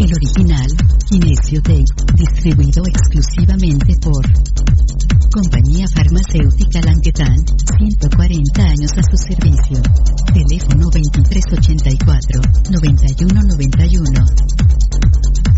El original, Kinesio Tape, distribuido exclusivamente por Compañía Farmacéutica Languetan, 140 años a su servicio. Teléfono 2384-9191.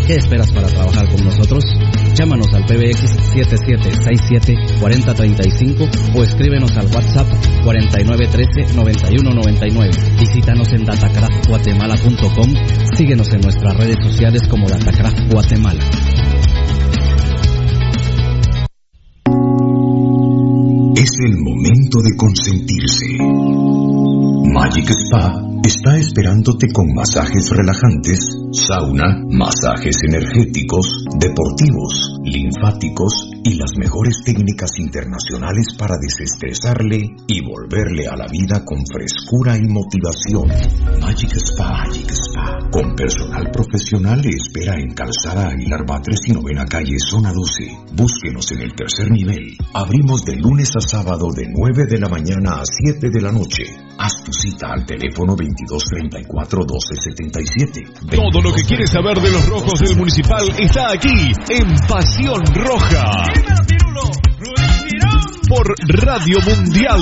¿Qué esperas para trabajar con nosotros? Llámanos al PBX 7767-4035 o escríbenos al WhatsApp 4913-9199. Visítanos en datacraftguatemala.com. Síguenos en nuestras redes sociales como Datacraft Guatemala. Es el momento de consentirse. Magic Spa está esperándote con masajes relajantes, sauna, masajes energéticos, deportivos, linfáticos y las mejores técnicas internacionales para desestresarle y volverle a la vida con frescura y motivación. Magic Spa, Magic Spa, con personal profesional le espera en Calzada Aguilar Batres y Novena Calle, Zona 12. Búsquenos en el tercer nivel. Abrimos de lunes a sábado de 9 de la mañana a 7 de la noche. Haz tu cita al teléfono 2234-1277. Todo lo que quieres saber de los rojos del municipal está aquí en Pasión Roja. Por Radio Mundial.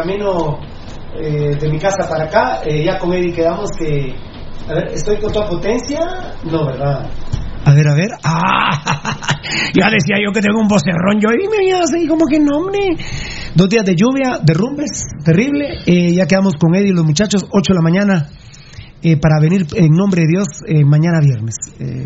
camino eh, de mi casa para acá. Eh, ya con Eddie quedamos que. A ver, ¿estoy con toda potencia? No, ¿verdad? A ver, a ver. ¡Ah! ya decía yo que tengo un vocerrón. Yo y me veía así como que no, hombre. Dos días de lluvia, derrumbes, terrible. Eh, ya quedamos con Eddie y los muchachos, 8 de la mañana, eh, para venir en nombre de Dios eh, mañana viernes. Eh,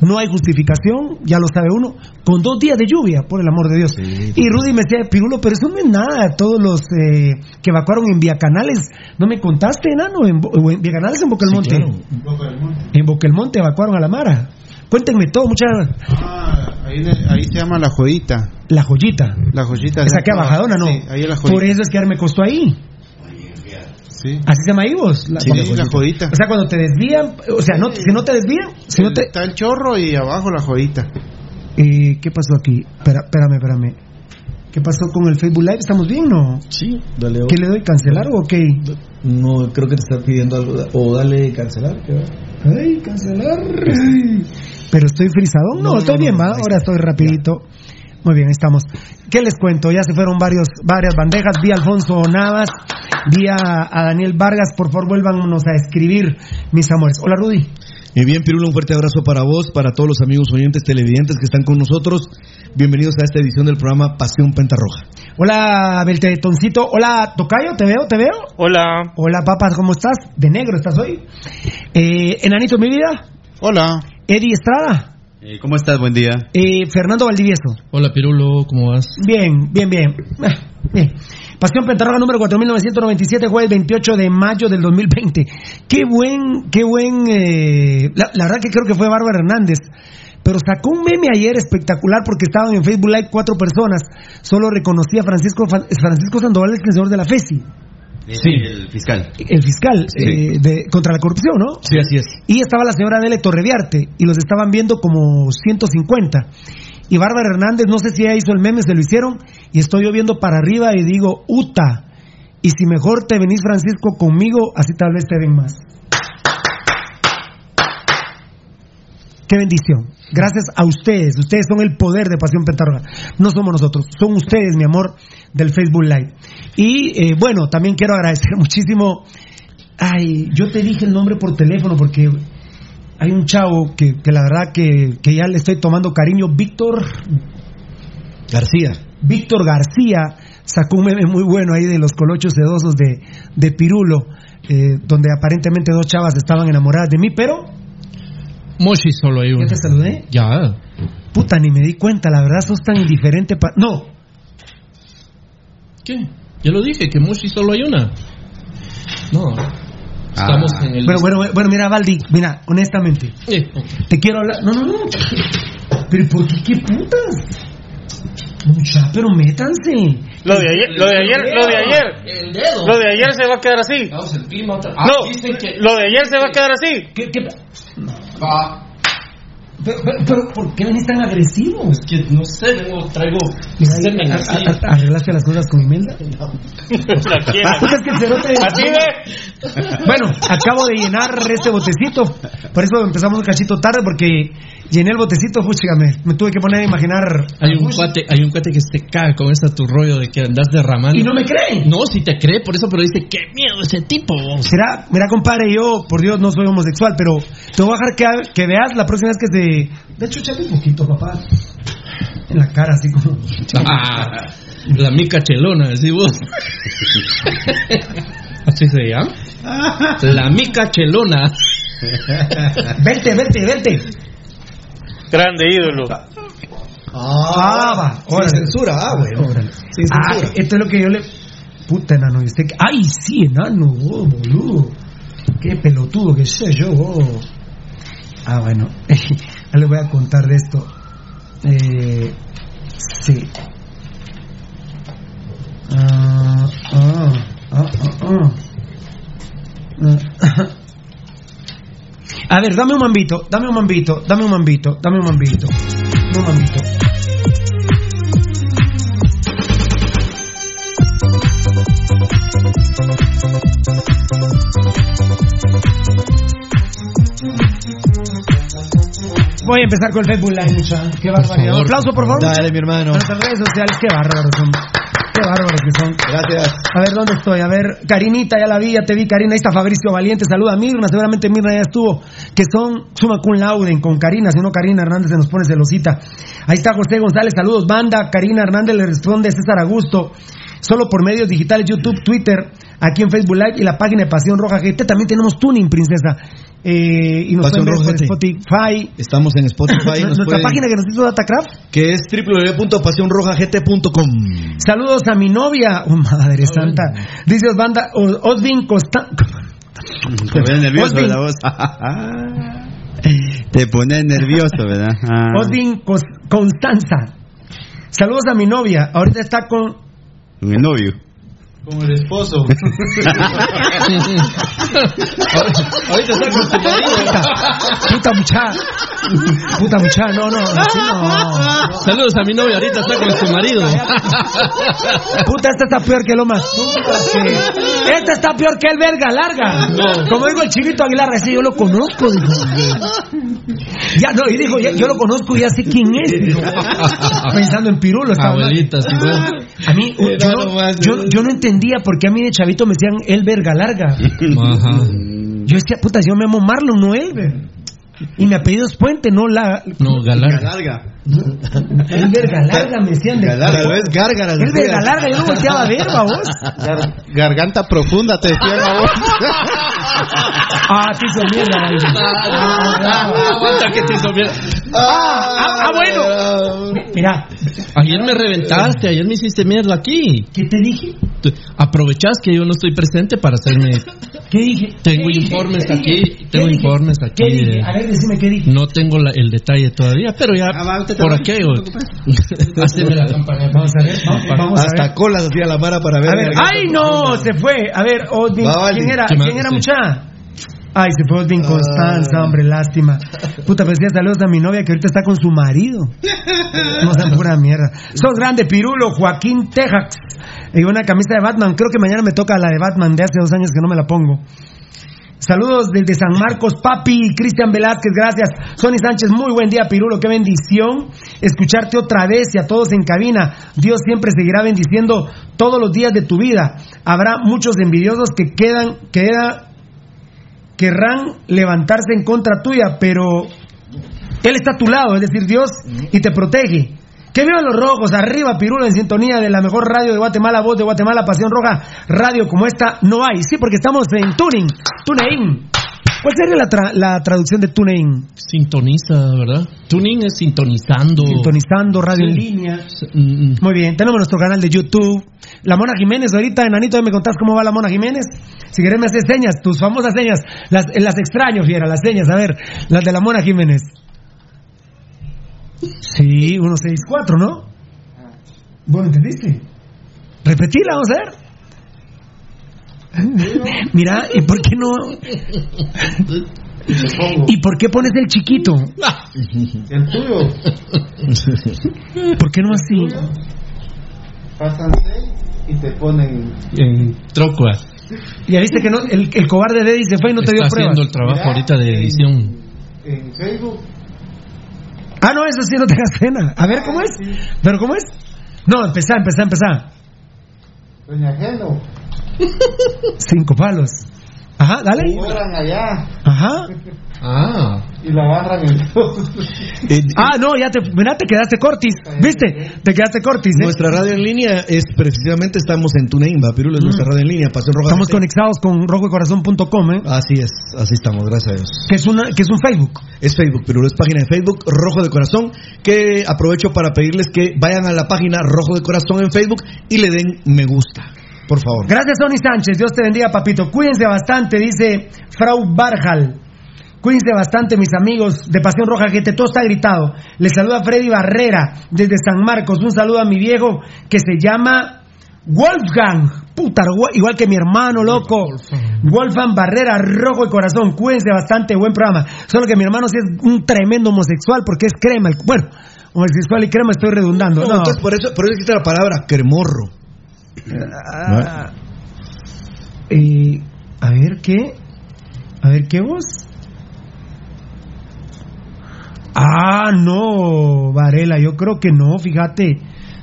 no hay justificación, ya lo sabe uno, con dos días de lluvia, por el amor de Dios. y Rudy me decía, Pirulo, pero eso no es nada. Todos los eh, que evacuaron en Vía Canales, ¿no me contaste, enano? En, Bo- o en Vía Canales, en Boquelmonte. En Boquelmonte evacuaron a la Mara. Cuéntenme todo, mucha. Ahí, ahí se llama la joyita. La joyita. La joyita. Esa que a Bajadona, ¿no? Sí, ahí es la joyita. Por eso es que me costó ahí. Sí. Así se llama ahí vos. La, Sí, la joyita. O sea, cuando te desvían, o sea, no, si no te desvían, si no te... Está el chorro y abajo la joyita. Eh, ¿Qué pasó aquí? Espera, espérame, espérame. ¿Qué pasó con el Facebook Live? ¿Estamos bien, no? Sí, dale. ¿Qué le doy? ¿Cancelar o qué? No, creo que te está pidiendo algo. O dale cancelar. Ay, cancelar. Ay. Pero estoy frisadón. No, No, estoy no, bien, no, Ahora estoy rapidito. Muy bien, estamos. ¿Qué les cuento? Ya se fueron varios, varias bandejas. Vi a Alfonso Navas, vi a, a Daniel Vargas. Por favor, vuélvanos a escribir, mis amores. Hola, Rudy. Y bien, Pirulo, un fuerte abrazo para vos, para todos los amigos oyentes televidentes que están con nosotros. Bienvenidos a esta edición del programa Pasión Pentarroja. Hola, Beltetoncito. Hola, Tocayo, ¿te veo? ¿Te veo? Hola. Hola, papas, ¿cómo estás? De negro estás hoy. Eh, Enanito, mi vida. Hola. Eddie Estrada. Eh, ¿Cómo estás? Buen día. Eh, Fernando Valdivieso. Hola Pirulo, ¿cómo vas? Bien, bien, bien. Bien. Pasión Pentarroga número 4997, jueves 28 de mayo del 2020. Qué buen, qué buen. eh, la, la verdad que creo que fue Bárbara Hernández. Pero sacó un meme ayer espectacular porque estaban en Facebook Live cuatro personas. Solo reconocía a Francisco, Francisco Sandoval, el de la FESI. Sí. El fiscal. El fiscal Sí. eh, de, contra la corrupción, ¿no? Sí, así es. Y estaba la señora Adele Torreviarte y los estaban viendo como 150. Y Bárbara Hernández, no sé si ella hizo el meme, se lo hicieron. Y estoy yo viendo para arriba y digo, Uta. Y si mejor te venís, Francisco, conmigo, así tal vez te ven más. Qué bendición. Gracias a ustedes. Ustedes son el poder de Pasión Pentarroga. No somos nosotros. Son ustedes, mi amor, del Facebook Live. Y eh, bueno, también quiero agradecer muchísimo. Ay, yo te dije el nombre por teléfono porque hay un chavo que, que la verdad que, que ya le estoy tomando cariño. Víctor García. Víctor García sacó un meme muy bueno ahí de los colochos sedosos de, de Pirulo, eh, donde aparentemente dos chavas estaban enamoradas de mí, pero Moshi solo hay uno. ¿Ya te saludé? Ya. puta, ni me di cuenta, la verdad sos tan indiferente. pa- no, ¿Qué? Ya lo dije, que Moshi solo hay una. No. Estamos en el. Bueno, bueno, bueno, mira, Valdi, mira, honestamente, Eh, te quiero hablar. No, no, no. Pero ¿por qué qué putas? Mucha, pero métanse. Lo de ayer, lo de ayer, lo de ayer. El dedo. Lo de ayer se va a quedar así. Vamos, el clima otra- No, Ah, lo de ayer se va a quedar así. ¿Qué, qué? Pero, pero, pero, ¿por qué venís tan agresivo? Es que no sé, vengo, traigo ¿Arreglaste las cosas con Imelda? Ve. Bueno, acabo de llenar este botecito. Por eso empezamos un cachito tarde, porque llené el botecito, puchiga, me, me tuve que poner a imaginar. Hay un cuate, hay un cuate que se caga con ese tu rollo de que andas derramando. Y no me creen. No, si te cree, por eso, pero dice, qué miedo ese tipo. Será, mira, compadre, yo, por Dios, no soy homosexual, pero te voy a dejar que, que veas la próxima vez que se. De hecho, échate un poquito, papá. En la cara, así como. Ah, la mica chelona, decís vos. Así se llama. La mica chelona. Vente, vente, vente. Grande ídolo. Ah, va. Sin censura, ah. Sin Ah, esto es lo que yo le. Puta enano, ¿viste? que- ¡Ay, sí, enano! Oh, boludo. ¡Qué pelotudo que sé yo! oh. Ah, bueno. ya les voy a contar de esto. Eh, sí. Ah, ah, ah, ah, ah. A ver, dame un mambito, dame un mambito, dame un mambito, dame un mambito. Un mambito. voy a empezar con el Facebook Live, mucha. Qué barbaridad. favor, Aplauso, por favor. Dale, mi hermano. Nuestras redes sociales, qué bárbaros son. Qué bárbaros que son. Gracias. A ver, ¿dónde estoy? A ver, Karinita, ya la vi, ya te vi, Karina. Ahí está Fabricio Valiente. Saluda a Mirna, seguramente Mirna ya estuvo. Que son suma cum laude con Karina, si no Karina Hernández se nos pone celosita. Ahí está José González, saludos, banda. Karina Hernández le responde César Augusto. Solo por medios digitales, YouTube, Twitter, aquí en Facebook Live y la página de Pasión Roja GT. También tenemos tuning, princesa. Eh, y nos pueden ver Roja por. Spotify. Estamos en Spotify. Nuestra pueden- página que nos hizo Datacraft. que es www.pasionrojagt.com. Saludos a mi novia. Oh, madre santa. Dice Osvanda, O- Osvin Costa. Te pones nervioso, Osvin. ¿verdad vos? Te pones nervioso, ¿verdad? Ah. Osvin Constanza. Saludos a mi novia. Ahorita está con. Con el novio. Como el esposo. Ahorita está con tu marido. Puta mucha. Puta mucha. No, no. así no. Saludos a mi novia, ahorita está con su marido. Puta, esta está peor que lo más. Esta está peor que el verga larga. No. Como dijo el chivito Aguilar, ese yo lo conozco. Dijo. Ya, no, y dijo, ya- yo lo conozco y ya sé quién es. dijo. Pensando en Pirulo. estaba. Abuelita. A mí, yo yo, yo no entendía por qué a mí de chavito me decían el verga larga. Ajá. Yo decía, puta, yo me llamo Marlon, no Elber. Y mi apellido es Puente, no la. No, Galar. Larga. El verga larga me decían de. Tal vez gárgaras. El verga larga, yo no volteaba a ver, vos. Gar- garganta profunda, te decían a vos. Ah, te hizo mierda, Valdi. Aguanta que te hizo bien. Ah, ah, ah, bueno. Mira, Ayer me reventaste, ayer me hiciste mierda aquí. ¿qué te dije? Aprovechás que yo no estoy presente para hacerme. ¿Qué dije? Tengo ¿Qué dije? informes ¿Qué aquí, dije? tengo ¿Qué dije? informes aquí. ¿Qué dije? A ver, decime qué dije. No tengo la- el detalle todavía, pero ya Ah, va, por aquello. Haceme la campaña. Vamos a ver, vamos, vamos a ver. Hasta colas hacía la mara para ver. A ver, ¡ay no! Se fue. A ver, Va, Valdi. ¿quién era? ¿Qué más? ¿Quién era, Sí. Ay, se fue Odin Constanza, hombre, lástima. Puta, pues decía saludos a mi novia que ahorita está con su marido. No sean pura mierda. Sos grande, Pirulo, Joaquín Tejax. Y una camisa de Batman. Creo que mañana me toca la de Batman de hace dos años que no me la pongo. Saludos desde San Marcos, papi, Cristian Velázquez, gracias. Sonny Sánchez, muy buen día, Pirulo, qué bendición escucharte otra vez y a todos en cabina. Dios siempre seguirá bendiciendo todos los días de tu vida. Habrá muchos envidiosos que quedan, queda, querrán levantarse en contra tuya, pero Él está a tu lado, es decir, Dios, y te protege. Que vivan los rojos, arriba Pirulo en sintonía de la mejor radio de Guatemala, voz de Guatemala, Pasión Roja, radio como esta no hay. Sí, porque estamos en tuning, tunein. ¿Cuál sería la, tra- la traducción de tunein? Sintoniza, ¿verdad? Tuning es sintonizando. Sintonizando, radio en línea. Mm, mm. Muy bien, tenemos nuestro canal de YouTube. La Mona Jiménez, ahorita, enanito, ¿me contás cómo va la Mona Jiménez? Si querés me haces señas, tus famosas señas. Las, las extraño, fiera, las señas, a ver, las de la Mona Jiménez. Sí, 164, ¿no? ¿Vos lo entendiste? Repetila, vamos a ver. Mira, ¿y por qué no? ¿Y por qué pones el chiquito? El tuyo. ¿Por qué no así? Pasan seis y te ponen. En Trocua. Ya viste que no, el, el cobarde de Eddie se fue y no te dio Está pruebas. haciendo el trabajo Mira, ahorita de edición. En Facebook. Ah, no, eso sí, no te das pena. A ver, ¿cómo es? ¿Pero cómo es? No, empezá, empezá, empezá. Doña Geno. Cinco palos. Ajá, dale. Allá Ajá. Ah. y la barran en dos. Ah, no, ya te, mira, te quedaste cortis. ¿Viste? Te quedaste cortis. ¿eh? Nuestra radio en línea es precisamente estamos en TuneIn, va, Pirulo es nuestra radio en línea, Pasión Roja. Estamos conectados con rojodecorazón.com, ¿eh? Así es, así estamos, gracias a Dios. Que es, una, que es un Facebook. Es Facebook, Pirulo es página de Facebook, Rojo de Corazón, que aprovecho para pedirles que vayan a la página Rojo de Corazón en Facebook y le den me gusta, por favor. Gracias, Tony Sánchez. Dios te bendiga, papito. Cuídense bastante, dice Frau Barjal. Cuídense bastante, mis amigos de Pasión Roja GT. Todo está gritado. Les saluda Freddy Barrera desde San Marcos. Un saludo a mi viejo que se llama Wolfgang. Puta, gua- igual que mi hermano, loco. Wolfgang Barrera, rojo de corazón. Cuídense bastante, buen programa. Solo que mi hermano sí es un tremendo homosexual porque es crema. Bueno, homosexual y crema estoy redundando. No, No. entonces por eso, por eso existe la palabra cremorro. Ah, eh, a ver qué. A ver qué vos. Ah, no, Varela, yo creo que no, fíjate.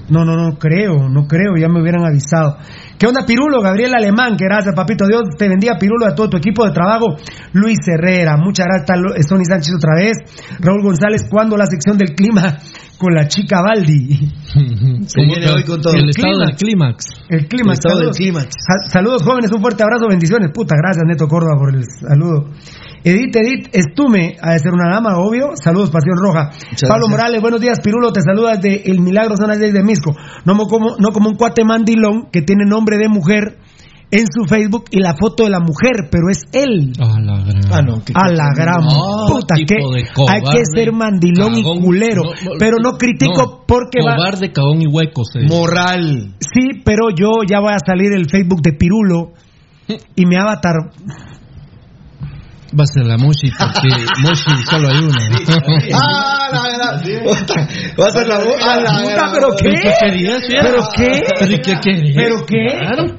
No, no, no creo, no creo, ya me hubieran avisado. ¿Qué onda, Pirulo? Gabriel Alemán, que gracias, papito. Dios te bendiga, Pirulo, a todo tu equipo de trabajo. Luis Herrera, muchas gracias, Tony Sánchez otra vez. Raúl González, ¿cuándo la sección del clima con la chica Baldi? Se viene hoy con todo. El estado del clímax. El clímax. El estado del. Sa- Saludos, jóvenes, un fuerte abrazo, bendiciones. Puta, gracias, Neto Córdoba, por el saludo. Edith, Edith, Estume, ha de ser una dama, obvio. Saludos, Pasión Roja. Pablo gracias. Morales, buenos días, Pirulo, te saluda desde El Milagro, zona 6 de Misco. No mo- como, no como un cuate mandilón que tiene nombre de mujer en su Facebook y la foto de la mujer, pero es él. A la gran. Ah, no, a la gran No, puta, que cobarde, hay que ser mandilón cagón. y culero, No, no, pero no critico no, porque va, Cobarde, cagón y hueco. Moral. Sí, pero yo ya voy a salir el Facebook de Pirulo y mi avatar. Va a ser la Moshi, porque Moshi solo hay una. Ah, la verdad. Va a ser la. Ah, la verdad. pero qué? ¿Pero qué? ¿Pero qué.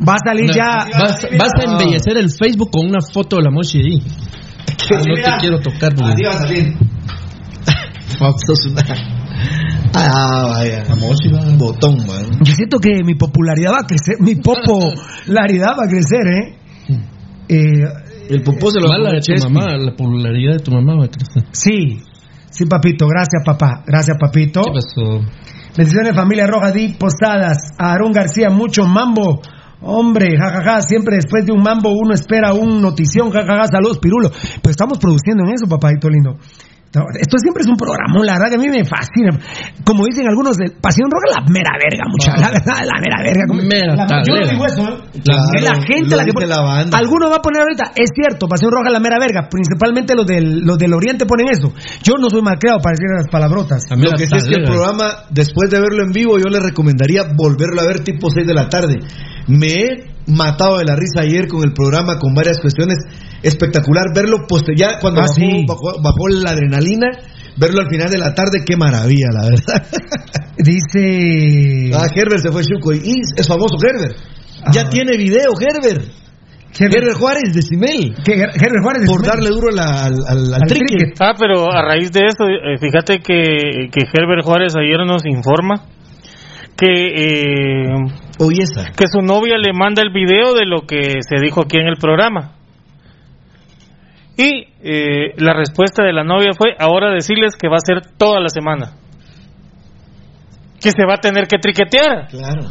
Va a salir ya. Vas, vas a embellecer el Facebook con una foto de la Moshi ahí. Ah, no te quiero tocar. Así va a salir. Ah, vaya. Un botón, man. Yo siento que mi popularidad va a crecer, mi popularidad va a crecer, ¿eh? eh El popó se lo va a de tu mamá, la popularidad de tu mamá va a crecer. sí, sí, papito, gracias, papá, gracias, papito. ¿Qué pasó? Bendiciones, familia Roja Di Posadas, Aarón García, mucho mambo. Hombre, jajaja, siempre después de un mambo uno espera un notición, jajaja, saludos, Pirulo. Pues estamos produciendo en eso, papadito lindo. Esto siempre es un programa, la verdad que a mí me fascina. Como dicen algunos, de Pasión Roja la mera verga, mucha, la verdad, la mera verga. como- Mera la- yo no digo eso, ¿eh? Claro, es la gente la que dice pone. la banda. Alguno va a poner ahorita, es cierto, Pasión Roja la mera verga, principalmente los del, los del Oriente ponen eso. Yo no soy mal creado para decir las palabrotas. La Lo que sí es que el programa, después de verlo en vivo, yo le recomendaría volverlo a ver tipo 6 de la tarde. Me he matado de la risa ayer con el programa, con varias cuestiones. Espectacular verlo poste ya cuando Ah, bajó, sí. bajó- bajó la adrenalina, verlo al final de la tarde, qué maravilla, la verdad. Dice. Ah, Herbert se fue Chuco y es famoso Herbert. Ya Ah. tiene video Herbert. Herbert Juárez de Simel. que Herbert Juárez Por Simel. darle duro la- al, al, trique. Ah, pero a raíz de eso, eh, fíjate que, que Herbert Juárez ayer nos informa que, eh, Oye, esa. que su novia le manda el video de lo que se dijo aquí en el programa. Y eh, la respuesta de la novia fue ahora decirles que va a ser toda la semana. Que se va a tener que triquetear. Claro.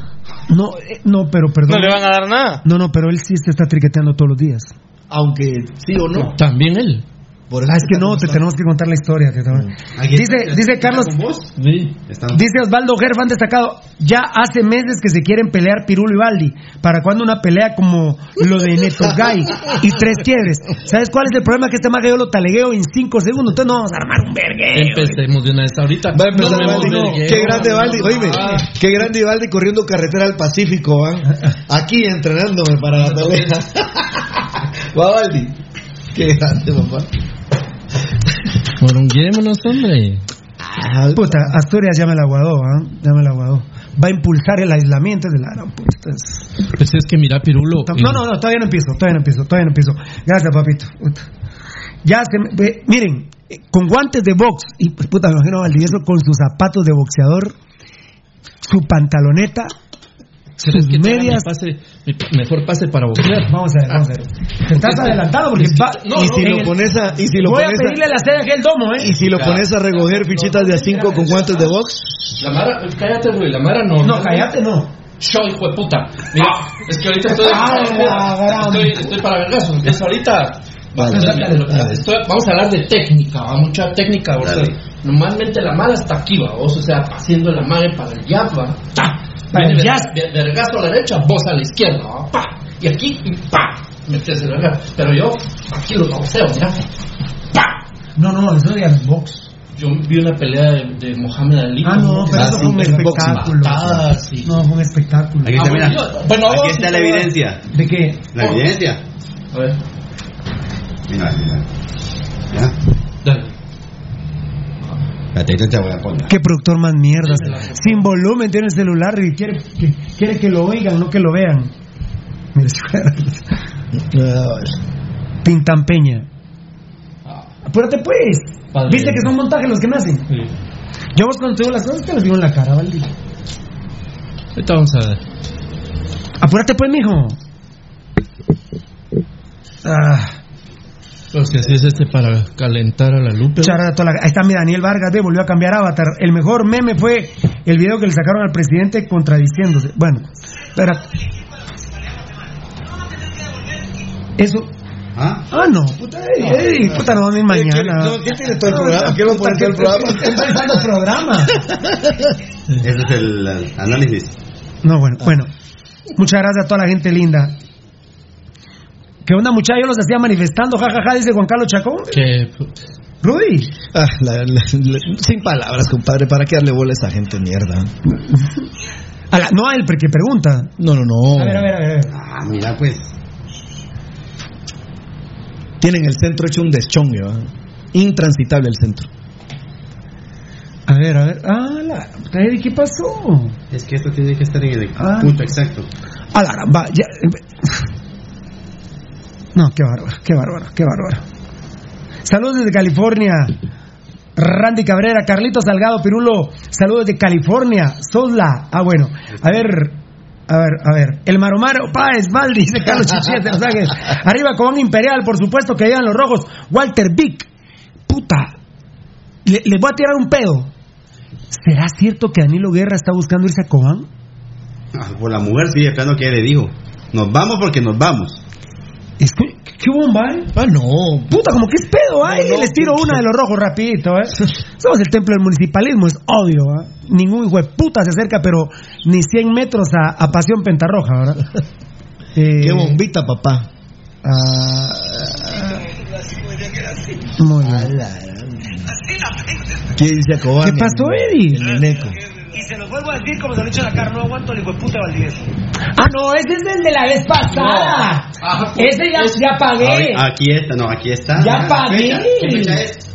No, eh, no, pero perdón. No le van a dar nada. No, no, pero él sí se está triqueteando todos los días. Aunque sí o no. También él. Por eso Ah, es que no, te tenemos que contar la historia. que tal. Aquí Dice, está- dice Carlos, con vos. Sí. dice Osvaldo Gerfan destacado, ya hace meses que se quieren pelear Pirulo y Baldi. ¿Para cuando una pelea como lo de Neto Gay y tres quiebres? ¿Sabes cuál es el problema? Que este mago yo lo talegueo en cinco segundos. Entonces no vamos a armar un vergueo. Empecemos de una vez. Ahorita Va a empezar no vergueo. Qué grande Valdi. Oíme, Ah. qué grande Valdi corriendo carretera al Pacífico, ¿va? Aquí entrenándome para la pelea. Va Valdi. Qué grande, papá. Moronguémonos, hombre. Puta, Asturias ya me la aguadó, ¿ah? Ya me la aguadó. Va a impulsar el aislamiento de la gran puta. es- Pues es que mira, Pirulo. No, no, no, todavía no empiezo, todavía no empiezo, todavía no empiezo. Gracias, papito. Puta. Ya se me- miren, eh, con guantes de box y pues puta, me imagino Valdivieso con sus zapatos de boxeador, su pantaloneta, Pero es sus que medias. mi pase- mi mejor pase para boxear. Vamos a ver, vamos a ver. Te estás adelantado porque va. No, y si en lo el- pones a, y si lo Voy a pones pedirle la sede aquí el domo, ¿eh? y si lo pones a recoger fichitas de a 5 con guantes de box, La Mara, cállate, güey. La Mara no. No, cállate, no. Yo, hijo de puta. Mira, es que ahorita estoy. Ah, estoy, estoy para vergazo. Empiezo ahorita. Vale, dale, estoy- vamos a hablar de técnica, ¿va? mucha técnica. o sea, Dale. normalmente la mala está aquí, ¿va? o sea, haciendo la madre para el jab, ¿va? El Viene vergazo a la derecha, vos a la izquierda. ¡Pa! y aquí, y ¡pa! metes el vergazo. Pero yo, aquí lo boxeo, mira. ¡Pa! No, no, eso ya es box. Yo vi una pelea de, de Mohamed Ali. Ah, no, pero Ah, eso fue un espectáculo. Y- No, fue un espectáculo. Aquí Ah, está, mira. yo- bueno, Aquí vos, está la evidencia. ¿De qué? La evidencia. A ver, Mira, mira. Ya. dale. Espérate, ahorita te voy a poner. Qué productor más mierda. Sin volumen tiene el celular y quiere que, quiere que lo oigan, no que lo vean. Mira, si fuera- Pintan Peña. Apúrate pues. Padre. ¿Viste que son montajes los que me hacen? Yo vos cuando te digo las cosas te las digo en la cara, Valdi. Ahorita vamos a ver. Apúrate pues, mijo. Ah, Pues que así es este para calentar a la Lupe. Ahí está mi Daniel Vargas, ve, volvió a cambiar avatar. El mejor meme fue el video que le sacaron al presidente contradiciéndose. Bueno, espera. Eso. ¿Ah? Ah, no, puta, no venir mañana. ¿qué tiene todo el programa? ¿Qué va a poner todo el programa? El programa. Ese es el análisis. No, bueno, bueno. Muchas gracias a toda la gente linda. ¿Qué onda, muchachos? Yo los hacía manifestando, jajaja, dice Juan Carlos Chacón. Que Rudy. Ah, la- la- la- sin palabras, compadre, ¿para qué darle bola a esa gente mierda? A la- no a él, porque pregunta. No, no, no. A ver, a ver, a ver. Ah, mira, pues. Tienen el centro hecho un deschongue, ¿va? Intransitable el centro. A ver, a ver. Ah, la. ¿qué pasó? Es que esto tiene que estar en el Ah. punto exacto. A la va, ya. No, qué bárbaro, qué bárbaro, qué bárbaro. Saludos desde California. Randy Cabrera, Carlito Salgado, Pirulo, saludos de California, Sosla. Ah, bueno, a ver, a ver, a ver. El Maromaro, Páez, Mal, dice Carlos Chichilla Ángeles. Arriba, Cobán Imperial, por supuesto que llegan los rojos. Walter Vick, puta, le, le voy a tirar un pedo. ¿Será cierto que Danilo Guerra está buscando irse a Cobán? Ah, por la mujer, sí, acá no quiere, dijo. Nos vamos porque nos vamos. ¿Qué bomba, eh? Ah, no. Puta, como que es pedo, ¿eh? No, no, Les tiro una de los rojos rapidito, ¿eh? Somos el templo del municipalismo, es obvio, ¿eh? Ningún hijo de puta se acerca, pero ni 100 metros a, a Pasión Pentarroja, ¿verdad? Eh, Qué bombita, papá. ah, muy bien. ¿Qué dice? ¿Qué pasó, Eddie? El Neneco. Y se los vuelvo a decir como se lo he dicho en la cara, no aguanto el hijo de puta Valdivieso. Ah, no, ese es el de la vez pasada. Ah, ese ya, ya pagué. Ahí- Aquí está, no, aquí está. Ya Ah, pagué. fecha, ¿Qué fecha es?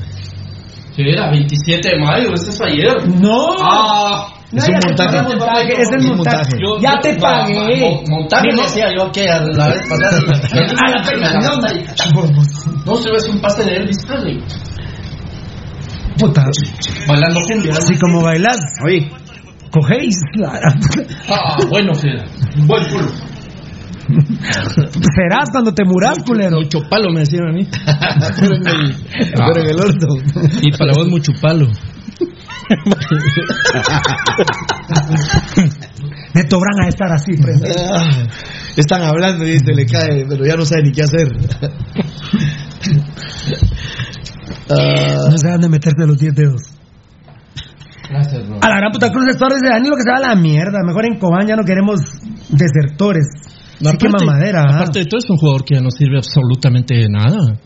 ¿Qué era? 27 de mayo, este es ayer. No. Ah, No, Es un montaje. pagué el montaje, es el montaje. yo- Ya yo- te ma- pagué. Montaje mo- decía yo que a la vez pasada. A la pena, no, No se ve un pase de Elvis Presley. Puta. Bailando cumbia. Así como bailas, Oye, cogéis. Ah, bueno, sí. Buen culo. Serás cuando te muras, culero. Mucho palo me decían a mí. Pero en el, pero en el orto. Y para vos mucho palo. Me tobran a estar así, frente. Ah, Están hablando y se le cae, pero ya no sabe ni qué hacer. Ah, No se de meterse los 10 dedos. Gracias, bro. A la gran puta cruz de Torres de Danilo que se va a la mierda. Mejor en Cobán ya no queremos desertores. Sí, qué mamadera. ¿ah? aparte de todo, es un jugador que ya no sirve absolutamente de nada.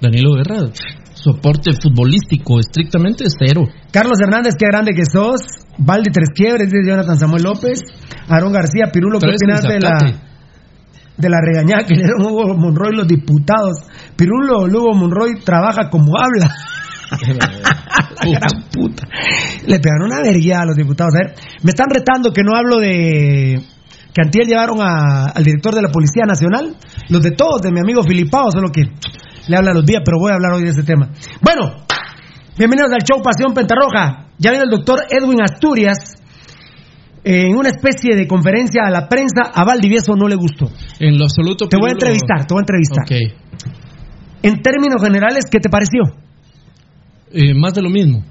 Danilo Guerra, soporte futbolístico estrictamente es cero. Carlos Hernández, qué grande que sos. Valdi Tres Quiebres, dice Jonathan Samuel López. Aarón García, Pirulo, ¿qué opinas de la, de la regañada que le dieron Hugo Monroy los diputados? Pirulo, Lugo Monroy trabaja como habla. La gran puta. Le pegaron una verguía a los diputados. A ver, me están retando que no hablo de que antier llevaron a- al director de la Policía Nacional, los de todos, de mi amigo Filipao, solo que le habla los días, pero voy a hablar hoy de ese tema. Bueno, bienvenidos al show Pasión Pentarroja. Ya viene el doctor Edwin Asturias. eh, En una especie de conferencia a la prensa, a Valdivieso no le gustó. En lo absoluto. Te voy a entrevistar, te voy a entrevistar. Ok. En términos generales, ¿qué te pareció? Eh, más de lo mismo.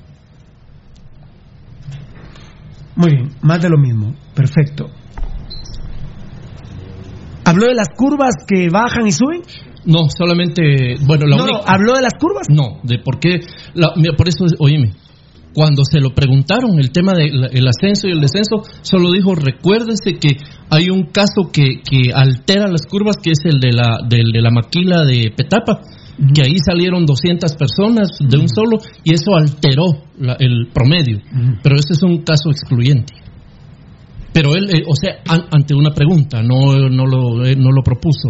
Muy bien, más de lo mismo. Perfecto. ¿Habló de las curvas que bajan y suben? No, solamente. Bueno, la no, única. ¿habló de las curvas? No, de por qué. la- mira, por eso, oíme, cuando se lo preguntaron el tema del ascenso y el descenso, solo dijo: recuérdese que hay un caso que, que altera las curvas, que es el de la, del de la maquila de Petapa, que ahí salieron 200 personas de un solo y eso alteró la- el promedio. Pero ese es un caso excluyente. Pero él, eh, o sea, an- ante una pregunta, no, no, lo, eh, no lo propuso.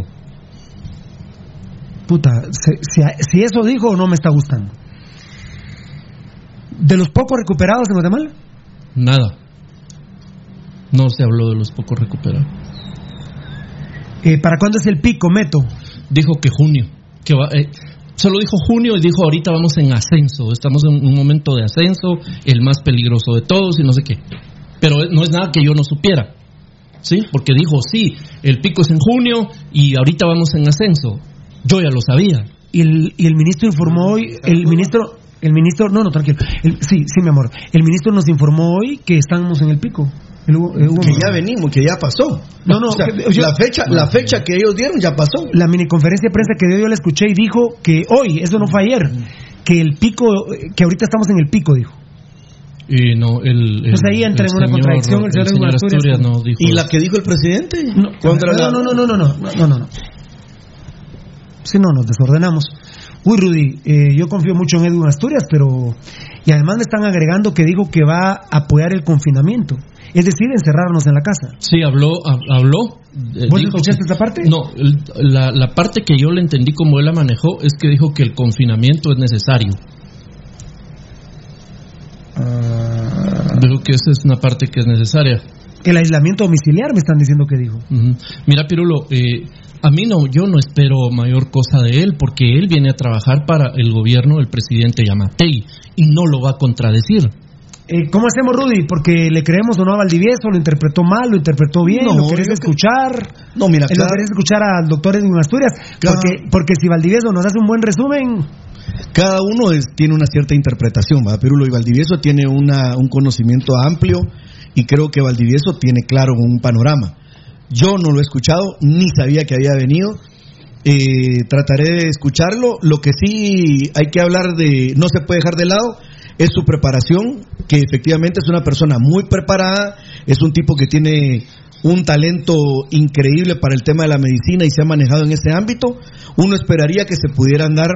Puta, si, si- si eso dijo, no me está gustando. ¿De los pocos recuperados en Guatemala? Nada. No se habló de los pocos recuperados. Eh, ¿Para cuándo es el pico, Meto? Dijo que junio. Que va, eh, Solo dijo junio y dijo ahorita vamos en ascenso, estamos en un momento de ascenso, el más peligroso de todos y no sé qué. Pero no es nada que yo no supiera, ¿sí? Porque dijo, sí, el pico es en junio y ahorita vamos en ascenso. Yo ya lo sabía. Y el, y el ministro informó hoy, el ministro, el ministro, no, no, tranquilo, El- sí, sí, mi amor, el ministro nos informó hoy que estamos en el pico. El Hugo- Hugo Que ya venimos, que ya pasó. No, no, O sea, que- yo- la fecha, la fecha que ellos dieron ya pasó. La mini conferencia de prensa que dio yo la escuché y dijo que hoy, eso no fue ayer, que el pico, eh, que ahorita estamos en el pico, dijo. Y no, el, el- Pues ahí entra el en una señor- contradicción el señor señor Asturias. Asturias no dijo ¿Y la eso. que dijo el presidente? No, Contra la- no, no, no, no, no, no, no, no. Si no, nos desordenamos. Uy, Rudy, eh, yo confío mucho en Edwin Asturias, pero... Y además me están agregando que dijo que va a apoyar el confinamiento. Es decir, encerrarnos en la casa. Sí, habló, hab- habló. eh, ¿Vos dijo escuchaste que- esa parte? No, la, la parte que yo le entendí como él la manejó es que dijo que el confinamiento es necesario. Ah. Dijo que esa es una parte que es necesaria. El aislamiento domiciliar me están diciendo que dijo. Mira, Pirulo, eh, a mí no, yo no espero mayor cosa de él porque él viene a trabajar para el gobierno del presidente Yamatei y no lo va a contradecir. Eh, ¿Cómo hacemos, Rudy? Porque le creemos o no a Valdivieso, lo interpretó mal, lo interpretó bien, No, lo querés que- escuchar. No, mira, Eh, Lo cada- querés escuchar al doctor Edwin Asturias. Cada- Porque, porque si Valdivieso nos hace un buen resumen, Cada uno es- tiene una cierta interpretación, ¿va? Pirulo y Valdivieso tiene una, un conocimiento amplio y creo que Valdivieso tiene claro un panorama. Yo no lo he escuchado, ni sabía que había venido. Eh, trataré de escucharlo. Lo que sí hay que hablar de, no se puede dejar de lado, es su preparación, que efectivamente es una persona muy preparada, es un tipo que tiene un talento increíble para el tema de la medicina y se ha manejado en ese ámbito. Uno esperaría que se pudieran dar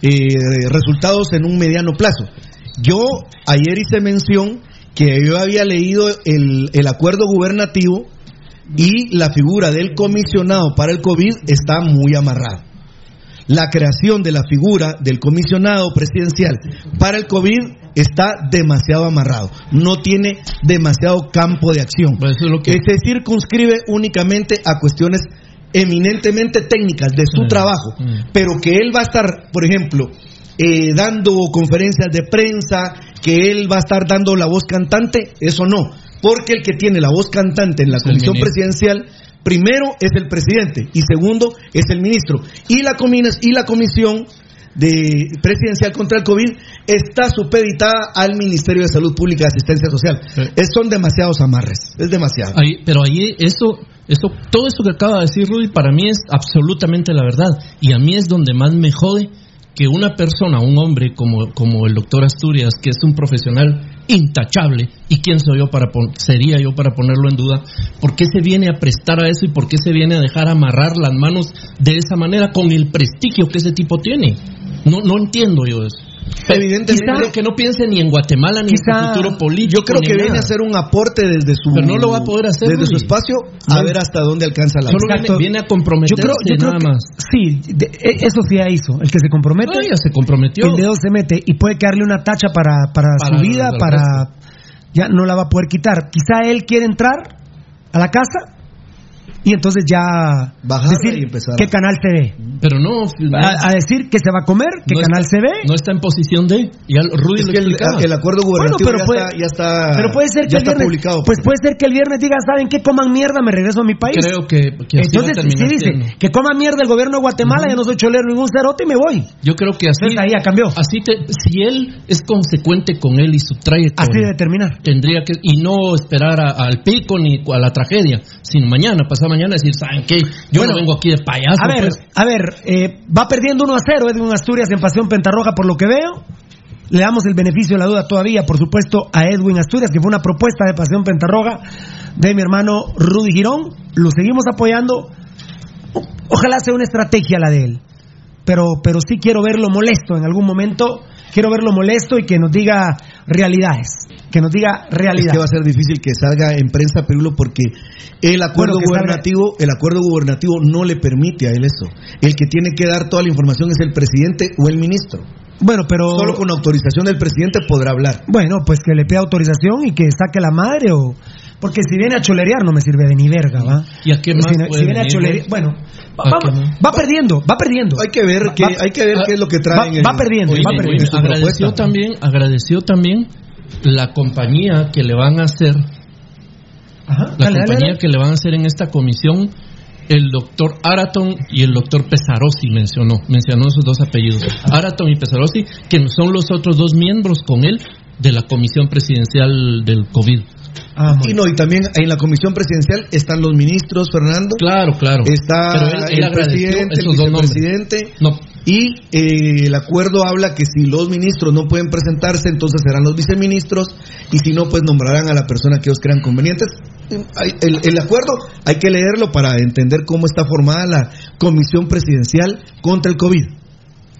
eh, resultados en un mediano plazo. Yo ayer hice mención que yo había leído el, el acuerdo gubernativo y la figura del comisionado para el COVID está muy amarrada. La creación de la figura del comisionado presidencial para el COVID está demasiado amarrado, no tiene demasiado campo de acción. Pues es lo que- Se circunscribe únicamente a cuestiones eminentemente técnicas de su Mm, trabajo, mm. pero que él va a estar, por ejemplo, eh, dando conferencias de prensa, que él va a estar dando la voz cantante, eso no, porque el que tiene la voz cantante en la comisión presidencial, primero es el presidente y segundo es el ministro. Y la, y la comisión de presidencial contra el COVID está supeditada al Ministerio de Salud Pública y Asistencia Social. Es- son demasiados amarres, es demasiado. Ahí, pero ahí eso, eso, todo eso que acaba de decir Rudy para mí es absolutamente la verdad y a mí es donde más me jode que una persona, un hombre como, como el doctor Asturias, que es un profesional intachable, y quién soy yo para sería yo para ponerlo en duda, ¿por qué se viene a prestar a eso y por qué se viene a dejar amarrar las manos de esa manera con el prestigio que ese tipo tiene? No, no entiendo yo eso. Evidentemente- Quizá que no piense ni en Guatemala ni en su futuro político. Yo creo que viene nada. a hacer un aporte desde su Pero no lo va a poder hacer, desde su espacio a No. ver hasta dónde alcanza la Solo viene, viene a comprometerse yo creo, yo creo nada que- más. sí, de- e- eso sí ya hizo. El que se compromete, No, ya se comprometió. el dedo se mete y puede quedarle una tacha para, para, Para su vida, para ya no la va a poder quitar. Quizá él quiere entrar a la casa y entonces ya Bajarla decir y empezar. qué canal se ve. Pero no, no, A, a decir que se va a comer, qué no canal está, se ve. No está en posición de. Ya Rudy Es lo que el, el acuerdo Bueno, gubernativo pero ya, puede- está, ya está Pero puede ser que ya el está viernes, publicado. pues puede ser que el viernes diga, ¿saben qué? Coman mierda, me regreso a mi país. Creo que, que así va a Entonces, si dice siendo. que coma mierda el gobierno de Guatemala, ya no soy cholero ningún cerote y me voy. Yo creo que así. Entonces ahí ya cambió. Así te, si él es consecuente con él y su Así trayectoria. de terminar. Tendría que, y no esperar a- al pico ni a la tragedia, sino mañana, pasado mañana, decir, ¿saben qué? Yo Bueno, no vengo aquí de payaso. A ver, pues. a ver, eh, va perdiendo 1 a 0 Edwin Asturias en Pasión Pentarroja por lo que veo. Le damos el beneficio de la duda todavía, por supuesto, a Edwin Asturias, que fue una propuesta de Pasión Pentarroja de mi hermano Rudy Girón. Lo seguimos apoyando. Ojalá sea una estrategia la de él. Pero, pero sí quiero verlo molesto en algún momento. Quiero verlo molesto y que nos diga realidades. Que nos diga Es realidad. que va a ser difícil que salga en prensa Pirulo porque el acuerdo Bueno, que salga- gubernativo, el acuerdo gubernativo no le permite a él eso. El que tiene que dar toda la información es el presidente o el ministro. Bueno, pero. Solo con autorización del presidente podrá hablar. Bueno, pues que le pida autorización y que saque la madre o... Porque si viene a cholerear no me sirve de ni verga, ¿va? ¿Y a qué más Si, si viene a cholerear, güey? bueno, va, ¿A va- va perdiendo, va perdiendo. Hay que ver, qué, hay que ver qué es lo que traen. Va, en- va perdiendo, va perdiendo. agradeció propuesta. también, agradeció también la compañía que le van a hacer, Ajá, la dale, compañía dale. que le van a hacer en esta comisión, el doctor Araton y el doctor Pesarosi mencionó, mencionó esos dos apellidos, Araton y Pesarosi, que son los otros dos miembros con él de la comisión presidencial del COVID. Ah, Y no, y también en la comisión presidencial están los ministros, Fernando. Claro, claro. Está Pero él- él el presidente, el esos dos nombres. vicepresidente. No, Y eh, el acuerdo habla que si los ministros no pueden presentarse, entonces serán los viceministros. Y si no, pues nombrarán a la persona que ellos crean convenientes. El acuerdo hay que leerlo para entender cómo está formada la comisión presidencial contra el COVID.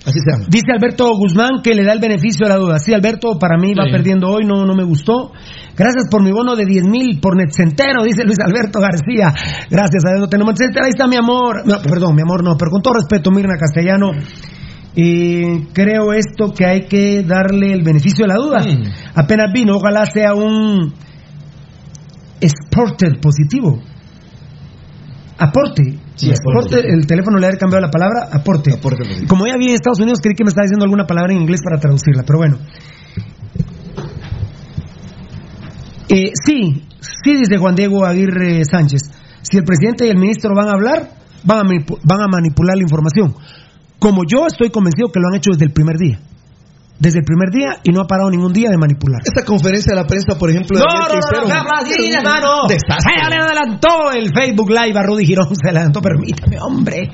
Así se llama. Dice Alberto Guzmán que le da el beneficio de la duda. Sí, Alberto, para mí va Sí. perdiendo hoy, no, no me gustó. Gracias por mi bono de 10 mil por Netcentero, dice Luis Alberto García. Gracias a Dios no tenemos Netcentero. Ahí está mi amor. No, perdón, mi amor no, pero con todo respeto, Mirna Castellano. eh, creo esto que hay que darle el beneficio de la duda. Apenas vino, ojalá sea un exporter positivo. Aporte. Sí, aporte. aporte. El teléfono le ha cambiado la palabra aporte. Como ya vi en Estados Unidos, creí que me estaba diciendo alguna palabra en inglés para traducirla, pero bueno. Eh, sí, sí, dice Juan Diego Aguirre Sánchez. Si el presidente y el ministro van a hablar, van a, van a manipular la información. Como yo estoy convencido que lo han hecho desde el primer día. Desde el primer día y no ha parado ningún día de manipular. Esta conferencia de la prensa, por ejemplo, de No, no, no, no, no, hermano. Se le adelantó el Facebook Live a Rudy Girón, se le adelantó, permítame, hombre.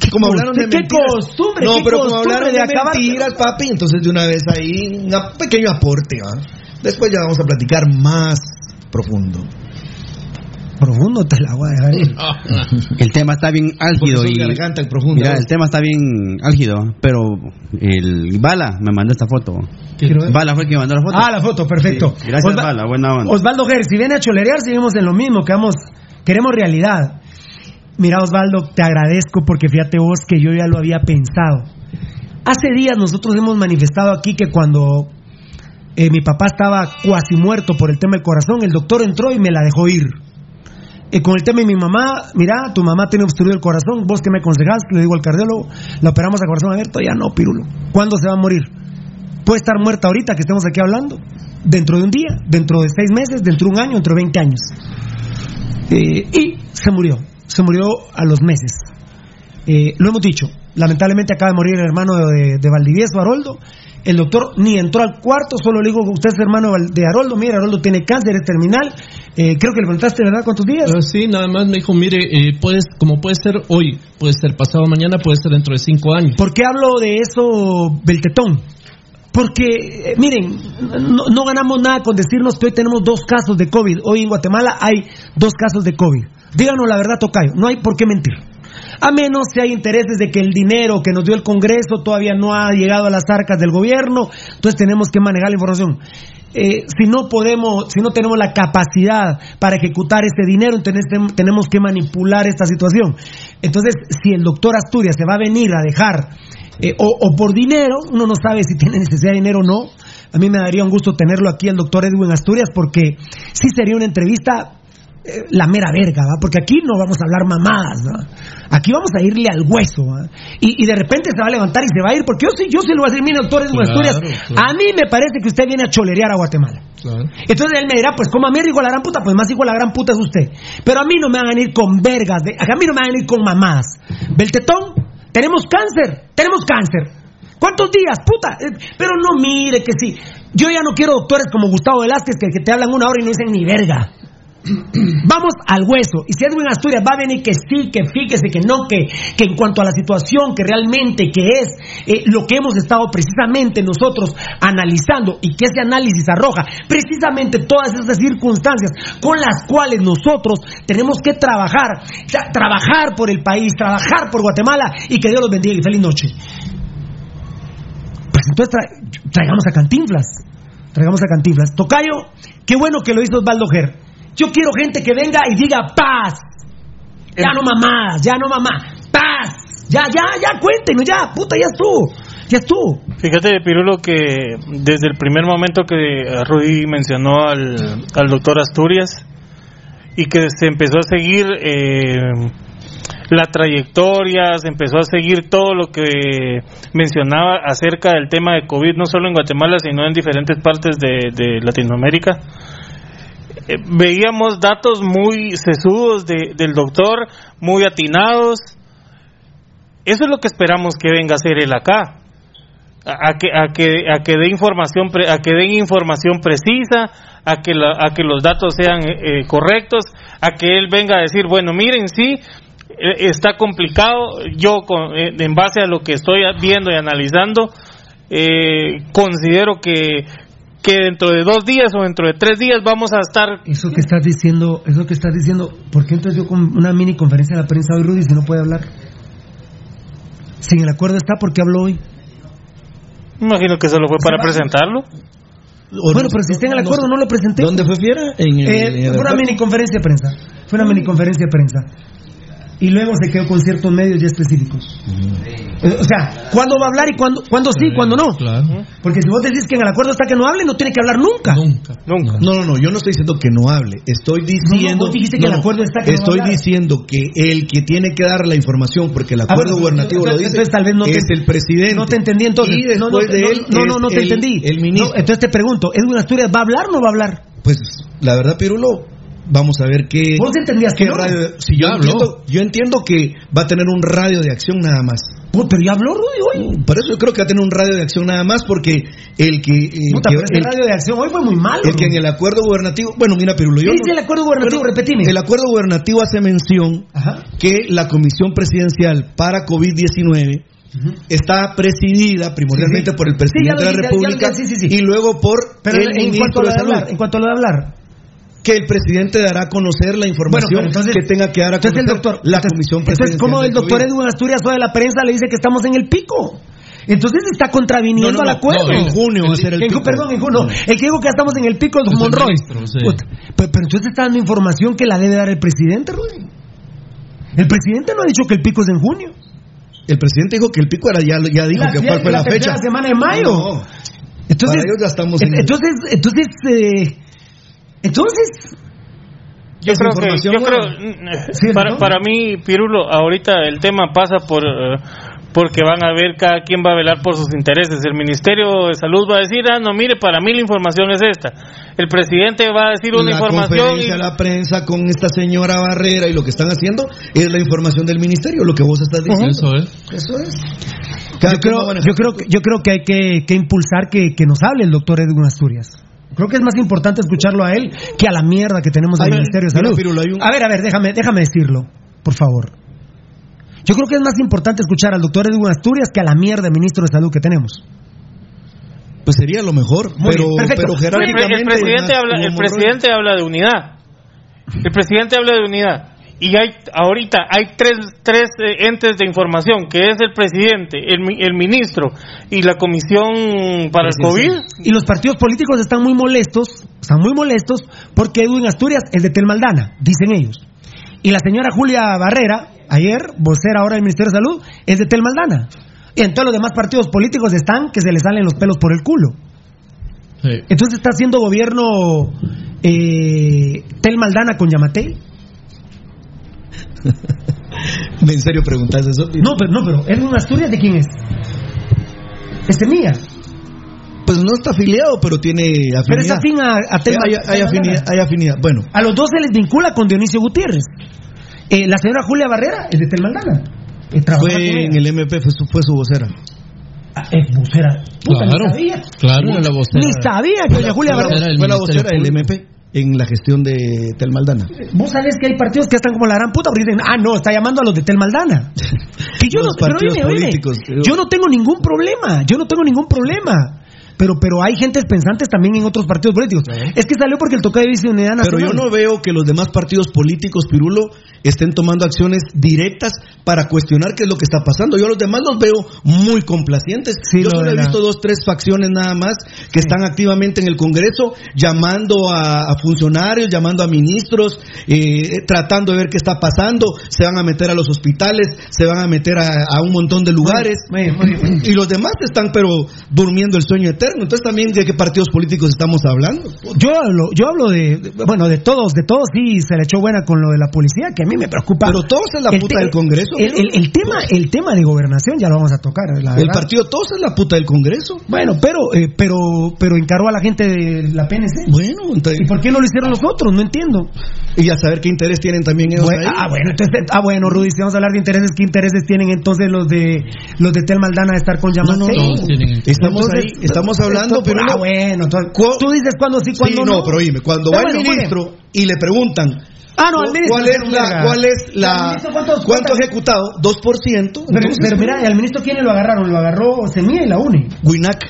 ¿Qué como hablaron de ¿Qué costumbre? No, pero como hablaron de de, acabar- mentiras, papi, entonces de una vez ahí un pequeño aporte, ¿va? Después ya vamos a platicar más profundo. Profundo te la voy a dejar ir. El tema está bien álgido y garganta el profundo. mira, el tema está bien álgido, pero el Bala me mandó esta foto. Bala fue el que mandó la foto. Ah, la foto, perfecto. Sí, gracias Osva- Bala, buena onda. Osvaldo Ger, si viene a cholerear, seguimos en lo mismo, que vamos, queremos realidad. Mira, Osvaldo, te agradezco porque fíjate vos que yo ya lo había pensado. Hace días nosotros hemos manifestado aquí que cuando eh, mi papá estaba cuasi muerto por el tema del corazón, el doctor entró y me la dejó ir. Eh, con el tema de mi mamá, mira, tu mamá tiene obstruido el corazón, vos que me aconsejás, le digo al cardiólogo, la operamos a corazón abierto, ya no, pirulo. ¿Cuándo se va a morir? Puede estar muerta ahorita que estemos aquí hablando, dentro de un día, dentro de seis meses, dentro de un año, dentro de 20 años. Eh, y se murió, se murió a los meses. Eh, lo hemos dicho, lamentablemente acaba de morir el hermano de, de Valdivieso, Haroldo. El doctor ni entró al cuarto, solo le digo, usted es hermano de Haroldo, mire, Haroldo tiene cáncer, es terminal. Eh, creo que le preguntaste, ¿verdad? ¿Cuántos días? Eh, sí, nada más me dijo, mire, eh, puedes, como puede ser hoy, puede ser pasado mañana, puede ser dentro de cinco años. ¿Por qué hablo de eso, Beltetón? Porque, eh, miren, no, no ganamos nada con decirnos que hoy tenemos dos casos de COVID. Hoy en Guatemala hay dos casos de COVID. Díganos la verdad, Tocayo, no hay por qué mentir. A menos si hay intereses de que el dinero que nos dio el Congreso todavía no ha llegado a las arcas del gobierno, entonces tenemos que manejar la información. Eh, si no podemos, si no tenemos la capacidad para ejecutar este dinero, entonces tenemos que manipular esta situación. Entonces, si el doctor Asturias se va a venir a dejar, eh, o por dinero, uno no sabe si tiene necesidad de dinero o no. A mí me daría un gusto tenerlo aquí el doctor Edwin Asturias porque sí sería una entrevista eh, la mera verga, ¿va? Porque aquí no vamos a hablar mamadas, ¿va? Aquí vamos a irle al hueso, ¿va? Y, y de repente se va a levantar y se va a ir, porque yo sí, yo sí lo voy a decir, mire, doctor Edwin Claro, Asturias, claro. a mí me parece que usted viene a cholerear a Guatemala. Entonces él me dirá, pues como a mí de la gran puta, pues más de la gran puta es usted. Pero a mí no me van a ir con vergas, de- a mí no me van a ir con mamadas. Beltetón, tenemos cáncer, tenemos cáncer. ¿Cuántos días, puta? Eh, Pero no mire que sí. Yo ya no quiero doctores como Gustavo Velázquez que, que te hablan una hora y no dicen ni verga. Vamos al hueso. Y si Edwin Asturias va a venir que sí, que fíjese, que no, que, que en cuanto a la situación, que realmente, que es eh, lo que hemos estado precisamente nosotros analizando y que ese análisis arroja precisamente todas esas circunstancias con las cuales nosotros tenemos que trabajar, tra- trabajar por el país, trabajar por Guatemala y que Dios los bendiga y feliz noche. Pues entonces tra- traigamos a Cantinflas. Traigamos a Cantinflas. Tocayo, qué bueno que lo hizo Osvaldo Ger. Yo quiero gente que venga y diga paz. Ya no mamás, ya no mamá. Paz. Ya, ya, ya, cuéntenos, ya, puta, ya estuvo. Ya estuvo. Fíjate, Pirulo, que desde el primer momento que Rudy mencionó al, al doctor Asturias, y que se empezó a seguir eh, la trayectoria, se empezó a seguir todo lo que mencionaba acerca del tema de COVID, no solo en Guatemala, sino en diferentes partes de, de Latinoamérica. Eh, veíamos datos muy sesudos de- del doctor, muy atinados. Eso es lo que esperamos que venga a hacer él acá. A, que, a, que, a que dé información a que den información precisa a que la- a que los datos sean eh, eh, correctos a que él venga a decir bueno miren sí eh, está complicado yo con- en base a lo que estoy viendo y analizando eh, considero que que dentro de dos días o dentro de tres días vamos a estar Eso que estás diciendo, eso que estás diciendo, ¿por qué entonces yo con una mini conferencia de la prensa hoy, Rudy, si no puede hablar? Si en el acuerdo está, ¿por qué habló hoy? me imagino que solo fue para presentarlo Bueno, pero si está en el acuerdo, no lo presenté. ¿Dónde fue Fiera? En el- Eh, en el fue una mini conferencia de prensa. Fue una mini conferencia de prensa. Y luego se quedó con ciertos medios ya específicos. Eh, O sea, ¿cuándo va a hablar y cuándo, cuándo sí, cuándo no? Porque si vos decís que en el acuerdo está que no hable, no tiene que hablar nunca. Nunca. Nunca. No, no, no, yo no estoy diciendo que no hable. Estoy diciendo. vos dijiste que el acuerdo está que no Estoy diciendo que el que tiene que dar la información, porque el Ah, acuerdo gubernativo lo dice, entonces tal vez no te- es el presidente. No te entendí entonces. Y no, no, después de no, él. no, no, no te el- entendí. El ministro. No, entonces te pregunto, ¿Edwin Asturias va a hablar o no va a hablar? Pues la verdad, Pirulo, vamos a ver qué. ¿Vos entendías qué que no? radio. Si yo, Ya habló. entiendo, yo entiendo que va a tener un radio de acción nada más. Puta, pero ya habló Rudy hoy. Por eso yo creo que va a tener un radio de acción nada más, porque el que. eh, Puta, que- pero este el- radio de acción hoy fue muy malo. el que en el acuerdo gubernativo, bueno, mira, Pirulo, yo ¿Qué dice el acuerdo gubernativo? Repetime. El acuerdo gubernativo hace mención Ajá. que la Comisión Presidencial para COVID-19 está presidida primordialmente Sí, sí. por el Sí, presidente ya lo de la dije, ya- República ya- sí, sí, sí. y luego por Pero el en cuanto ministro a lo de de Salud. hablar, en cuanto a lo de hablar. Que el presidente dará a conocer la información entonces- que tenga que dar a Entonces conocer el doctor, la entonces- Comisión entonces, Presidencial. ¿cómo el del doctor. Edwin Asturias de la prensa le dice que estamos en el pico? Entonces está contraviniendo No, no, al acuerdo. no, en junio va a ser el En- pico. Perdón, en junio. El que dijo que ya estamos en el pico es el Monroy. ministro, sí. Puta, Pero, pero entonces está dando información que la debe dar el presidente, Rudy. El presidente no ha dicho que el pico es en junio. El presidente dijo que el pico era ya, ya dijo La- que fue la, tercera fecha. semana de mayo. Entonces, para ellos ya estamos en- entonces, entonces, eh, entonces, Yo creo que, yo bueno. creo, mm, Sí, para, ¿no? para mí, Pirulo, ahorita el tema pasa por, eh, porque van a ver cada quien va a velar por sus intereses. El Ministerio de Salud va a decir, ah, no, mire, para mí la información es esta. El presidente va a decir una la información y la prensa con esta señora Barrera y lo que están haciendo es la información del ministerio, lo que vos estás diciendo. Eso es. Eso es. Cada yo creo, yo creo, que- yo creo que hay que, que impulsar que, que nos hable el doctor Edwin Asturias. Creo que es más importante escucharlo a él que a la mierda que tenemos del Ministerio de Salud. Pirulo, hay un- A ver, a ver, déjame, déjame decirlo, por favor. Yo creo que es más importante escuchar al doctor Edwin Asturias que a la mierda de ministro de Salud que tenemos. Pues sería lo mejor, Muy pero, bien, pero el, pre- jerárquicamente. el presidente habla, el presidente habla de unidad. El presidente habla de unidad. Y hay ahorita hay tres, tres eh, entes de información, que es el presidente, el, mi- el ministro y la comisión para el COVID. Y los partidos políticos están muy molestos, están muy molestos porque Edwin Asturias es de Telmaldana, dicen ellos. Y la señora Julia Barrera, ayer, vocera ahora del Ministerio de Salud, es de Telmaldana. Y entonces los demás partidos políticos están que se les salen los pelos por el culo. Sí. Entonces está haciendo gobierno eh, Telmaldana con Yamatei. ¿En serio preguntas eso? No, pero no, pero Edwin Asturias de quién es? Es de mía. Pues no está afiliado, pero tiene afinidad. Pero es afín a, a Telma- hay, afinidad, hay afinidad. Bueno, A los dos se les vincula con Dionisio Gutiérrez. Eh, la señora Julia Barrera es de Telmaldana. Eh, fue en el MP, fue su, fue su vocera. Ah, Es vocera. Puta, Claro, ni sabía. claro, la vocera. Ni sabía que doña Julia Barrera. fue la vocera del. MP en la gestión de Telmaldana. Vos sabés que hay partidos que están como la gran puta porque dicen, ah, no, está llamando a los de Telmaldana. Que yo Los no, pero políticos, pero- yo no tengo ningún problema, yo no tengo ningún problema. Pero, pero hay gentes pensantes también en otros partidos políticos. Es que salió porque el toque dice Unidad Pero Nacional. yo no veo que los demás partidos políticos, Pirulo, estén tomando acciones directas para cuestionar qué es lo que está pasando. Yo a los demás los veo muy complacientes. Sí, yo lo solo he visto dos, tres facciones nada más que están activamente en el Congreso, llamando a, a funcionarios, llamando a ministros, eh, tratando de ver qué está pasando. Se van a meter a los hospitales, se van a meter a, a un montón de lugares. Muy muy. Y los demás están, pero durmiendo el sueño eterno. Gobierno. Entonces también de qué partidos políticos estamos hablando. Yo hablo, yo hablo de, de- bueno, de todos, de todos sí se le echó buena con lo de la policía, que a mí me preocupa. Pero todos es la El puta del Congreso. El, el- el tema, el tema de gobernación ya lo vamos a tocar. La el partido todos es la puta del Congreso. Bueno, pero, eh, pero, pero encaró a la gente de la PNC. Bueno, entonces, ¿Y por qué no lo hicieron los otros? No entiendo. y a saber qué interés tienen también ellos Bueno, ahí. ah, bueno, entonces, ah, bueno, Rudy, si vamos a hablar de intereses, ¿qué intereses tienen entonces los de los de Tel Maldana de estar con No, no, Yamate? no. Todos tienen el- Estamos Entonces, ahí, estamos hablando, esto- pero ah, no- bueno, entonces, tú dices cuándo sí, Sí, cuándo no, no. pero oíme, cuando Pero va el bueno, ministro y le preguntan Ah, no, al ministro ¿Cuál es la, cuál es ¿Al la, cuántos- cuánto ejecutado? 2%. Pero, Entonces, pero mira, al ministro ¿quiénes lo agarraron? Lo agarró Semilla y la UNE. Winac.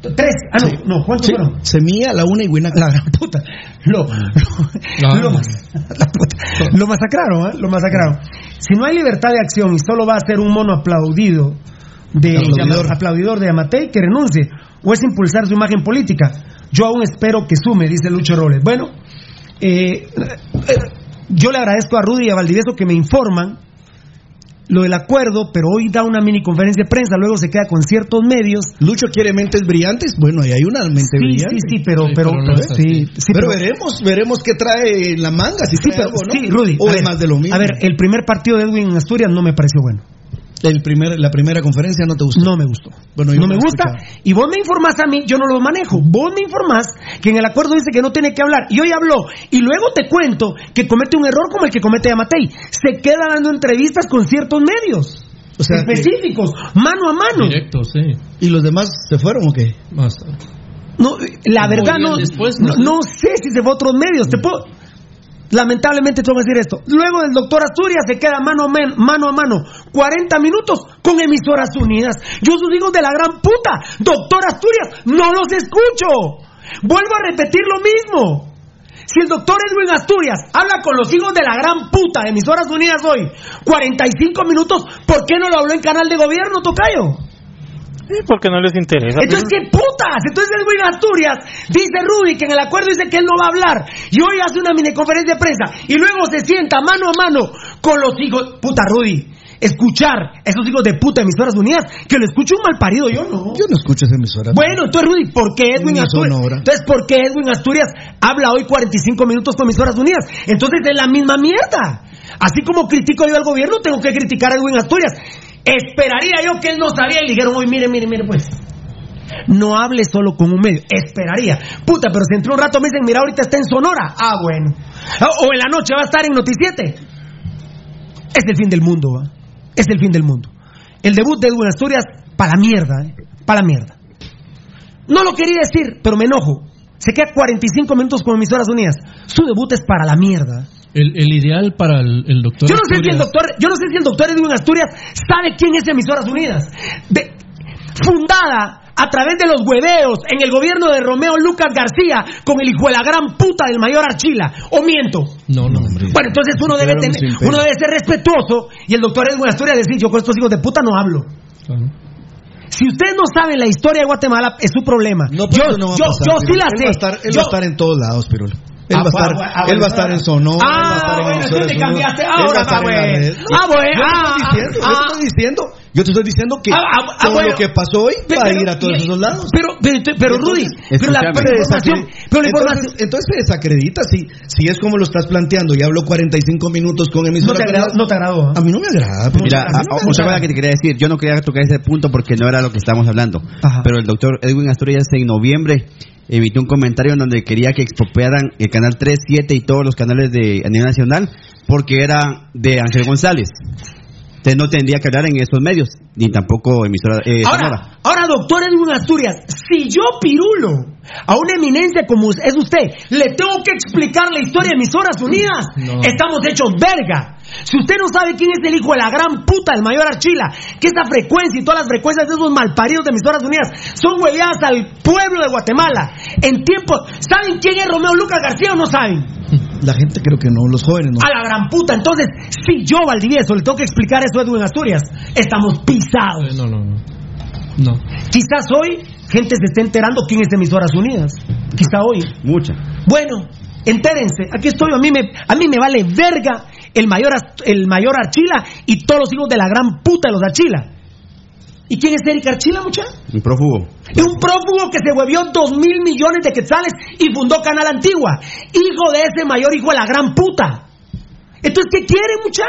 Tres. Ah, no, no, ¿cuántos Sí, fueron? Semilla, la una y Winac. La gran puta. Lo, lo, lo mas- la puta. Lo masacraron, ¿eh? Lo masacraron. Si no hay libertad de acción y solo va a ser un mono aplaudido de Aplaudidor. aplaudidor de Amatei que renuncie o es impulsar su imagen política. Yo aún espero que sume, dice Lucho Robles. Bueno, eh, eh, yo le agradezco a Rudy y a Valdivieso que me informan lo del acuerdo, pero hoy da una mini conferencia de prensa, luego se queda con ciertos medios. Lucho quiere mentes brillantes. Bueno, ahí hay una mente Sí, brillante. sí, sí, pero, Sí, pero, no sí, sí, pero pero- veremos, veremos qué trae en la manga, si Sí, trae pero, algo, ¿no? sí, Rudy. O a es ver, más de lo mismo. A ver, el primer partido de Edwin en Asturias no me pareció bueno. El primer, la primera conferencia no te gustó. No me gustó. Bueno, yo no me gusta. escuchado. Y vos me informás a mí, yo no lo manejo. Vos me informás que en el acuerdo dice que no tiene que hablar. Y hoy habló. Y luego te cuento que comete un error como el que comete Amatei. Se queda dando entrevistas con ciertos medios. O sea, que- específicos, mano a mano. Directo, sí. ¿Y los demás se fueron o qué? Más. No, la Muy verdad bien, no, después, no, no sé. no sé si se fue a otros medios. Te puedo, lamentablemente tengo que decir esto. Luego del doctor Asturias se queda mano a, men- mano a mano 40 minutos con emisoras unidas. Yo sus hijos de la gran puta, doctor Asturias, no los escucho. Vuelvo a repetir lo mismo. Si el doctor Edwin Asturias habla con los hijos de la gran puta de emisoras unidas hoy, 45 minutos, ¿por qué no lo habló en canal de gobierno, Tocayo? Sí, porque no les interesa. Entonces, ¿qué putas? Entonces Edwin Asturias dice Rudy que en el acuerdo dice que él no va a hablar y hoy hace una mini conferencia de prensa y luego se sienta mano a mano con los hijos. Puta Rudy, escuchar esos hijos de puta emisoras unidas, que lo escuche un mal parido, yo no. Yo no escucho esa emisora. Bueno, entonces Rudy, ¿por qué Edwin Asturias? Entonces, ¿por qué Edwin Asturias habla hoy 45 minutos con emisoras unidas? Entonces es la misma mierda. Así como critico yo al gobierno, tengo que criticar a Edwin Asturias. Esperaría yo que él no sabía y le dijeron hoy, mire, mire, mire, pues. No hable solo con un medio. Esperaría. Puta, pero si entre un rato me dicen, mira, ahorita está en Sonora. Ah, bueno. O en la noche va a estar en Noticiete. Es el fin del mundo, ¿va? Es el fin del mundo. El debut de Edwin Asturias, para la mierda, ¿eh? Para la mierda. No lo quería decir, pero me enojo. Se queda 45 minutos con emisoras unidas. Su debut es para la mierda. El, el ideal para el, el doctor. Yo no sé si el Asturias- doctor, yo no sé si el doctor Edwin Asturias sabe quién es Emisoras Unidas. De- fundada a través de los hueveos en el gobierno de Romeo Lucas García con el hijo de la gran puta del mayor Archila. ¿O miento? No, no, hombre. Bueno, entonces uno debe, tener, uno debe ser respetuoso y el doctor Edwin Asturias decir, yo con estos hijos de puta no hablo. Claro. Si ustedes no saben la historia de Guatemala, es su problema. No, pero yo, no va a yo, pasar, yo sí la él sé. Va a estar, él Yo- va a estar en todos lados, Pirulo. Él, Ah, va a estar, ah, ah, él va a bueno, estar en Sonora, ah, él va a estar en bueno, cambiaste. Ahora güey. Ah, ah, ah, estoy diciendo, yo te estoy diciendo que Ah, ah, ah, bueno. lo que pasó hoy Pero- va a ir a todos esos lados. Pero, pero, pero, Rudy, pero la, pero la información, pero la información, entonces, entonces se desacredita si, si es como lo estás planteando y hablo 45 minutos con no emisoras te agradó, unidas. no te agradó. ¿eh? A mí no me agrada. pero Mira, no me a- otra agrada. cosa que te quería decir, yo no quería tocar ese punto porque no era lo que estábamos hablando, Ajá. pero el doctor Edwin Asturias en noviembre emitió un comentario en donde quería que expropiaran el canal 3, 7 y todos los canales de a nivel nacional porque era de Ángel González. Entonces no tendría que hablar en estos medios, ni tampoco emisora eh, Sonora. Ahora, ahora, doctor Edwin Asturias, si yo pirulo a una eminencia como es usted, le tengo que explicar la historia de emisoras unidas, No. estamos hechos verga. Si usted no sabe quién es el hijo de la gran puta del mayor Archila, que esa frecuencia y todas las frecuencias de esos malparidos de emisoras unidas son hueveadas al pueblo de Guatemala, en tiempos, ¿saben quién es Romeo Lucas García o no saben? La gente creo que no, los jóvenes no. A la gran puta. Entonces, si yo, Valdivieso, le tengo que explicar eso a Edwin Asturias, estamos pisados. Eh, No, no, no. No. Quizás hoy gente se esté enterando quién es Emisoras Unidas. Quizá hoy. Mucha. Bueno, entérense. Aquí estoy. A mí me, a mí me vale verga el mayor, el mayor Archila y todos los hijos de la gran puta de los Archila. ¿Y quién es Eric Archila, mucha? Un prófugo. Es un prófugo que se huevió dos mil millones de quetzales y fundó Canal Antigua. Hijo de ese mayor hijo de la gran puta. Entonces, ¿qué quieren, mucha?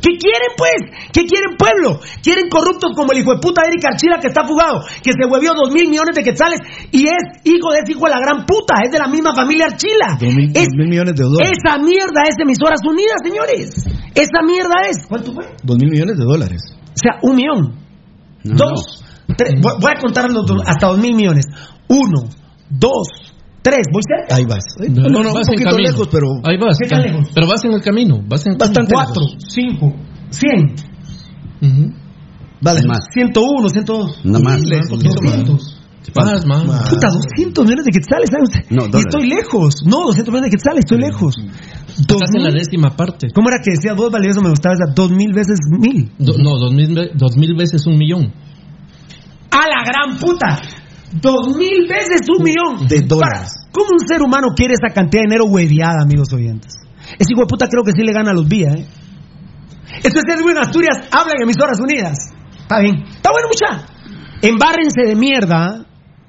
¿Qué quieren, pues? ¿Qué quieren, pueblo? Quieren corruptos como el hijo de puta Eric Archila que está fugado, que se huevió dos mil millones de quetzales y es hijo de ese hijo de la gran puta, es de la misma familia Archila. Dos mil, Es- dos mil millones de dólares. esa mierda es emisoras unidas, señores. Esa mierda es. ¿Cuánto fue? Dos mil millones de dólares. O sea, un millón. No, dos. tres. Voy, a contar los dos- hasta dos mil millones. Uno, dos, tres. Voy cerca. Ahí vas. No, no, un Vas en poquito lejos, pero. Ahí vas. ¿Qué tan lejos? Pero vas en el camino. Vas en el Bastante. Cuatro, cinco, cien. Ujú. Vale. Más. Ciento uno, ciento dos. Nada más. Doscientos. Más, más. Puta, 200 millones de quetzales, ¿sabe usted? No, y estoy lejos. No, 200 millones de quetzales, estoy lejos. Dos Estás en la décima parte. ¿Cómo era que decía dos valiosos? Me gustaba esa dos mil veces mil. Do- no, dos mil, dos mil veces un millón. ¡A la gran puta! Dos mil veces un millón De dólares. ¿Cómo un ser humano quiere esa cantidad de dinero hueviada, amigos oyentes? Ese hijo de puta creo que sí le gana a los vías, ¿eh? Esto es Edwin Asturias, habla en emisoras unidas. Está bien. Está bueno, mucha. Embárrense de mierda.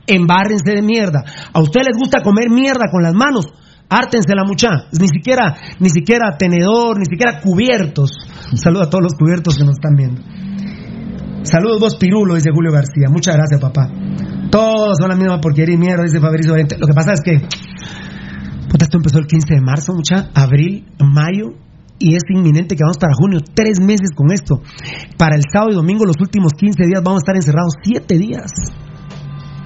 Embárrense de mierda. A ustedes les gusta comer mierda con las manos. Hártense la mucha. Ni siquiera, ni siquiera tenedor, ni siquiera cubiertos. Un saludo a todos los cubiertos que nos están viendo. Saludos vos, Pirulo, dice Julio García. Muchas gracias, papá. Todos son la misma porquería y mierda, dice Fabricio Valente. Lo que pasa es que, esto empezó el 15 de marzo, mucha, abril, mayo, y es inminente que vamos para junio. Tres meses con esto. Para el sábado y domingo, los últimos 15 días, vamos a estar encerrados siete días.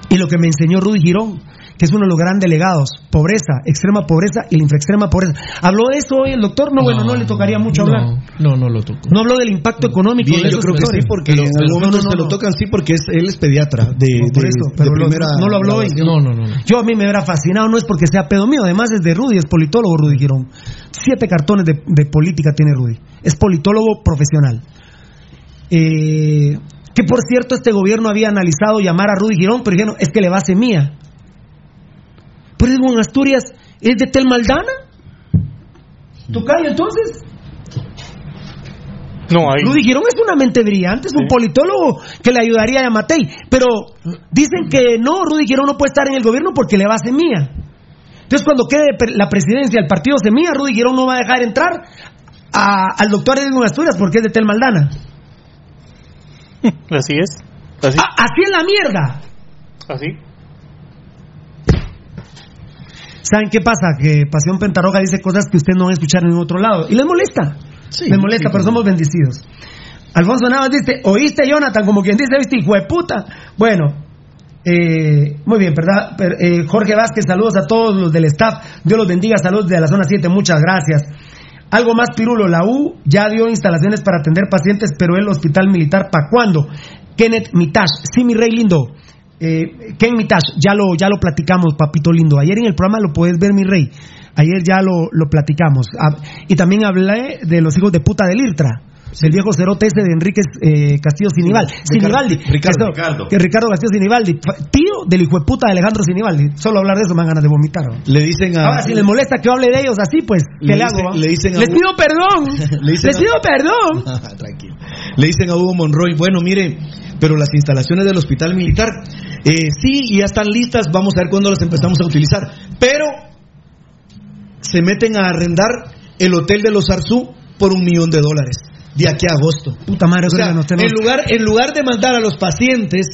Y lo que me enseñó Rudy Girón, que es uno de los grandes legados, pobreza, extrema pobreza y la infraextrema pobreza. ¿Habló de eso hoy el doctor? No, bueno, no le tocaría mucho no, hablar. No, no lo tocó. No habló del impacto económico Bien, de yo esos creo que sí, porque Pero- en algún momento no, no, se lo tocan, sí, porque es, él es pediatra de, No, por de- eso, de pero lo- no lo habló hoy. no, no. no. Yo a mí me hubiera fascinado, no es porque sea pedo mío, además es de Rudy, es politólogo Rudy Girón. Siete cartones de, de política tiene Rudy. Es politólogo profesional. Eh, que por cierto, este gobierno había analizado llamar a Rudy Girón, pero dijeron, es que le va a semilla. Pero es en Asturias, ¿es de Tel Maldana? ¿Tu callo entonces? No, ahí. Rudy Girón es una mente brillante, es un politólogo que le ayudaría a Yamatei. Pero dicen que no, Rudy Girón no puede estar en el gobierno porque le va a Semilla. Entonces, cuando quede la presidencia del partido Semilla, Rudy Girón no va a dejar entrar a- al doctor Edwin Asturias porque es de Tel Maldana. Así es. Así. A- así es la mierda. Así. ¿Saben qué pasa? Que Pasión Pentarroja dice cosas que usted no va a escuchar en otro lado. Y les molesta. les molesta, sí, pero sí. somos bendecidos. Alfonso Navas dice, ¿oíste Jonathan? Como quien dice, ¿viste, hijo de puta? Bueno, eh, muy bien, ¿verdad? Eh, Jorge Vázquez, saludos a todos los del staff. Dios los bendiga, saludos de la zona 7, muchas gracias. Algo más, Pirulo, la U ya dio instalaciones para atender pacientes, pero el hospital militar, ¿para cuándo? Kenneth Mitash, sí, mi rey lindo. Eh, Ken Mitash, ya lo, ya lo platicamos, papito lindo. Ayer en el programa lo puedes ver, mi rey. Ayer ya lo, lo platicamos. Ah, y también hablé de los hijos de puta del IRTRA. Del viejo cerote ese de Enrique eh, Castillo Sinibaldi. Ricardo- Sinibaldi. Ricardo. Ricardo Castillo Sinibaldi. Tío del hijo de puta de Alejandro Sinibaldi. Solo hablar de eso me dan ganas de vomitar. ¿no? Le dicen a. Ahora, si les molesta que hable de ellos así, pues, ¿qué Le hago? le dicen a les pido perdón. Le les a- pido perdón. Tranquilo. Le dicen a Hugo Monroy, bueno, mire, pero las instalaciones del hospital militar, eh, sí, ya están listas, vamos a ver cuándo las empezamos a utilizar. Pero se meten a arrendar el hotel de los Arzú por un millón de dólares de aquí a agosto. Puta madre, O sea, no- en, lugar, en lugar de mandar a los pacientes,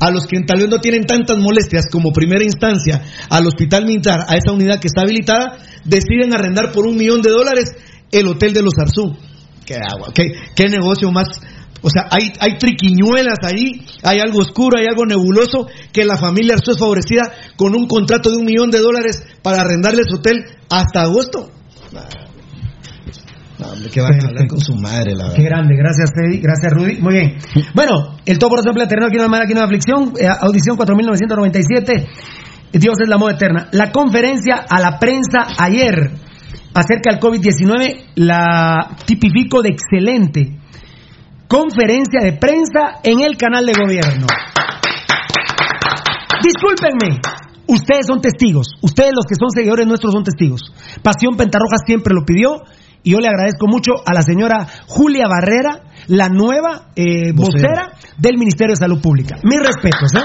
a los que tal vez no tienen tantas molestias como primera instancia, al hospital militar, a esa unidad que está habilitada, deciden arrendar por un millón de dólares el hotel de los Arzú. Qué agua, qué, qué negocio más. O sea, hay, hay triquiñuelas ahí, hay algo oscuro, hay algo nebuloso, que la familia Arzú es favorecida con un contrato de un millón de dólares para arrendarles hotel hasta agosto. No, que van a hablar con su madre, la Qué verdad. grande, gracias Freddy, gracias Rudy. Muy bien. Bueno, el todo por eterno aquí no hay aquí no hay aflicción, eh, audición 4997. Dios es la moda eterna. La conferencia a la prensa ayer acerca del COVID-19 la tipifico de excelente. Conferencia de prensa en el canal de gobierno. Discúlpenme, ustedes son testigos, ustedes los que son seguidores nuestros son testigos. Pasión Pentarroja siempre lo pidió y yo le agradezco mucho a la señora Julia Barrera, la nueva eh, vocera. del Ministerio de Salud Pública. Mis respetos, ¿eh?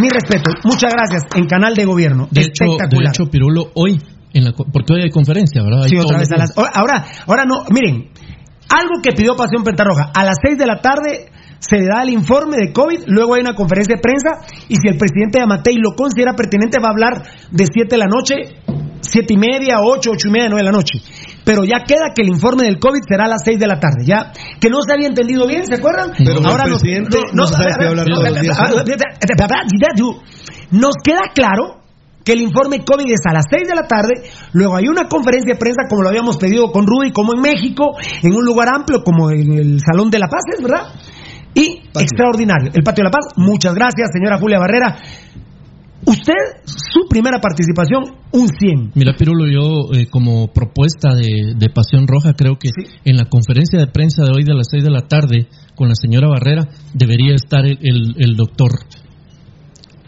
Mis respetos. Muchas gracias en Canal de Gobierno. De hecho, de Espectacular. hecho, Pirulo, hoy, en la, porque hoy hay conferencia, ¿verdad? Hay Sí, otra vez a las- ahora, ahora, no, miren, algo que pidió Pasión Pentarroja, a las 6 de la tarde se le da el informe de COVID, luego hay una conferencia de prensa y si el presidente Yamatei lo considera pertinente va a hablar de 7 de la noche, 7 y media, 8, 8 y media, 9 de la noche. Pero ya queda que el informe del COVID será a las 6 de la tarde, ya que no se había entendido bien, ¿se acuerdan? Pero el ahora nos- presidente no sabe qué hablar todos los días, Nos queda claro que el informe COVID es a las 6 de la tarde, luego hay una conferencia de prensa como lo habíamos pedido con Rudy, como en México, en un lugar amplio como en el Salón de la Paz, ¿es verdad? Y extraordinario, el Patio de la Paz. Muchas gracias, señora Julia Barrera. Usted, su primera participación, un 100. Mira, Pirulo, yo eh, como propuesta de, de Pasión Roja, creo que en la conferencia de prensa de hoy de las 6 de la tarde con la señora Barrera debería estar el, el, el doctor.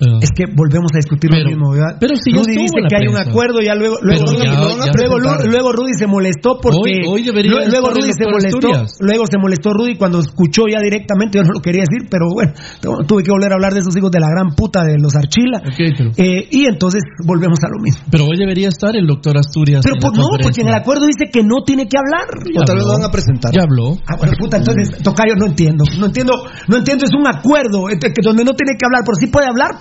Eh, Es que volvemos a discutir lo mismo, ¿verdad? pero si Rudy dice que hay un acuerdo, ya luego luego, Pero ya- luego, ya luego, luego Rudy se molestó porque Hoy- hoy debería luego, luego estar el Rudy se doctor molestó, Asturias. luego se molestó Rudy cuando escuchó ya directamente, yo no lo quería decir, pero bueno, tu- tuve que volver a hablar de esos hijos de la gran puta de los Archila. Eh, y entonces volvemos a lo mismo. Pero hoy debería estar el doctor Asturias. Pero en pues no, porque en el acuerdo dice que no tiene que hablar. Ya habló. presentar. Ya habló. Ah, bueno, puta, entonces, Tocayo, no entiendo. No entiendo, no entiendo, es un acuerdo este, que donde no tiene que hablar, pero sí puede hablar,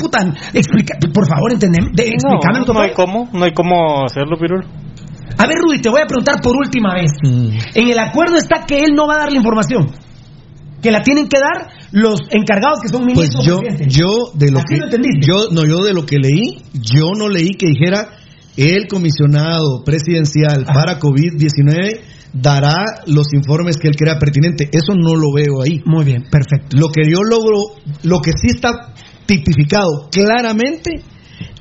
Explica, por favor, entendeme, de, explícame, no, no hay cómo, no hay cómo hacerlo, Pirulo. A ver, Rudy, te voy a preguntar por última vez. En el acuerdo está que él no va a dar la información. Que la tienen que dar los encargados que son Pues ministros. yo, presidentes. yo de lo Así que lo yo no yo de lo que leí, yo no leí que dijera el comisionado presidencial para COVID-19 dará los informes que él crea pertinente. Eso no lo veo ahí. Muy bien, perfecto. Lo que yo logro, lo que sí está tipificado claramente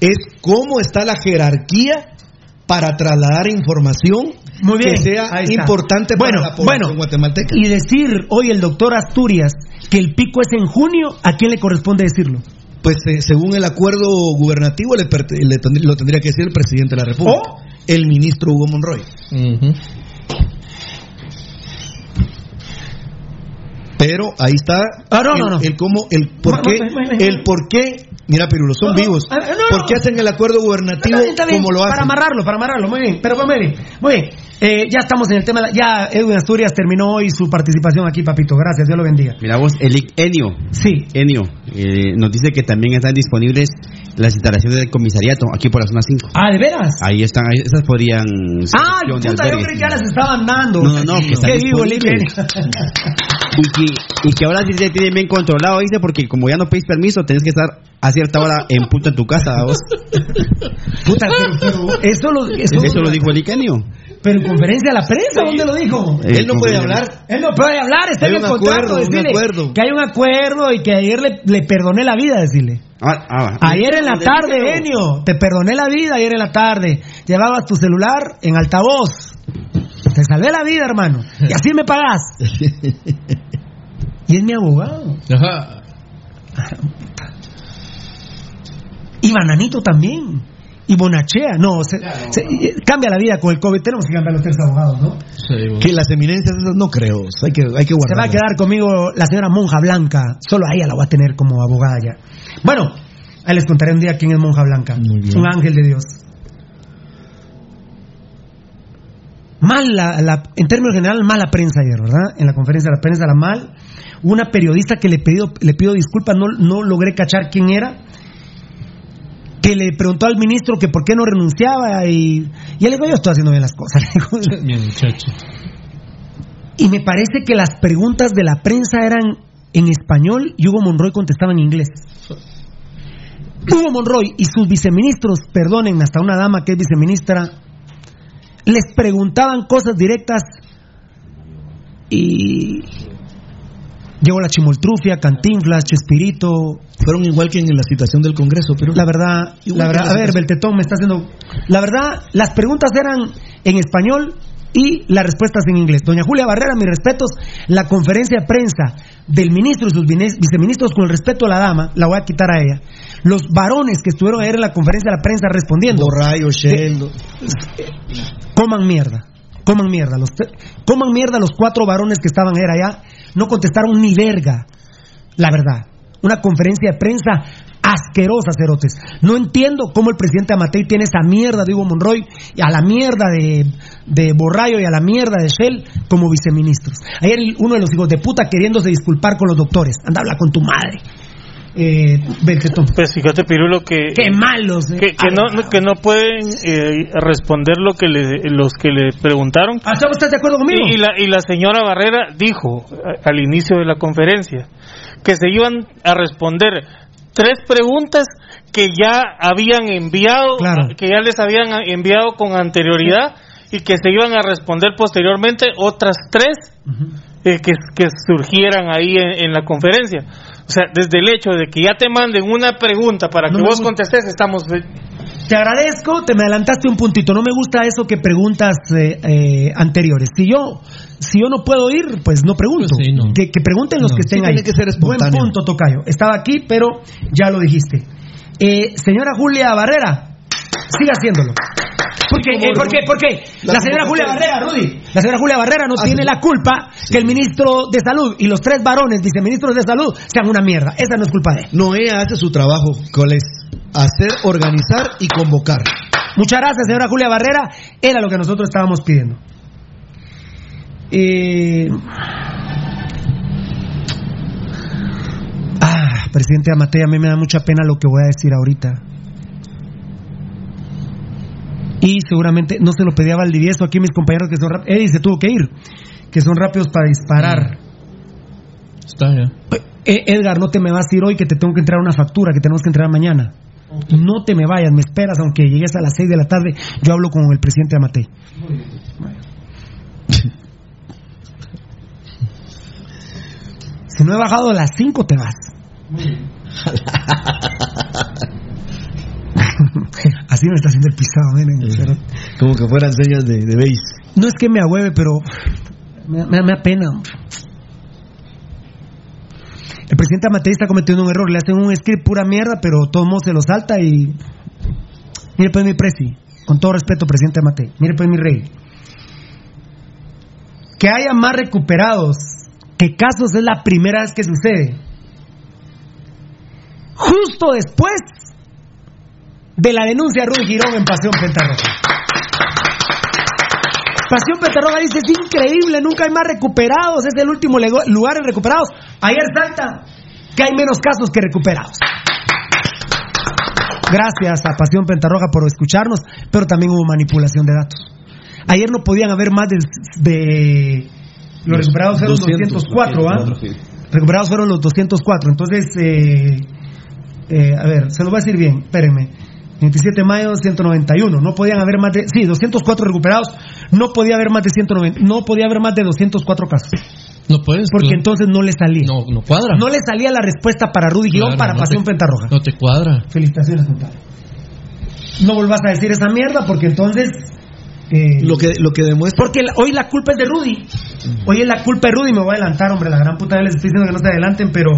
es cómo está la jerarquía para trasladar información Muy bien, que sea importante bueno, para la población bueno, guatemalteca. Y decir hoy el doctor Asturias que el pico es en junio, ¿a quién le corresponde decirlo? Pues eh, según el acuerdo gubernativo le lo tendría que decir el presidente de la República, ¿Oh? el ministro Hugo Monroy. Pero ahí está Ah, no, el, no, no. el cómo, el por qué, el por qué, mira Pirulo, son vivos. ah, no, no. ¿Por qué hacen el acuerdo gubernativo Está bien, está bien, como lo hacen? Para amarrarlo, para amarrarlo, muy bien. Pero muy bien, muy bien. Eh, ya estamos en el tema. Ya Edwin Asturias terminó hoy su participación aquí, papito. Gracias, Dios lo bendiga. Mira vos, el Enio. Sí. Enio eh, nos dice que también están disponibles las instalaciones del comisariato aquí por la zona 5. Ah, ¿de veras? Ahí están, ahí, esas podrían Ah, puta, yo creí que ya las estaban dando. No, no, no, que están Qué vivo el disponibles. Y que, y que ahora sí te tienen bien controlado, dice, porque como ya no pedís permiso, tenés que estar a cierta hora en punto en tu casa, vos. Puta, pero, eso lo, eso, Eso lo dijo el Ikenio. Pero en conferencia a la prensa, ¿dónde lo dijo? Eh, Él no puede hablar. Él no puede hablar, está en el contrato. acuerdo, un decirle acuerdo. Que hay un acuerdo y que ayer le, le perdoné la vida, decirle. Ah, ah, Ayer en la tarde, Enio, te perdoné la vida ayer en la tarde. Llevabas tu celular en altavoz. Te salvé la vida, hermano. Y así me pagás. Y es mi abogado. Ajá. Y Bananito también. Y Bonachea. No, se- se- cambia la vida con el COVID. Tenemos que cambiar los tres abogados, ¿no? Que las eminencias esas no creo, hay que, hay que Se va a quedar conmigo la señora Monja Blanca. Solo a ella la voy a tener como abogada ya. Bueno, ahí les contaré un día quién es Monja Blanca. Un ángel de Dios. Mal, la, la- en términos general, mala prensa ayer, ¿verdad? En la conferencia de la prensa, la mal. Una periodista que le pidió, le pido disculpas, no, no logré cachar quién era, que le preguntó al ministro que por qué no renunciaba y, y él le dijo, yo estoy haciendo bien las cosas. Mi muchacho. Y me parece que las preguntas de la prensa eran en español y Hugo Monroy contestaba en inglés. Hugo Monroy y sus viceministros, perdonen, hasta una dama que es viceministra, les preguntaban cosas directas y llegó la chimoltrufia, Cantinflas, Chespirito. Fueron igual que en la citación del Congreso, pero La verdad, la verdad, a ver, situación. Beltetón me está haciendo. La verdad, las preguntas eran en español y las respuestas en inglés. Doña Julia Barrera, mis respetos, la conferencia de prensa del ministro y sus viceministros, con el respeto a la dama, la voy a quitar a ella. Los varones que estuvieron ayer en la conferencia de la prensa respondiendo. Borrayo, Shell, Coman mierda. Coman mierda. Los coman mierda los cuatro varones que estaban era allá. No contestaron ni verga. La verdad. Una conferencia de prensa asquerosa, cerotes. No entiendo cómo el presidente Amatei tiene esa mierda de Hugo Monroy y a la mierda de, de Borrayo y a la mierda de Shell como viceministros. Ayer uno de los hijos de puta queriéndose disculpar con los doctores. Anda, habla con tu madre. Eh. Pues fíjate, Pirulo, que... Qué malos. eh. Que, que no, no- que no pueden eh, responder lo que le, los que le preguntaron. Ah, ¿Estás de acuerdo conmigo? Y, y la, y la señora Barrera dijo al inicio de la conferencia que se iban a responder tres preguntas que ya habían enviado, que ya les habían enviado con anterioridad y que se iban a responder posteriormente otras tres eh, que, que surgieran ahí en, en la conferencia. O sea, desde el hecho de que ya te manden una pregunta para que No vos contestes, estamos... Te agradezco, te me adelantaste un puntito. No me gusta eso que preguntas eh, eh, anteriores. Si yo, si yo no puedo ir, pues no pregunto. Que, que pregunten los No, que sí estén tiene ahí. que ser Buen espontáneo. punto, Tocayo. Estaba aquí, pero ya lo dijiste. Eh, señora Julia Barrera, siga haciéndolo. Porque, eh, ¿Por qué? ¿Por qué? La, La señora Julia. Barrera, Rudy, la señora Julia Barrera no Ah, tiene sí. la culpa que el ministro de Salud y los tres varones viceministros de Salud sean una mierda. Esa no es culpa de él. No, ella hace su trabajo, ¿cuál es? Hacer, organizar y convocar. Muchas gracias, señora Julia Barrera. Era lo que nosotros estábamos pidiendo. Eh, Ah, presidente Amatei, a mí me da mucha pena lo que voy a decir ahorita. Y seguramente no se lo pedía a Valdivieso. Aquí mis compañeros que son rápidos. Eddie se tuvo que ir. Que son rápidos para disparar. Está ya. Eh, Edgar, no te me vas a ir hoy que te tengo que entregar una factura que tenemos que entregar mañana. No te me vayas, me esperas aunque llegues a las 6 de la tarde. Yo hablo con el presidente Amatei. Si no he bajado a las 5 te vas. Así me está haciendo el pisado, miren. pero- Como que fueran señas de, de base. No es que me ahueve, pero me, me- me da pena. El presidente Amatei está cometiendo un error. Le hacen un script pura mierda, pero todo modo se lo salta y... Mire pues mi presi, con todo respeto, presidente Amatei. Mire pues mi rey. Que haya más recuperados que casos es la primera vez que sucede. Justo después de la denuncia de Rudy Girón en Pasión Pentarroja. Pasión Pentarroja dice, es increíble, nunca hay más recuperados, es el último lugar en recuperados. Ayer salta que hay menos casos que recuperados. Gracias a Pasión Pentarroja por escucharnos, pero también hubo manipulación de datos. Ayer no podían haber más de... de- los recuperados fueron 204, ¿ah? Recuperados fueron los 204. Entonces, eh, eh, a ver, se lo voy a decir bien, espérenme. 27 de mayo, 191. No podían haber más de. Sí, 204 recuperados. No podía haber más de 190. No podía haber más de 204 casos. No puedes. Porque claro. entonces no le salía. No, no cuadra. No le salía la respuesta para Rudy Claro, para no Pasión Pentarroja. No te cuadra. Felicitaciones, compadre. No volvás a decir esa mierda porque entonces. eh, Lo que, lo que demuestra. porque la- hoy la culpa es de Rudy. Hoy es la culpa de Rudy. Me voy a adelantar, hombre. La gran puta ya les estoy diciendo que no se adelanten, pero.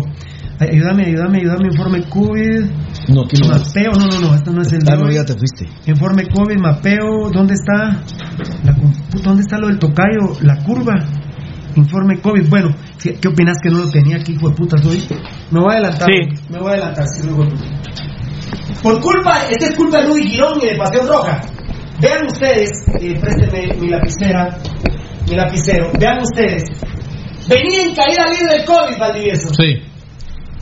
ay, Ayúdame, ayúdame, ayúdame. Informe COVID. No, aquí no. Mapeo, no, no, no. Esto no es el Ah, no, ya te fuiste. Informe COVID, mapeo. ¿Dónde está? La, ¿Dónde está lo del tocayo? La curva. Informe COVID. Bueno, ¿qué qué opinas que no lo tenía aquí, hijo de puta? Soy. Me voy a adelantar. Sí. Me voy a adelantar, sí, hijo de puta. Por culpa, esta es culpa de Rudy Girón y de Pasión Roja. Vean ustedes, eh, présteme mi lapicera, mi lapicero. Vean ustedes. Venía en caída libre del COVID, Valdivieso. Sí.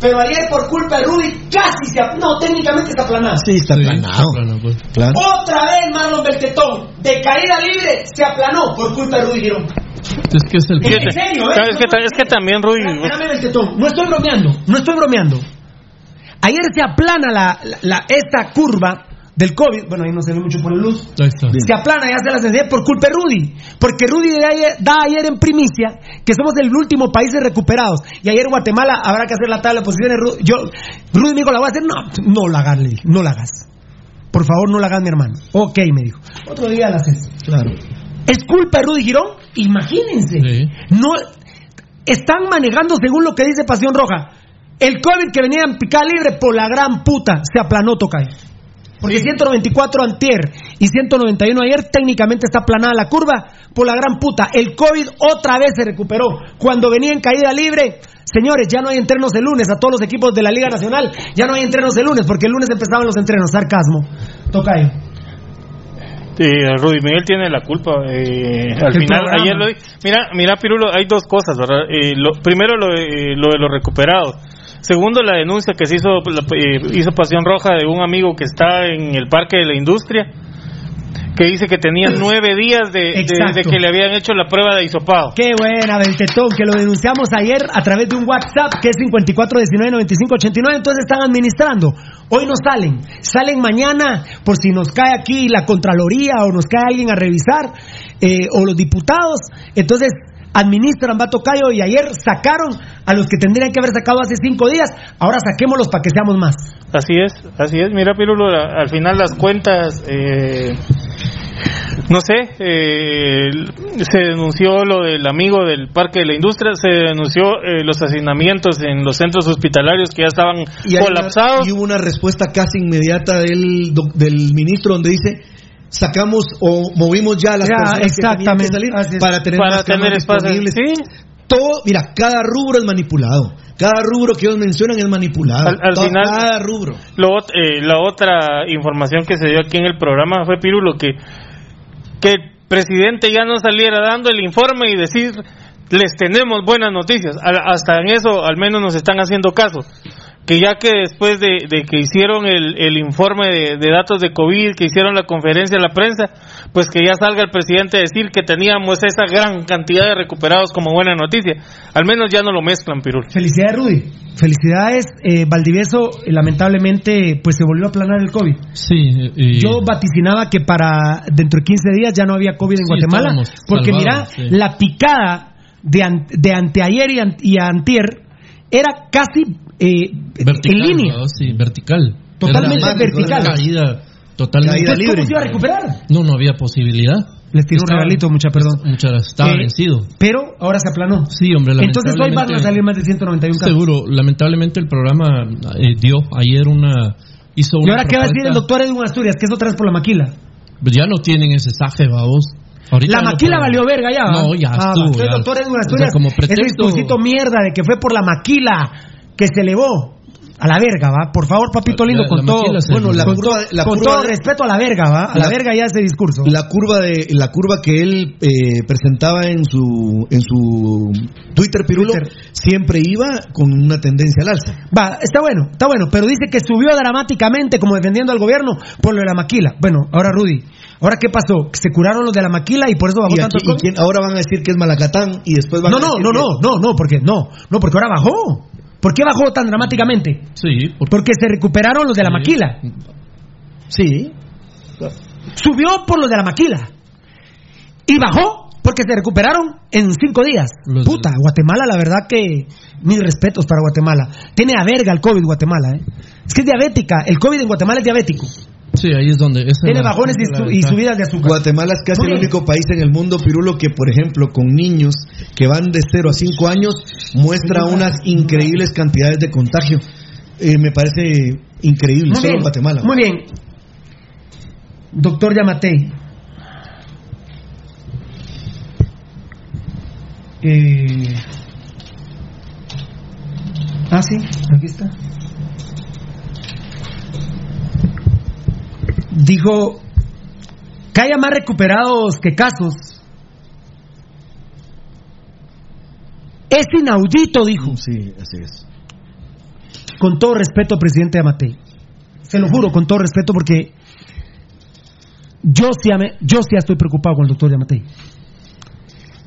Pero ayer, por culpa de Rudy, casi se. ap- No, técnicamente está aplanado. Sí, está Sí, planado. plano, pues. Claro. Otra vez Marlon Beltetón, de caída libre, se aplanó por culpa de Rudy Girón. Es que es el. En serio, ¿eh? Es que, es que también, Rudy, Espérame, Beltetón, no estoy bromeando, no estoy bromeando. Ayer se aplana la, la- la- esta curva del COVID, bueno, ahí no se ve mucho por la luz, se aplana, ya se las enseñé por culpa de Rudy. Porque Rudy da ayer, da ayer en primicia que somos el último país de recuperados. Y ayer Guatemala habrá que hacer la tabla de posiciones. Ru- Yo, Rudy me dijo, ¿la voy a hacer? No, no la hagas, le dije, no la hagas. Por favor, no la hagas, mi hermano. Ok, me dijo. Otro día la haces. Claro. ¿Es culpa de Rudy Girón? Imagínense. Sí. No, están manejando según lo que dice Pasión Roja. El COVID que venía en picada libre por la gran puta se aplanó, Tocayo. Porque 194 antier y 191 ayer, técnicamente está aplanada la curva por la gran puta. El COVID otra vez se recuperó. Cuando venía en caída libre, señores, ya no hay entrenos de lunes a todos los equipos de la Liga Nacional. Ya no hay entrenos de lunes porque el lunes empezaban los entrenos. Sarcasmo. Toca ahí. Sí, Rudy Miguel tiene la culpa. eh, al final, programa. ayer lo Mira, mira, Pirulo, hay dos cosas, ¿verdad? Eh, lo- primero, lo, de- lo de los recuperados. Segundo, la denuncia que se hizo, la- eh, hizo Pasión Roja de un amigo que está en el Parque de la Industria, que dice que tenía nueve días de, de- Exacto. de que le habían hecho la prueba de hisopado. Qué buena, Beltetón, que lo denunciamos ayer a través de un WhatsApp que es 54199589, entonces están administrando. Hoy no salen, salen mañana por si nos cae aquí la Contraloría o nos cae alguien a revisar, eh, o los diputados, entonces administran Vato Cayo y ayer sacaron a los que tendrían que haber sacado hace cinco días, ahora saquémoslos para que seamos más. Así es, así es. Mira, Pirulo, al final las cuentas, eh, no sé, eh, se denunció lo del amigo del Parque de la Industria, se denunció eh, los hacinamientos en los centros hospitalarios que ya estaban Y, una- colapsados. y hubo una respuesta casi inmediata del, del ministro donde dice sacamos o movimos ya las Ya, personas que tenían que exactamente, salir para tener Para más camas tener espacio, disponibles. Todo, mira, cada rubro es manipulado. Cada rubro que ellos mencionan es manipulado. Al- al Todo- final- cada rubro. Lo eh, la otra información que se dio aquí en el programa fue Pirulo que que el presidente ya no saliera dando el informe y decir les tenemos buenas noticias. Hasta en eso al menos nos están haciendo caso. Que ya que después de, de que hicieron el, el informe de, de datos de COVID, que hicieron la conferencia a la prensa, pues que ya salga el presidente a decir que teníamos esa gran cantidad de recuperados como buena noticia. Al menos ya no lo mezclan, Pirulo. Felicidades, Rudy. Felicidades. Eh, Valdivieso, lamentablemente, pues se volvió a aplanar el COVID. Sí, y- Yo vaticinaba que para dentro de 15 días ya no había COVID en Sí, Guatemala. Porque salvados, mira, sí. la picada de, an- de anteayer y, an- y antier era casi eh, vertical, en línea. ¿no? Sí, vertical. Totalmente Era vertical. Caída totalmente. Entonces, ¿Cómo se iba a recuperar? No, no había posibilidad. Les tiró un regalito, mucha perdón. Muchas, estaba Eh, vencido. Pero ahora se aplanó. Sí, hombre, Entonces hoy van a salir más de 191 casos. Seguro, lamentablemente el programa eh, dio ayer una. Hizo ¿Y una ahora qué va a decir el doctor Edwin Asturias? Que es otra vez por la maquila. Ya no tienen ese saje, babos. Ahorita La no maquila pueden. valió verga ya. ¿va? No, ya Ah, estuvo. Ya. doctor Edwin O sea, Asturias, como ese pretexto. discursito mierda de que fue por la maquila que se elevó. A la verga, va. Por favor, papito lindo, La- con la todo, Bueno, la con, curva- todo- la con curva todo de- respeto a la verga, va. A la, La- verga ya ese discurso. La curva de la curva que él eh, presentaba en su en su Twitter Pirulo Twitter. siempre iba con una tendencia al alza. Va, está bueno, está bueno, pero dice que subió dramáticamente como defendiendo al gobierno por lo de la maquila. Bueno, ahora Rudy, ¿ahora qué pasó? ¿Se curaron los de la maquila y por eso bajó Y, tanto aquí- y quién- ahora van a decir que es Malacatán y después van No, a no, decir no, que- no, no, no, porque no, no, porque ahora bajó. ¿Por qué bajó tan dramáticamente? Sí, Porque se recuperaron los de la Sí. maquila. Sí. Subió por los de la maquila. Y bajó porque se recuperaron en cinco días. Los- Puta, Guatemala, la verdad que mis respetos para Guatemala. Tiene a verga el COVID Guatemala, ¿eh? Es que es diabética. El COVID en Guatemala es diabético. Sí, ahí es donde. Tiene bajones y, subidas de azúcar. Guatemala es casi el único país en el mundo, Pirulo, que por ejemplo con niños que van de 0 a 5 años muestra unas increíbles cantidades de contagio. Eh, me parece increíble, Muy solo bien, en Guatemala. Muy bien. Doctor Yamatei. Eh... Ah, sí, aquí está. Dijo que haya más recuperados que casos. Es inaudito, dijo. Sí, así es. Con todo respeto, presidente Yamatei. Se lo juro, con todo respeto, porque yo sí, yo sí estoy preocupado con el doctor Yamatei.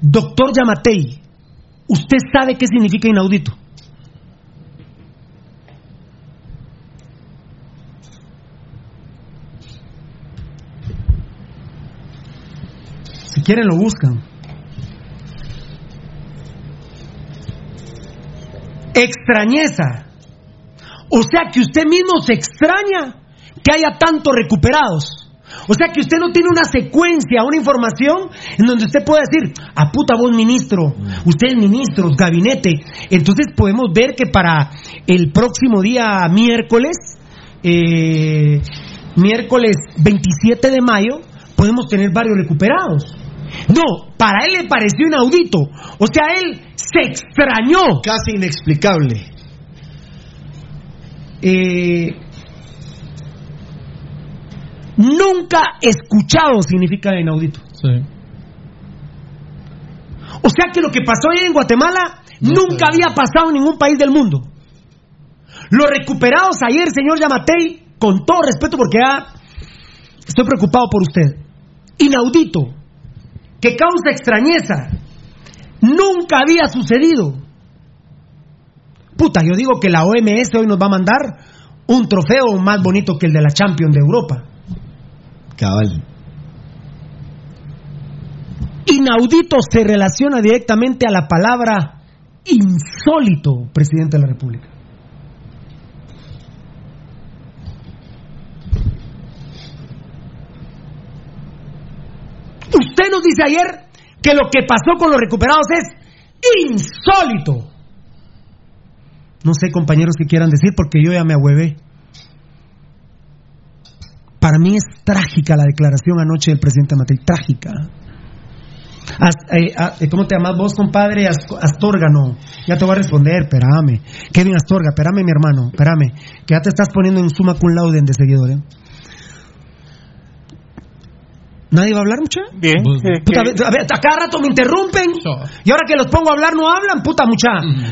Doctor Yamatei, ¿usted sabe qué significa inaudito? Quieren lo buscan. Extrañeza. O sea que usted mismo se extraña que haya tantos recuperados. O sea que usted no tiene una secuencia, una información en donde usted pueda decir, a puta vos ministro, ustedes ministros, gabinete. Entonces podemos ver que para el próximo día miércoles, eh, miércoles 27 de mayo, podemos tener varios recuperados. No, para él le pareció inaudito. O sea, él se extrañó. Casi inexplicable. Eh, nunca escuchado significa inaudito. Sí. O sea que lo que pasó ayer en Guatemala nunca había pasado en ningún país del mundo. Los recuperados ayer, señor Yamatei, con todo respeto, porque ya estoy preocupado por usted. Inaudito, que causa extrañeza, nunca había sucedido. Puta, yo digo que la OMS hoy nos va a mandar un trofeo más bonito que el de la Champions de Europa. Cabal. Inaudito se relaciona directamente a la palabra insólito, presidente de la República. Usted nos dice ayer que lo que pasó con los recuperados es insólito. No sé, compañeros, qué quieran decir, porque yo ya me ahuevé. Para mí es trágica la declaración anoche del presidente Matei, trágica. Eh, ah, eh, ¿Cómo te llamas vos, compadre? As- Astorgano. Ya te voy a responder, espérame. Kevin Astorga, espérame, mi hermano, espérame. Que ya te estás poniendo en suma cum laude de seguidor, ¿eh? ¿Nadie va a hablar, mucha? Bien. Puta, que- a, ver, a cada rato me interrumpen. Y ahora que los pongo a hablar, no hablan, puta mucha.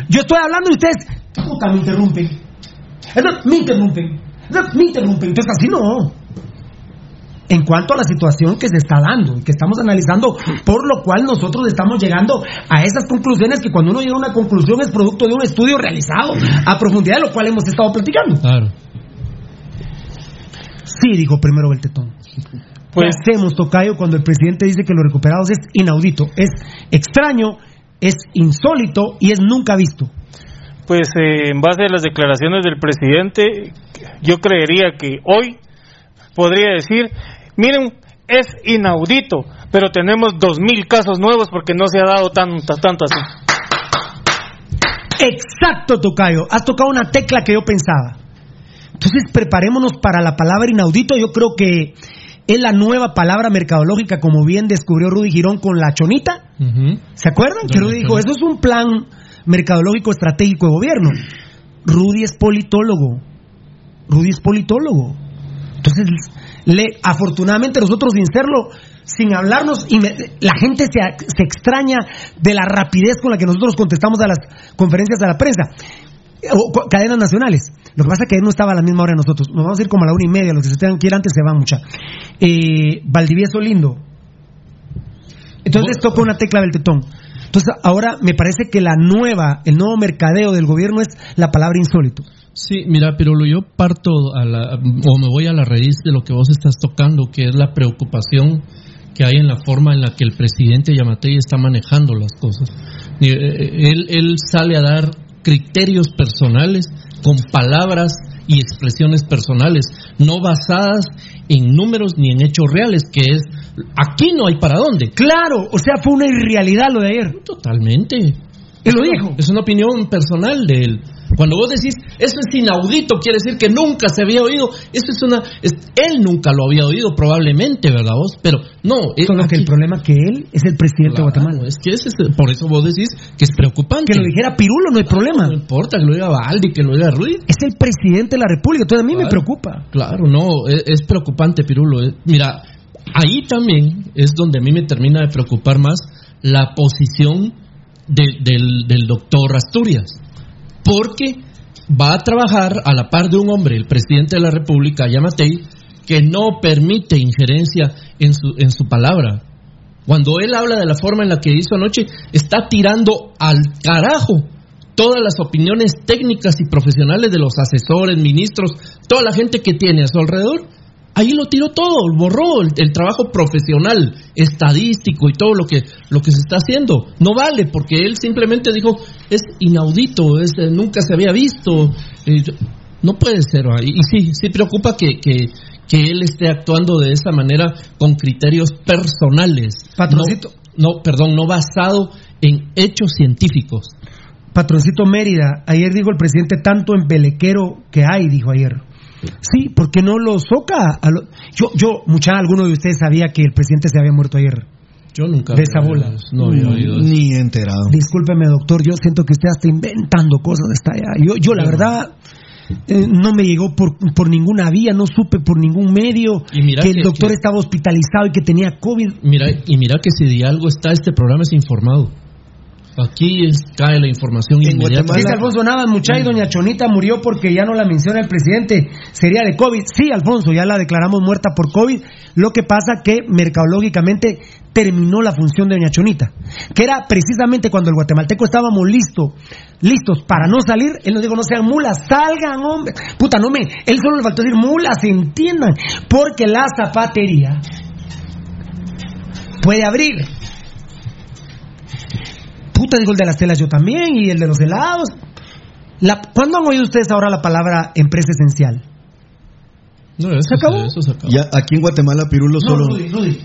Yo estoy hablando y ustedes, puta, me interrumpen. Entonces, me interrumpen. Entonces, me interrumpen. Entonces, así no. En cuanto a la situación que se está dando y que estamos analizando, por lo cual nosotros estamos llegando a esas conclusiones que cuando uno llega a una conclusión es producto de un estudio realizado a profundidad, de lo cual hemos estado platicando. Claro. Sí, dijo primero Beltetón. Pues- ¿Qué hacemos, Tocayo, cuando el presidente dice que los recuperados es inaudito? Es extraño, es insólito y es nunca visto. Pues eh, en base a las declaraciones del presidente, yo creería que hoy podría decir, miren, es inaudito, pero tenemos dos mil casos nuevos porque no se ha dado tanto así. Exacto, Tocayo. Has tocado una tecla que yo pensaba. Entonces, preparémonos para la palabra inaudito. Yo creo que es la nueva palabra mercadológica, como bien descubrió Rudy Girón con la chonita. ¿Se acuerdan? Que Rudy dijo, eso es un plan mercadológico estratégico de gobierno. Rudy es politólogo. Rudy es politólogo. Entonces, le, afortunadamente nosotros sin serlo, sin hablarnos, y me- la gente se, se extraña de la rapidez con la que nosotros contestamos a las conferencias de la prensa. O cu- cadenas nacionales. Lo que pasa es que él no estaba a la misma hora de nosotros. Nos vamos a ir como a la una y media. Los que se tengan que ir antes se van mucha. Eh, Valdivieso lindo. Entonces toca una tecla del tetón. Entonces ahora me parece que la nueva, el nuevo mercadeo del gobierno es la palabra insólito. Sí, mira, pero yo parto a la, o me voy a la raíz de lo que vos estás tocando, que es la preocupación que hay en la forma en la que el presidente Yamatei está manejando las cosas. Y, eh, Él, él sale a dar criterios personales con palabras y expresiones personales, no basadas en números ni en hechos reales, que es, aquí no hay para dónde. Claro, o sea, fue una irrealidad lo de ayer. Totalmente. Él lo dijo. Es una opinión personal de él. Cuando vos decís, eso es inaudito, quiere decir que nunca se había oído. Eso es una. es- él nunca lo había oído, probablemente, ¿verdad vos? Pero no. es- Solo que el problema que él es el presidente Claro, de Guatemala. Es que ese es- por eso vos decís que es preocupante. Que lo dijera Pirulo, no hay problema. No importa que lo diga Valdi, que lo diga Ruiz. Es el presidente de la República, entonces a mí me preocupa. Claro, no, es, es preocupante, Pirulo. eh. Mira, ahí también es donde a mí me termina de preocupar más la posición de- del, del doctor Asturias. Porque va a trabajar a la par de un hombre, el presidente de la República, Yamatei, que no permite injerencia en su, en su palabra. Cuando él habla de la forma en la que hizo anoche, está tirando al carajo todas las opiniones técnicas y profesionales de los asesores, ministros, toda la gente que tiene a su alrededor. Ahí lo tiró todo, borró el, el trabajo profesional, estadístico y todo lo que, lo que se está haciendo. No vale, porque él simplemente dijo, es inaudito, es, eh, nunca se había visto. Eh, no puede ser. Y, y sí, sí preocupa que, que, que él esté actuando de esa manera con criterios personales. Patroncito. No, no, perdón, no basado en hechos científicos. Patroncito Mérida, ayer dijo el presidente tanto en pelequero que hay, dijo ayer. Sí, porque no lo soca. a lo- Yo, yo, mucha, alguno de ustedes sabía que el presidente se había muerto ayer. Yo nunca. De esa bola. No había oído eso. Ni enterado. Discúlpeme, doctor, yo siento que usted está inventando cosas está allá. Yo, yo la verdad, eh, no me llegó por, por ninguna vía, no supe por ningún medio Y mira que el doctor que- estaba hospitalizado y que tenía COVID. Mira, y mira que si de algo está este programa es informado. Aquí es- cae la información inmediata. Dice Alfonso Navas, mucha y doña Chonita murió porque ya no la menciona el presidente. Sería de COVID. Sí, Alfonso, ya la declaramos muerta por COVID. Lo que pasa que mercadológicamente terminó la función de doña Chonita. Que era precisamente cuando el guatemalteco estábamos listos, listos para no salir. Él nos dijo, no sean mulas, salgan, hombre. Puta, no me. Él solo le faltó decir mulas, entiendan. Porque la zapatería puede abrir. Puta, digo el de las telas yo también y el de los helados. La, ¿Cuándo han oído ustedes ahora la palabra empresa esencial? No, eso ¿Se acabó? Eso se acabó. Ya aquí en Guatemala, Pirulo No, solo. Rudy, Rudy.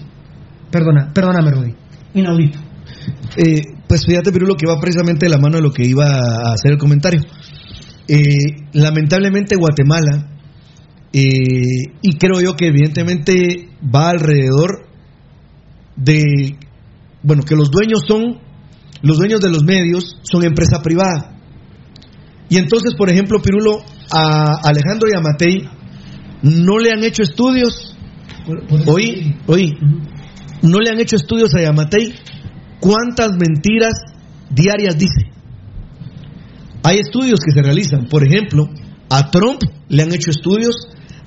Perdona, perdóname, Rudy. Inaudito. Eh, pues fíjate, Pirulo, que va precisamente de la mano de lo que iba a hacer el comentario. Eh, lamentablemente Guatemala, eh, y creo yo que evidentemente va alrededor de, bueno, que los dueños son, los dueños de los medios son empresa privada. Y entonces, por ejemplo, Pirulo, a Alejandro y a Matei no le han hecho estudios, oí, oí, no le han hecho estudios a Yamatei cuántas mentiras diarias dice. Hay estudios que se realizan, por ejemplo, a Trump le han hecho estudios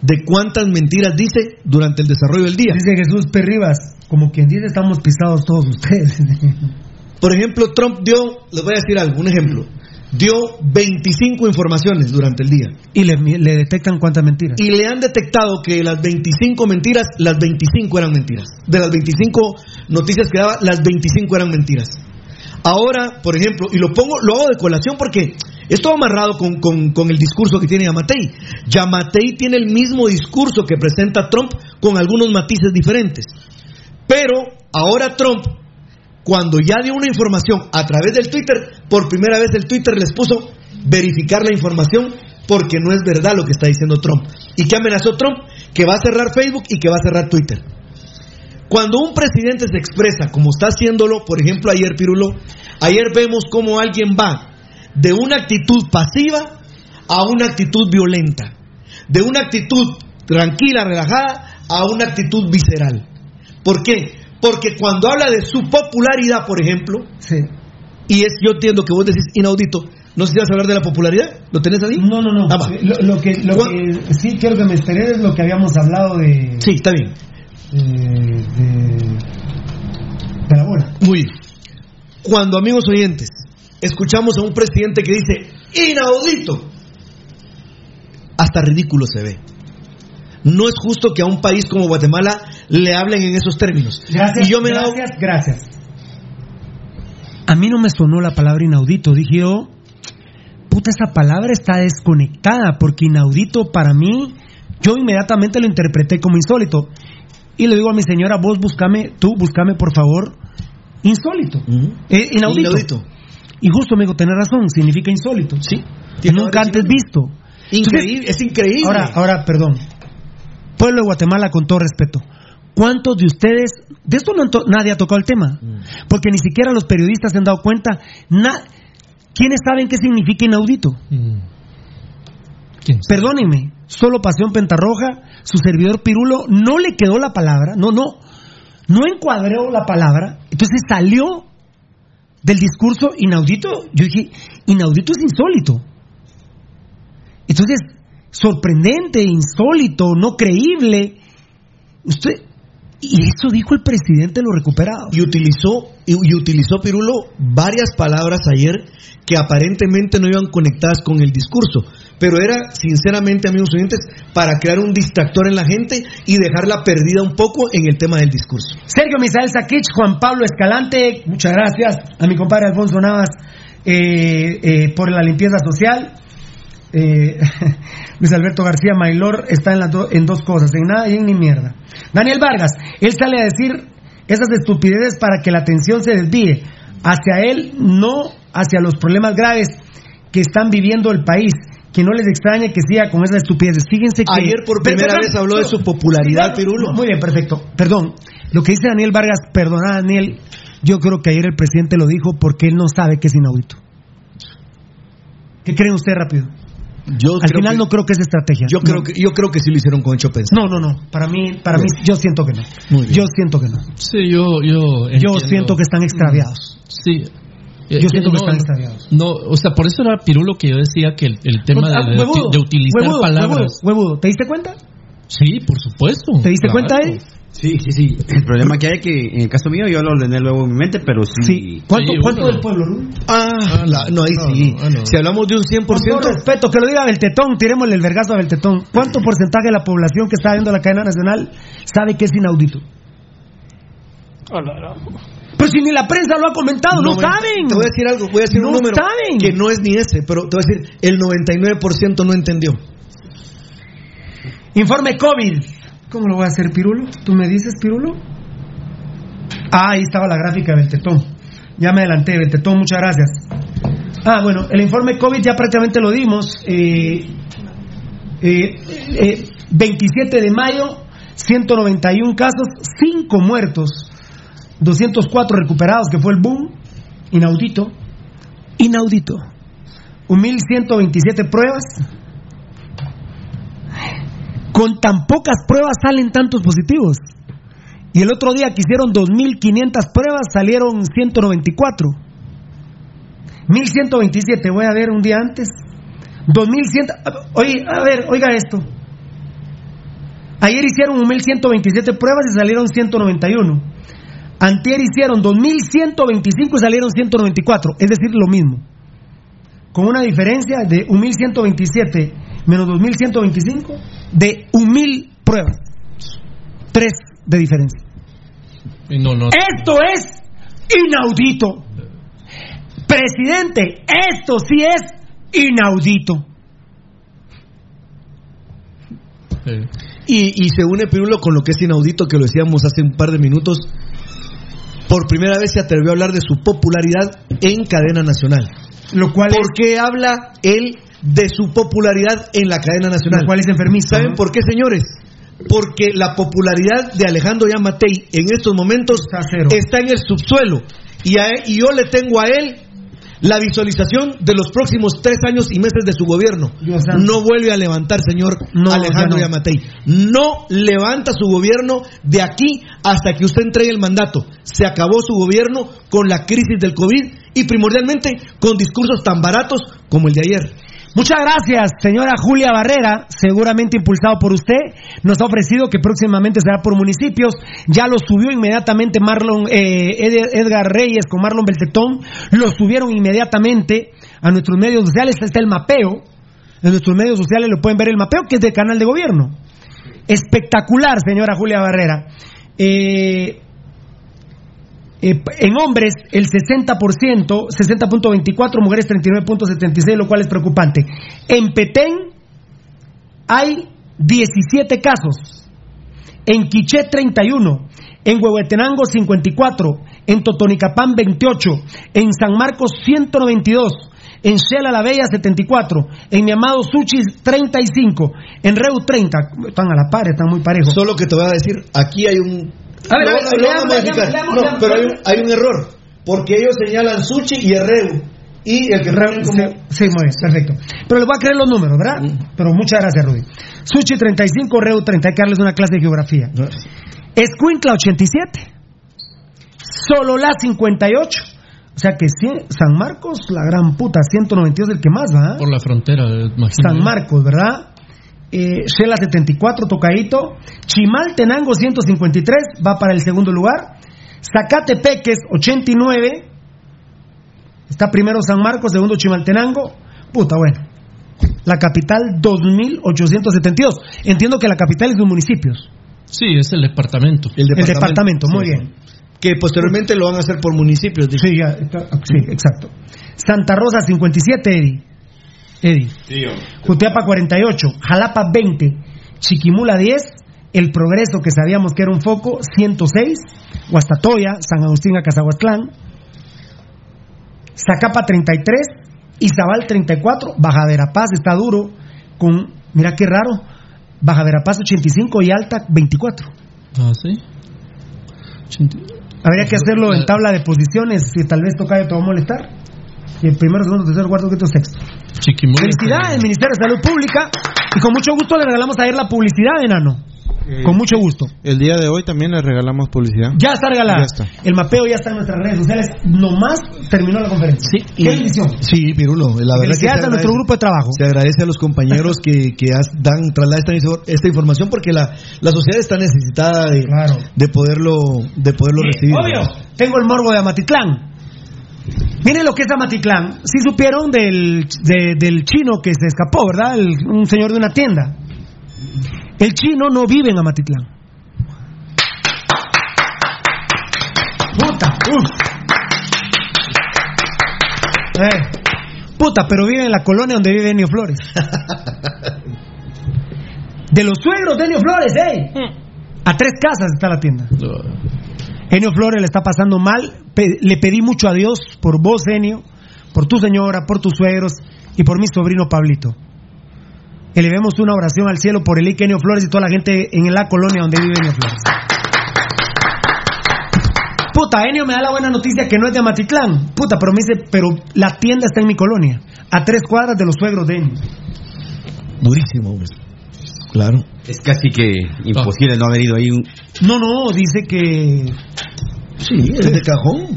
de cuántas mentiras dice durante el desarrollo del día. Dice Jesús Perribas, como quien dice, estamos pisados todos ustedes. Por ejemplo, Trump dio, les voy a decir algo, un ejemplo, dio 25 informaciones durante el día. y le, le detectan cuántas mentiras. Y le han detectado que las 25 mentiras, las 25 eran mentiras. De las 25 noticias que daba, las 25 eran mentiras. Ahora, por ejemplo, y lo pongo, lo hago de colación porque esto amarrado con, con- con el discurso que tiene Yamatei. Yamatei tiene el mismo discurso que presenta Trump con algunos matices diferentes. Pero ahora Trump, cuando ya dio una información a través del Twitter, por primera vez el Twitter les puso verificar la información porque no es verdad lo que está diciendo Trump. ¿Y qué amenazó Trump? Que va a cerrar Facebook y que va a cerrar Twitter. Cuando un presidente se expresa como está haciéndolo, por ejemplo ayer Pirulo, ayer vemos cómo alguien va de una actitud pasiva a una actitud violenta, de una actitud tranquila, relajada, a una actitud visceral. ¿Por qué? Porque cuando habla de su popularidad, por ejemplo, y es, yo entiendo que vos decís inaudito, no sé si vas a hablar de la popularidad, ¿lo tenés ahí? No, no, no. Ah. Lo, lo que, lo que sí quiero que me esperes es lo que habíamos hablado de. Sí, está bien. eh, de, de la bola. Muy bien. Cuando, amigos oyentes, escuchamos a un presidente que dice inaudito, hasta ridículo se ve. No es justo que a un país como Guatemala le hablen en esos términos. Gracias, y yo me he dado- gracias, gracias. A mí no me sonó la palabra inaudito. Dije yo, puta, esa palabra está desconectada, porque inaudito para mí, yo inmediatamente lo interpreté como insólito. Y le digo a mi señora, vos buscame, tú buscame por favor, insólito. Eh, inaudito. Inaudito. Y justo me dijo, tenés razón, significa insólito. Sí. Nunca antes visto. Increíble, es increíble. Ahora, ahora, perdón. Pueblo de Guatemala, con todo respeto. ¿Cuántos de ustedes, de esto no nadie ha tocado el tema? Porque ni siquiera los periodistas se han dado cuenta. Na- ¿Quiénes saben qué significa inaudito? Perdónenme, solo Pasión Pentarroja, su servidor Pirulo, no le quedó la palabra, no, no, no encuadró la palabra, entonces salió del discurso inaudito. Yo dije, inaudito es insólito. Entonces, sorprendente, insólito, no creíble. Usted, y eso dijo el presidente de los recuperados. y utilizó y, y utilizó Pirulo varias palabras ayer que aparentemente no iban conectadas con el discurso, pero era sinceramente amigos oyentes para crear un distractor en la gente y dejarla perdida un poco en el tema del discurso. Sergio Misael Saquich, Juan Pablo Escalante, muchas gracias a mi compadre Alfonso Navas eh, eh, por la limpieza social. Eh, Luis Alberto García Mailor está en, las do- en dos cosas, en nada y en ni mierda. Daniel Vargas, él sale a decir esas estupideces para que la atención se desvíe hacia él, no hacia los problemas graves que están viviendo el país. que no les extrañe que siga con esa estupidez. Fíjense que... Ayer por primera vez habló de su popularidad, Pirulo. Muy bien, perfecto. Perdón, lo que dice Daniel Vargas, perdona Daniel, yo creo que ayer el presidente lo dijo porque él no sabe que es inaudito. ¿Qué creen usted rápido? Yo Al creo final que- no creo que es estrategia. Yo creo No. que yo creo que sí lo hicieron con hecho pensado. No, no, no. Para mí, para mí, yo siento que no. Yo siento que no. Sí, yo, yo. Yo siento que están extraviados. Sí. Yo siento que no, están extraviados. No, o sea, por eso era Pirulo que yo decía que el, el tema de, Ah, de- huevudo, de utilizar huevudo, palabras. Huevudo, huevudo. ¿Te diste cuenta? Sí, por supuesto. ¿Te diste claro. cuenta, Eddie? Sí, sí, sí. El problema que hay es que en el caso mío yo lo ordené luego en mi mente, pero sí. ¿Cuánto, Sí, cuánto del pueblo? Ah, la- no, ahí sí. no, no. Si hablamos de un 100%, Con todo respeto, que lo diga Beltetón, tirémosle el vergazo a Beltetón. ¿Cuánto porcentaje de la población que está viendo la cadena nacional sabe que es inaudito? Pues si ni la prensa lo ha comentado, no, saben. Te voy a decir algo, voy a decir No un número saben. que no es ni ese, pero te voy a decir, el 99% no entendió. Informe COVID. ¿Cómo lo voy a hacer, Pirulo? ¿Tú me dices, Pirulo? Ah, ahí estaba la gráfica del tetón. Ya me adelanté, del tetón, muchas gracias. Ah, bueno, el informe COVID ya prácticamente lo dimos. Eh, eh, eh, 27 de mayo, 191 casos, 5 muertos, 204 recuperados, que fue el boom. Inaudito. Inaudito. 1.127 pruebas, con tan pocas pruebas salen tantos positivos. Y el otro día que hicieron 2.500 pruebas salieron 194. 1.127, voy a ver un día antes. 2.100. Oye, a ver, oiga esto. Ayer hicieron 1.127 pruebas y salieron 191. Antier hicieron 2.125 y salieron 194. Es decir, lo mismo. Con una diferencia de 1.127 menos 2.125 de 1.000 pruebas. Tres de diferencia. Y No, no. Esto es inaudito. Presidente, esto sí es inaudito. Y, y se une Pirulo con lo que es inaudito, que lo decíamos hace un par de minutos. Por primera vez se atrevió a hablar de su popularidad en cadena nacional. Lo cual ¿Por qué habla él de su popularidad en la cadena nacional? Lo cual es enfermizo, ¿Saben ¿no? por qué, señores? Porque la popularidad de Alejandro Yamatei en estos momentos Está está en el subsuelo. Y, a él- y yo le tengo a él la visualización de los próximos tres años y meses de su gobierno. No vuelve a levantar, señor No, Alejandro no. Yamatei. No levanta su gobierno de aquí hasta que usted entregue el mandato. Se acabó su gobierno con la crisis del COVID y primordialmente con discursos tan baratos como el de ayer. Muchas gracias, señora Julia Barrera, seguramente impulsado por usted. Nos ha ofrecido que próximamente será por municipios. Ya lo subió inmediatamente Marlon eh, Ed- Edgar Reyes con Marlon Beltetón. Lo subieron inmediatamente a nuestros medios sociales. Está el mapeo. En nuestros medios sociales lo pueden ver el mapeo, que es del canal de gobierno. Espectacular, señora Julia Barrera. Eh, eh, en hombres, el 60%, 60.24, mujeres 39.76, lo cual es preocupante. En Petén hay 17 casos. En Quiché 31. En Huehuetenango 54. En Totonicapán 28. En San Marcos 192. En Shela la Bella 74. En mi amado Suchis 35. En Reu 30. Están a la par, están muy parejos. Solo que te voy a decir, aquí hay un... A ver, a Lo- ver, lo van a modificar. leamos, leamos, No, leamos. pero hay un, hay un error, porque ellos señalan Suchi y Herreu. Y el que ponen como... Sí, sí, muy bien, perfecto. Pero les voy a creer los números, ¿verdad? Pero muchas gracias, Rudy. Suchi 35, Reu 30. Hay que darles una clase de geografía. Escuintla 87. Solola 58. O sea que cien- San Marcos, la gran puta, 192 el que más va. por la frontera, imagino. San Marcos, ¿verdad? Eh, Shela 74, Tocadito. Chimaltenango 153, va para el segundo lugar. Zacatepeques 89. Está primero San Marcos, segundo Chimaltenango. Puta, bueno. La capital 2872. Entiendo que la capital es de municipios. Sí, es el departamento. El El departamento, muy Sí, bien. Que posteriormente lo van a hacer por municipios. Sí, ya, está- sí, exacto. Santa Rosa 57, Eddie. Eddie. Jutiapa 48, Jalapa 20, Chiquimula 10, El Progreso, que sabíamos que era un foco, 106, Guastatoya, San Agustín, Acazahuatlán, Zacapa 33, Izabal 34, Baja Verapaz está duro con, mira qué raro, Baja Verapaz 85 y Alta 24. Ah, sí. Habría que hacerlo en tabla de posiciones, si tal vez Tocayo te va a molestar. Y el primero, segundo, tercero, cuarto, quinto, sexto. Felicidades, Ministerio de Salud Pública. Y con mucho gusto le regalamos ayer la publicidad, enano. Con mucho gusto. El día de hoy también le regalamos publicidad. Ya está regalada. Ya está. El mapeo ya está en nuestras redes sociales. Nomás terminó la conferencia. Sí. Qué bendición. Sí, Pirulo, la verdad que a nuestro agradece- grupo de trabajo. Se agradece a los compañeros que, que dan, trasladan esta información porque la, la sociedad está necesitada de, de poderlo, de poderlo recibir. Obvio, tengo el morbo de Amatitlán. Miren lo que es Amatitlán. Si supieron del, de- del chino que se escapó, ¿verdad? El- un señor de una tienda. El chino no vive en Amatitlán. Puta, uf. Eh, puta, pero vive en la colonia donde vive Enio Flores. De los suegros de Enio Flores, ¡eh! A tres casas está la tienda. Enio Flores le está pasando mal. Le pedí mucho a Dios por vos, Enio, por tu señora, por tus suegros y por mi sobrino Pablito. Elevemos una oración al cielo por el Ike Enio Flores y toda la gente en la colonia donde vive Enio Flores. Puta, Enio me da la buena noticia que no es de Amatitlán. Puta, pero me dice, pero la tienda está en mi colonia, a tres cuadras de los suegros de Enio. Durísimo, hombre. Claro. Es casi que imposible no haber ido ahí. Un... No, no, dice que. Sí, es de cajón.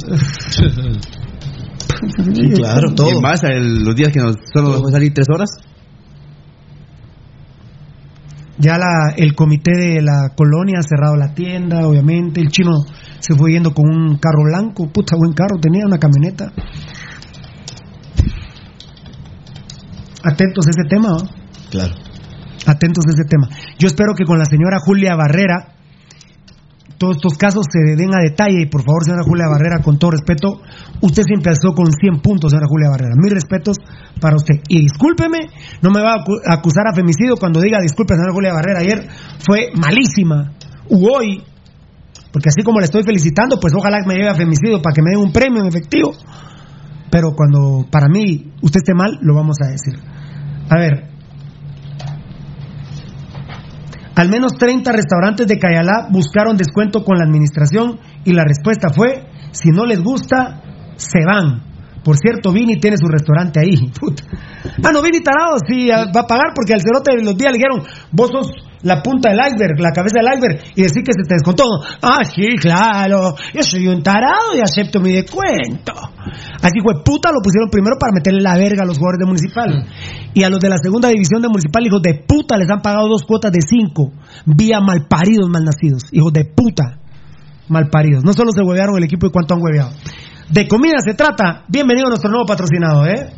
Sí, claro, todo. Y a el- los días que nos solo nos dejó salir tres horas. Ya la, el comité de la colonia ha cerrado la tienda, obviamente. El chino se fue yendo con un carro blanco. Puta, buen carro, tenía una camioneta. Atentos a ese tema, ¿no? Claro. Atentos a ese tema. Yo espero que con la señora Julia Barrera todos estos casos se den a detalle y por favor, señora Julia Barrera, con todo respeto, usted siempre empezó con 100 puntos, señora Julia Barrera. Mis respetos para usted. Y discúlpeme, no me va a acu- acusar a femicidio cuando diga disculpe, señora Julia Barrera, ayer fue malísima. U hoy, porque así como le estoy felicitando, pues ojalá que me lleve a femicidio para que me den un premio en efectivo. Pero cuando para mí usted esté mal, lo vamos a decir. A ver, al menos 30 restaurantes de Cayalá buscaron descuento con la administración y la respuesta fue, si no les gusta, se van. Por cierto, Vini tiene su restaurante ahí. Ah, no, Vini Tarado sí ah, va a pagar porque al cerote de los días le dijeron, vos sos la punta del iceberg, la cabeza del iceberg, y decir que se te descontó. Ah, sí, claro, yo soy un tarado y acepto mi descuento. Así fue, puta, lo pusieron primero para meterle la verga a los jugadores de Municipal. Y a los de la segunda división de Municipal, hijos de puta, les han pagado dos cuotas de cinco, vía malparidos, malnacidos. Hijos de puta, malparidos. No solo se huevearon el equipo y cuánto han hueveado. De comida se trata. Bienvenido a nuestro nuevo patrocinado, ¿eh?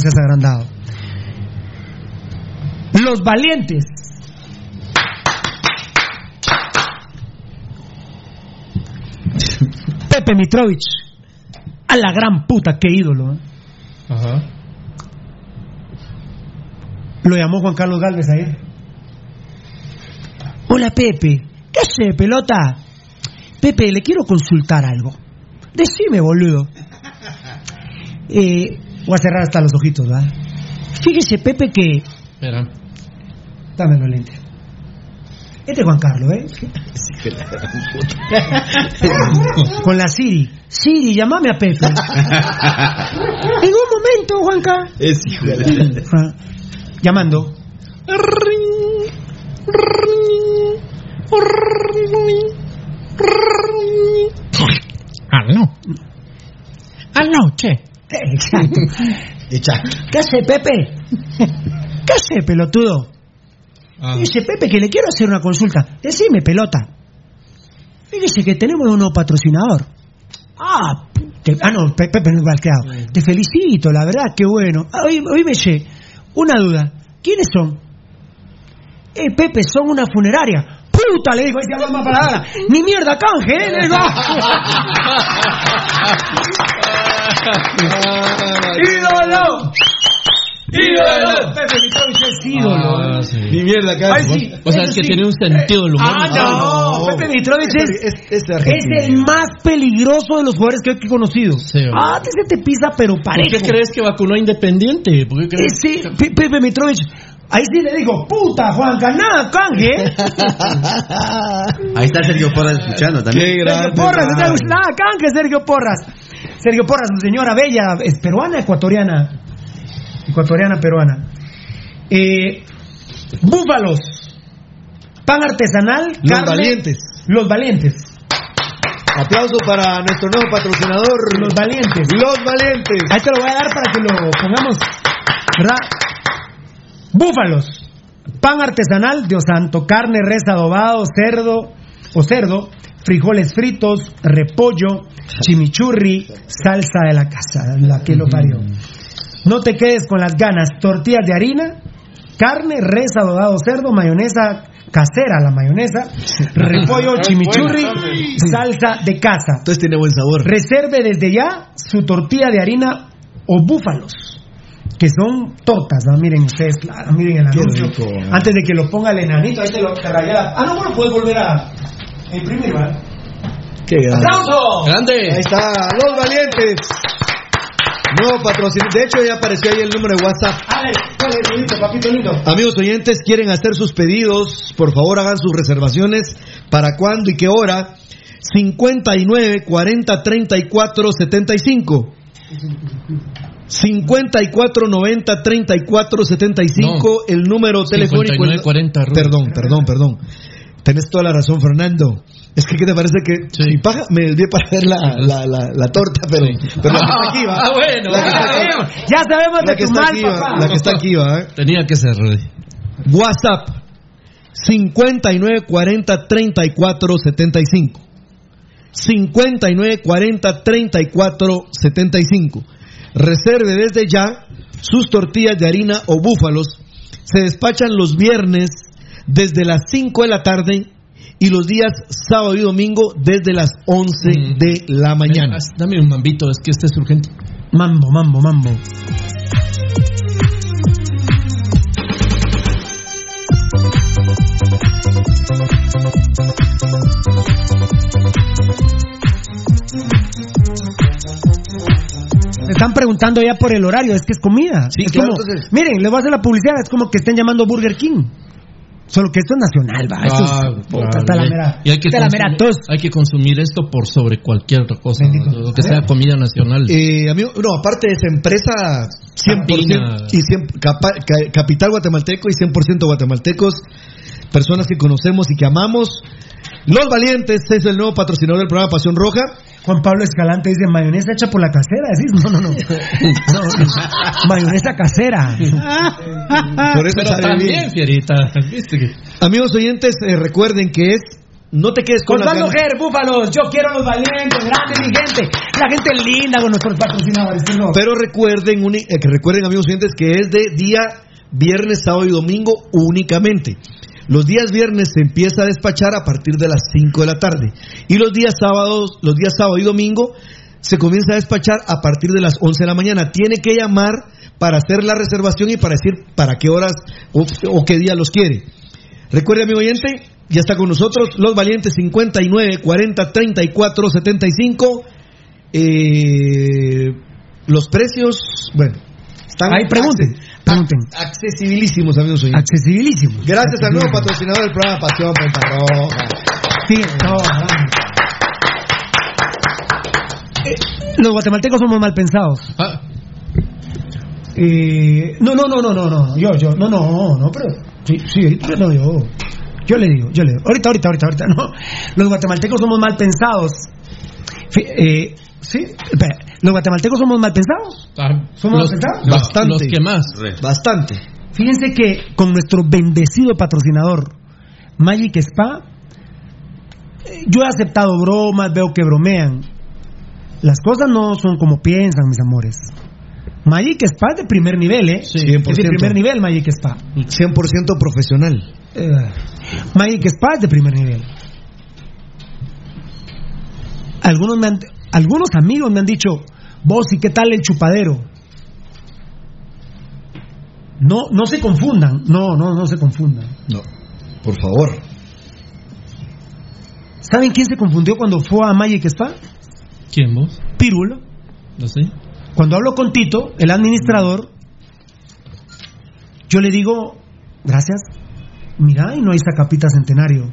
No seas agrandado. Los valientes. Pepe Mitrovich. A la gran puta, qué ídolo. ¿eh? Ajá. Lo llamó Juan Carlos Galvez ayer. Hola Pepe, ¿qué hace pelota? Pepe, le quiero consultar algo. Decime, boludo. Eh, voy a cerrar hasta los ojitos, ¿verdad? Fíjese, Pepe, que. Espera. Dame los lentes. Este es Juan Carlos, ¿eh? Con la Siri. Siri, llamame a Pepe. en un momento, Juanca. Es hijo de la- Ah, Llamando. Aló. Aló, che. Exacto. ¿Qué hace, Pepe? ¿Qué hace, pelotudo? Dice Pepe que le quiero hacer una consulta. Decime, pelota. Fíjese que tenemos un nuevo patrocinador. Ah, te- ah no, Pe- Pepe no ha quedado. Te felicito, la verdad, qué bueno. Ah, oí- oíme, che, una duda. ¿Quiénes son? Eh, Pepe, son una funeraria. Puta, le ahí se habla más palabra. Ni mierda, canje, ¿eh? ¡Ídolo! ídolo. Pepe Mitrovich es ídolo. Ah, sí. Ni mierda, acá. Ay, sí, O sea, es que sí. tiene un sentido del humor. Ah, no, Pepe Mitrovich es, Es, es de es Argentina. el más peligroso de los jugadores que he conocido. Ah, te, se te pisa, pero ¿Por parejo. qué crees que vacunó a Independiente? ¿Por qué Eh, crees? sí, Pe- Pepe Mitrovich. Ahí sí le digo, puta, Juanca, nada, canje. Ahí está Sergio Porras escuchando también. Qué Sergio. Porras, nada, canje, Sergio Porras. Sergio Porras, señora bella, es peruana, ecuatoriana. Ecuatoriana, peruana. Eh, búfalos. Pan artesanal. Los carne- valientes. Los valientes. Aplauso para nuestro nuevo patrocinador. Los valientes. Los valientes. Ahí te lo voy a dar para que lo pongamos, ¿verdad? Búfalos, pan artesanal, Dios santo, carne, res adobado, cerdo o cerdo, frijoles fritos, repollo, chimichurri, salsa de la casa, la que lo parió. No te quedes con las ganas, tortillas de harina, carne, res adobado, cerdo, mayonesa casera, la mayonesa, repollo, chimichurri, salsa de casa. Entonces tiene buen sabor. Reserve desde ya su tortilla de harina o búfalos, que son tortas. ¿no? Miren ustedes, claro, miren el anuncio. rico. Antes de que lo ponga el enanito, ahí te lo te la- Ah, no, bueno, puedes volver a imprimir, ¿verdad? Qué grande. ¡Aplauso! ¡Grande! Ahí está, Los Valientes. Nuevo patrocinador. De hecho, ya apareció ahí el número de WhatsApp. A ver, ¿cuál es, lindo, papito lindo? Amigos oyentes, quieren hacer sus pedidos, por favor hagan sus reservaciones. ¿Para cuándo y qué hora? 59 40 34 75. 54 90 34 75, el número telefónico. 59 40, Rubén. Perdón, perdón, perdón. Tenés toda la razón, Fernando. Es que, ¿qué te parece que mi paja me desvié para ver la, la, la, la torta, pero, pero la que está aquí va. Ah, bueno, La que está aquí- sabemos, ya sabemos de que tu mal, papá. la que está aquí va, ¿eh? Tenía que ser. WhatsApp 59 40 34 75. 59 40 34 75. Reserve desde ya sus tortillas de harina o búfalos. Se despachan los viernes desde las 5 de la tarde y los días sábado y domingo desde las 11 de la mañana. Dame un mambito, es que este es urgente. Mambo, mambo, mambo. Me están preguntando ya por el horario, es que es comida. Sí, es claro, como, entonces- miren, les voy a hacer la publicidad, es como que estén llamando Burger King. Solo que esto es nacional, va. Esto es- Ah, puta, claro, está la y- mera, y hay que, está la mera consumir, tos. hay que consumir esto por sobre cualquier otra cosa, Bendito. ¿no? lo que sea comida nacional. Eh, amigo, no, aparte de esa empresa 100% Latina. y 100 capa- ca- capital guatemalteco y 100% guatemaltecos, personas que conocemos y que amamos. Los Valientes es el nuevo patrocinador del programa Pasión Roja. Juan Pablo Escalante dice mayonesa hecha por la casera, decís, no, no, no, No, no. mayonesa casera. Por eso Pero también, bien. Fierita, viste que... Amigos oyentes, eh, recuerden que es no te quedes con las Osvaldo. Ger, Búfalos, yo quiero los valientes, grande mi gente, la gente linda con nuestros patrocinadores. ¿sí no? Pero recuerden, eh, que recuerden amigos oyentes que es de día viernes, sábado y domingo únicamente. Los días viernes se empieza a despachar a partir de las 5 de la tarde y los días sábados, los días sábado y domingo se comienza a despachar a partir de las 11 de la mañana. Tiene que llamar para hacer la reservación y para decir para qué horas o, o qué día los quiere. Recuerde, amigo oyente, ya está con nosotros Los Valientes 59 40 34 75. Eh, los precios, bueno, están Ahí pregunten, pregunten. accesibilísimos, amigos oyentes. Accesibilísimo. Gracias al nuevo patrocinador del programa Pasión Puerta Roja. Sí, no, vamos. Eh, los guatemaltecos somos mal pensados. Ah, Eh, no, no, no, no, no, no, yo, yo, no, no, no, pero sí, sí, pero no, yo, yo le digo, yo le digo, ahorita, ahorita, ahorita, ahorita, no, los guatemaltecos somos mal pensados. Eh, sí, los guatemaltecos somos mal pensados. ah, ¿Somos los, pensados? Bastante. los que más. Bastante. Fíjense que con nuestro bendecido patrocinador, Magic Spa, eh, yo he aceptado bromas, veo que bromean. Las cosas no son como piensan, mis amores. Magic Spa es de primer nivel, ¿eh? Sí, es de 100%. primer nivel Magic Spa. 100% profesional. Eh, Magic Spa es de primer nivel. Algunos, me han- algunos amigos me han dicho, vos, ¿y qué tal el chupadero? No, no se confundan. No, no, no se confundan. No, por favor. ¿Saben quién se confundió cuando fue a Magic Spa? ¿Quién vos? Pirulo. No sé. Cuando hablo con Tito, el administrador, yo le digo, gracias, mira, y no hay Zacapita Centenario.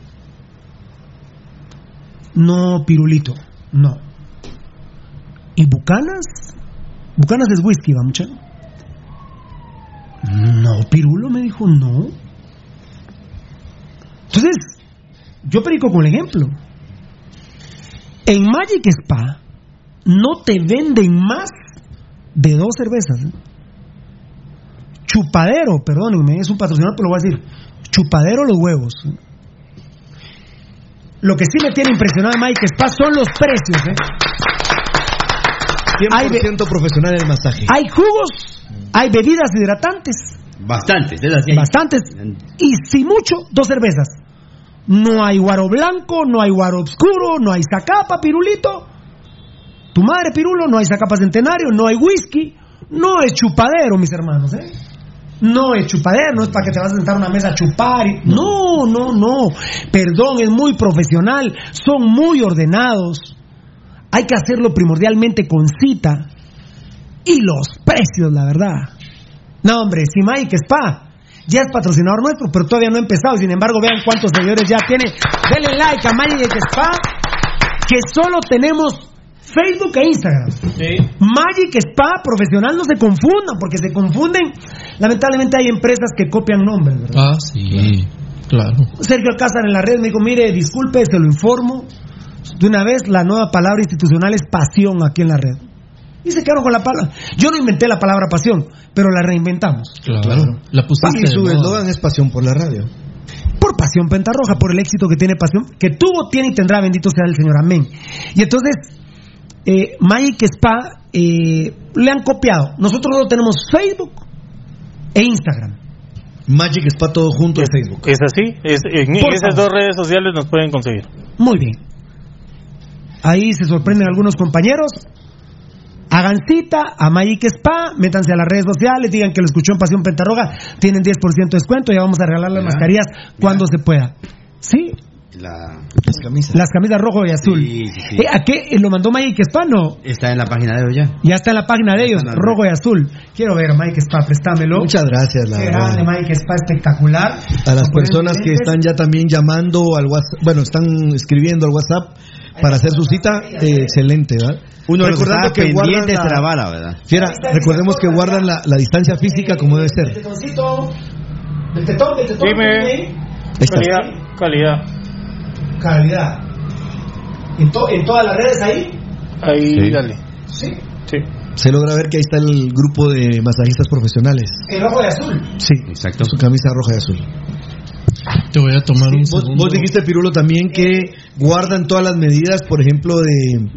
No, Pirulito, no. ¿Y Bucanas? Bucanas es whisky, va mucha. No, Pirulo me dijo, no. Entonces, yo perico con el ejemplo. En Magic Spa no te venden más de dos cervezas. Chupadero, perdónenme, es un patrocinador, pero lo voy a decir. Chupadero los huevos. Lo que sí me tiene impresionado de Mike Spa son los precios. ¿eh? 100% profesional en el masaje. Hay jugos, hay bebidas hidratantes, Bastantes, es así. bastantes, y si mucho, dos cervezas. No hay guaro blanco, no hay guaro oscuro, no hay zacapa, pirulito. Tu madre, pirulo, no hay zacapa centenario, no hay whisky, no es chupadero, mis hermanos, ¿eh? No es chupadero, no es para que te vas a sentar a una mesa a chupar. y- No, no, no. Perdón, es muy profesional, son muy ordenados. Hay que hacerlo primordialmente con cita. Y los precios, la verdad. No, hombre, si Mike Spa ya es patrocinador nuestro, pero todavía no ha empezado. Sin embargo, vean cuántos seguidores ya tiene. Denle like a Magic Spa, que solo tenemos Facebook e Instagram. Magic Spa profesional, no se confundan, porque se confunden. Lamentablemente hay empresas que copian nombres, ¿verdad? Ah, sí. Claro. Sergio Alcázar en la red me dijo, mire, disculpe, se lo informo. De una vez, la nueva palabra institucional es pasión aquí en la red. Y se quedaron con la palabra. Yo no inventé la palabra pasión, pero la reinventamos. Claro. La pusiste Y su eslogan es pasión por la radio. Por pasión pentarroja, por el éxito que tiene pasión, que tuvo, tiene y tendrá, bendito sea el Señor, amén. Y entonces, eh, Magic Spa eh, le han copiado. Nosotros no tenemos Facebook e Instagram. Magic Spa todo junto en Facebook. Es así, es- en Por esas favor. dos redes sociales nos pueden conseguir. Muy bien. Ahí se sorprenden algunos compañeros. Hagan cita a Magic Spa, métanse a las redes sociales, digan que lo escuchó en Pasión Pentarroga, tienen 10% de descuento, ya vamos a regalar las mascarillas cuando se pueda. ¿Sí? La... Las camisas. Las camisas rojo y azul. Sí, sí, sí. Eh, ¿A qué? ¿Lo mandó Magic Spa? No. Está en la página de ellos ya. Ya está en la página de ellos, rojo y azul. Quiero ver a Mike Spa, préstamelo. Muchas gracias, la Qué verdad. grande, Mike Spa, espectacular. A las personas que están ya también llamando al WhatsApp, bueno, están escribiendo al WhatsApp para hacer su cita, eh, excelente, ¿verdad? Uno de los que recordando que guardan pendiente la, de la bala, ¿verdad? Fiera, recordemos que guardan la, la distancia física como debe El ser. tetoncito, el tetón, el tetón. Dime. Calidad, calidad. Calidad. ¿En, to- en todas las redes ahí? Ahí, Sí. dale. Sí. Sí. Se logra ver que ahí está el grupo de masajistas profesionales. En rojo y azul. Sí, Exacto. su camisa roja y azul. Te voy a tomar un Vos, segundo. vos dijiste, Pirulo, también que guardan todas las medidas, por ejemplo, de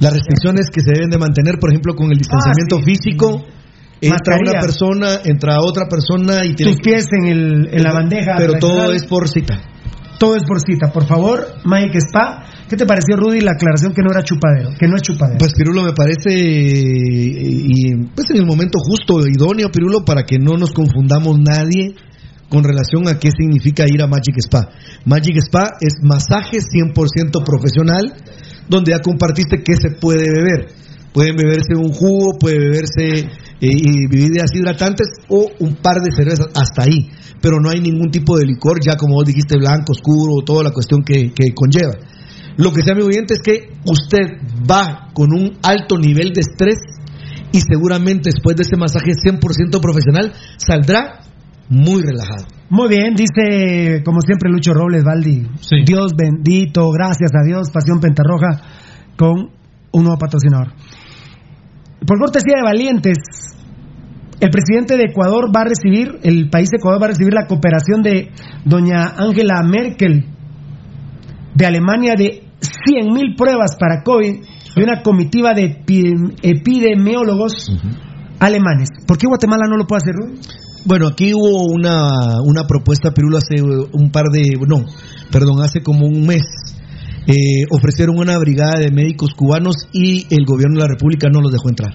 las restricciones que se deben de mantener, por ejemplo, con el distanciamiento sí. físico. Entra Mascarilla. una persona, entra otra persona y tiene Tus pies en, el, en la bandeja. Pero todo es por cita. Todo es por cita. Por favor, Mike Spa. ¿Qué te pareció, Rudy, la aclaración que no era chupadero? Que no es chupadero. Pues Pirulo me parece eh, y pues en el momento justo, idóneo Pirulo para que no nos confundamos nadie con relación a qué significa ir a Magic Spa. Magic Spa es masaje 100% profesional donde ya compartiste qué se puede beber. Pueden beberse un jugo, puede beberse eh, bebidas hidratantes o un par de cervezas hasta ahí. Pero no hay ningún tipo de licor, ya como vos dijiste, blanco, oscuro, toda la cuestión que, que conlleva. Lo que sea mi oyente es que usted va con un alto nivel de estrés y seguramente después de este masaje 100% profesional saldrá muy relajado. Muy bien, dice como siempre Lucho Robles Valdi. Dios bendito, gracias a Dios, Pasión Pentarroja con un nuevo patrocinador. Por cortesía de Valientes, el presidente de Ecuador va a recibir, el país de Ecuador va a recibir la cooperación de doña Angela Merkel de Alemania de 100.000 pruebas para COVID y una comitiva de epi- epidemiólogos alemanes. ¿Por qué Guatemala no lo puede hacer? Bueno, aquí hubo una, una propuesta, Pirulo, hace un par de, no, perdón, hace como un mes. Eh, ofrecieron una brigada de médicos cubanos y el gobierno de la República no los dejó entrar.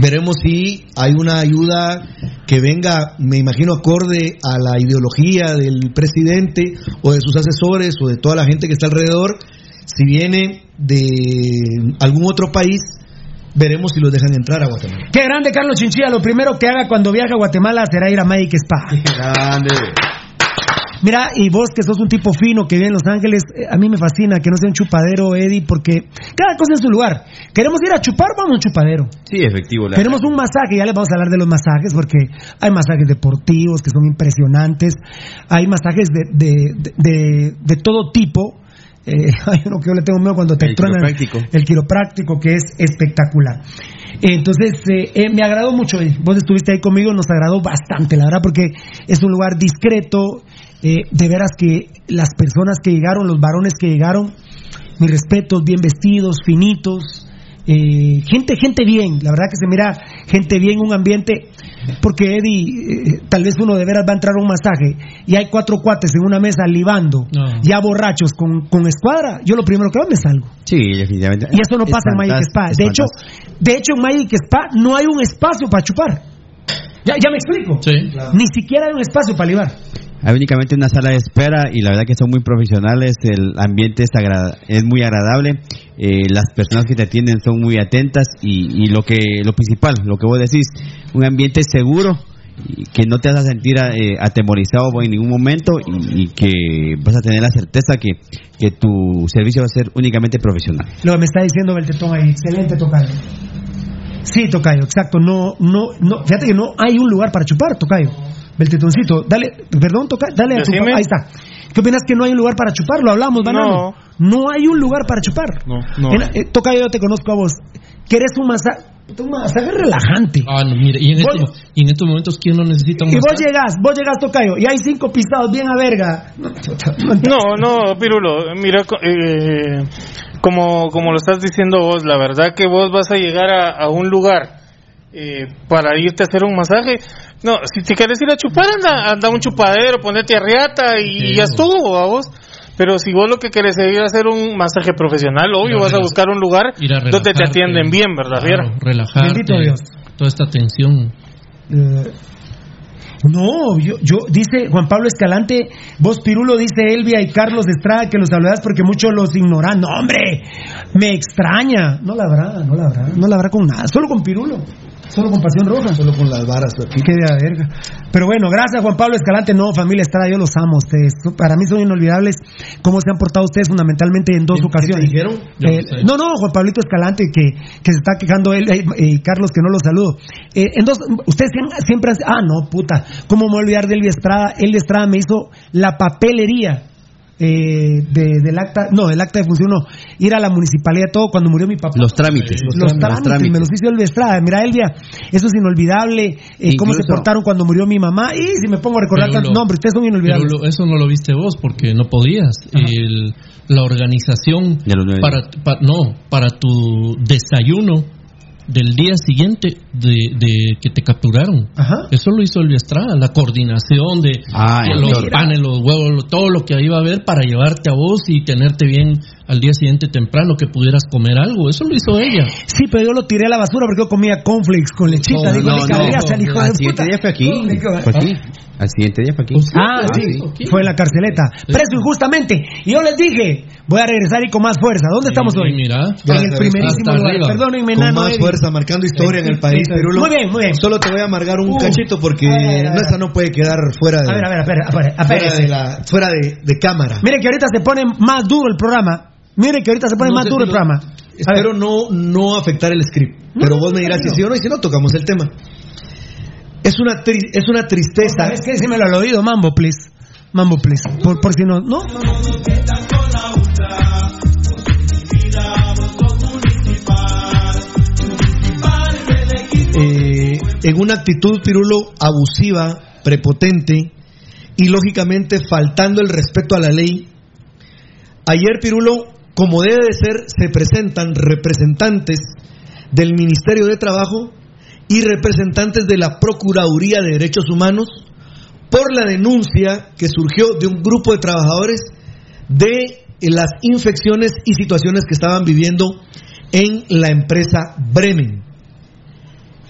Veremos si hay una ayuda que venga, me imagino, acorde a la ideología del presidente o de sus asesores o de toda la gente que está alrededor. Si viene de algún otro país, veremos si los dejan entrar a Guatemala. Qué grande, Carlos Chinchilla. Lo primero que haga cuando viaje a Guatemala será ir a Magic Spa. Grande. Mira, y vos que sos un tipo fino que vive en Los Ángeles, eh, a mí me fascina que no sea un chupadero, Eddie, porque cada cosa en su lugar. Queremos ir a chupar, vamos a un chupadero. Sí, efectivo. la- Queremos un masaje, ya les vamos a hablar de los masajes, porque hay masajes deportivos que son impresionantes, hay masajes de, de- de todo tipo. Eh, hay uno que yo le tengo miedo cuando te El truenan quiropráctico. el quiropráctico, que es espectacular. Entonces, eh, eh, me agradó mucho, Eddie. vos estuviste ahí conmigo, nos agradó bastante, la verdad, porque es un lugar discreto, eh, de veras que las personas que llegaron, los varones que llegaron, mis respetos, bien vestidos, finitos, eh, gente, gente bien, la verdad que se mira gente bien, un ambiente, porque Eddie, eh, tal vez uno de veras va a entrar a un masaje y hay cuatro cuates en una mesa libando, No. ya borrachos con, con escuadra, yo lo primero que hago me salgo. Sí, definitivamente. Y eso no Es pasa en Magic Spa. De hecho, de hecho, en Magic Spa no hay un espacio para chupar. Ya, ya me explico. Ni siquiera hay un espacio para libar. Hay únicamente una sala de espera y la verdad que son muy profesionales, el ambiente es, es muy agradable, eh, las personas que te atienden son muy atentas y, y lo que lo principal, lo que vos decís, un ambiente seguro y que no te vas a sentir eh, atemorizado en ningún momento y, y que vas a tener la certeza que, que tu servicio va a ser únicamente profesional. Lo que me está diciendo Beltetón ahí, excelente Tocayo. Sí, Tocayo, exacto. No, no, no, fíjate que no hay un lugar para chupar, Tocayo. Beltetoncito, dale, perdón, Tocayo, dale a tu ahí está. ¿Qué opinas que no hay un lugar para chupar? Lo hablamos, banano. No hay un lugar para chupar. No, no. En- eh, Tocayo, yo te conozco a vos. ¿Querés un masaje? Un masaje relajante. Ah, no, mire, y en, estos, y en estos momentos, ¿quién no necesita un Y vos llegás, vos llegás, Tocayo, y hay cinco pisados bien a verga. No, no, Pirulo, mira, co- eh, como, como lo estás diciendo vos, la verdad que vos vas a llegar a, a un lugar eh, para irte a hacer un masaje. No, si te quieres ir a chupar, anda, anda un chupadero, ponete a riata y ya estuvo, a vos. Pero si vos lo que querés es ir a hacer un masaje profesional, obvio vas a buscar un lugar donde te atienden bien, ¿verdad, Claro, Fiera? relajarte, Dios. toda esta tensión. Eh, no, yo, yo, dice Juan Pablo Escalante, vos Pirulo, dice Elvia y Carlos Estrada que los saludas porque muchos los ignoran. No, hombre, me extraña. No la habrá, no la habrá, no la habrá con nada, solo con Pirulo, solo con Pasión Roja. Solo con las varas. aquí. Qué de la verga. Pero bueno, gracias Juan Pablo Escalante. No, familia Estrada, yo los amo a ustedes. Para mí son inolvidables cómo se han portado ustedes fundamentalmente en dos ocasiones. dijeron? Yo Eh, no no, Juan Pablito Escalante, que, que se está quejando él, eh, eh, Carlos, que no lo saludo. Eh, en dos, ustedes siem- siempre han- Ah, no, puta. ¿Cómo me voy a olvidar de Elvia Estrada? Elvia Estrada me hizo la papelería. Eh, de, del acta, no, del acta de función, no, ir a la municipalidad, todo cuando murió mi papá. Los trámites. Los, trámites, me los hizo Elvia Estrada. Mira, Elvia, eso es inolvidable. eh, cómo se portaron cuando murió mi mamá. Y si me pongo a recordar tantos nombres, ustedes son Pero inolvidables. lo- eso no lo viste vos porque no podías. El- la organización para, pa- no para tu desayuno del día siguiente de, de que te capturaron. Ajá. Eso lo hizo Elvia Estrada, la coordinación de Ah, de los panes, los huevos, todo lo que iba a haber para llevarte a vos y tenerte bien al día siguiente temprano que pudieras comer algo. Eso lo hizo ella. Sí, pero yo lo tiré a la basura porque yo comía cornflakes con lechita. No, Digo, no, le no, cabría hasta el hijo de puta. aquí. Fue aquí. Al siguiente día fue aquí. Ah, sí, fue en la carceleta. Preso injustamente. Y yo les dije, voy a regresar y con más fuerza. ¿Dónde estamos hoy? mira, en el primerísimo lugar. arriba. Perdónenme, Con nano. más Eddie. fuerza, marcando historia en el país, Sí, Pirulo. Muy bien, muy bien. Solo te voy a amargar un Uh. cachito porque A ver, a ver, a ver. no, esa no puede quedar fuera de, A ver, a ver, a ver, a ver, a ver. fuera de, la, fuera de, de cámara. Mire que ahorita se pone más duro el programa. Mire que ahorita se pone No más duro el programa. Espero no, no afectar el script. Pero vos me dirás si sí o no, y si no, tocamos el tema. Es una, tri- es una tristeza. ¿Sabes qué? Dímelo al oído, Mambo, please. Mambo, please. Por, por si no. ¿No? eh, en una actitud, Pirulo, abusiva, prepotente y lógicamente faltando el respeto a la ley. Ayer, Pirulo, como debe de ser, se presentan representantes del Ministerio de Trabajo y representantes de la Procuraduría de Derechos Humanos por la denuncia que surgió de un grupo de trabajadores de las infecciones y situaciones que estaban viviendo en la empresa Bremen.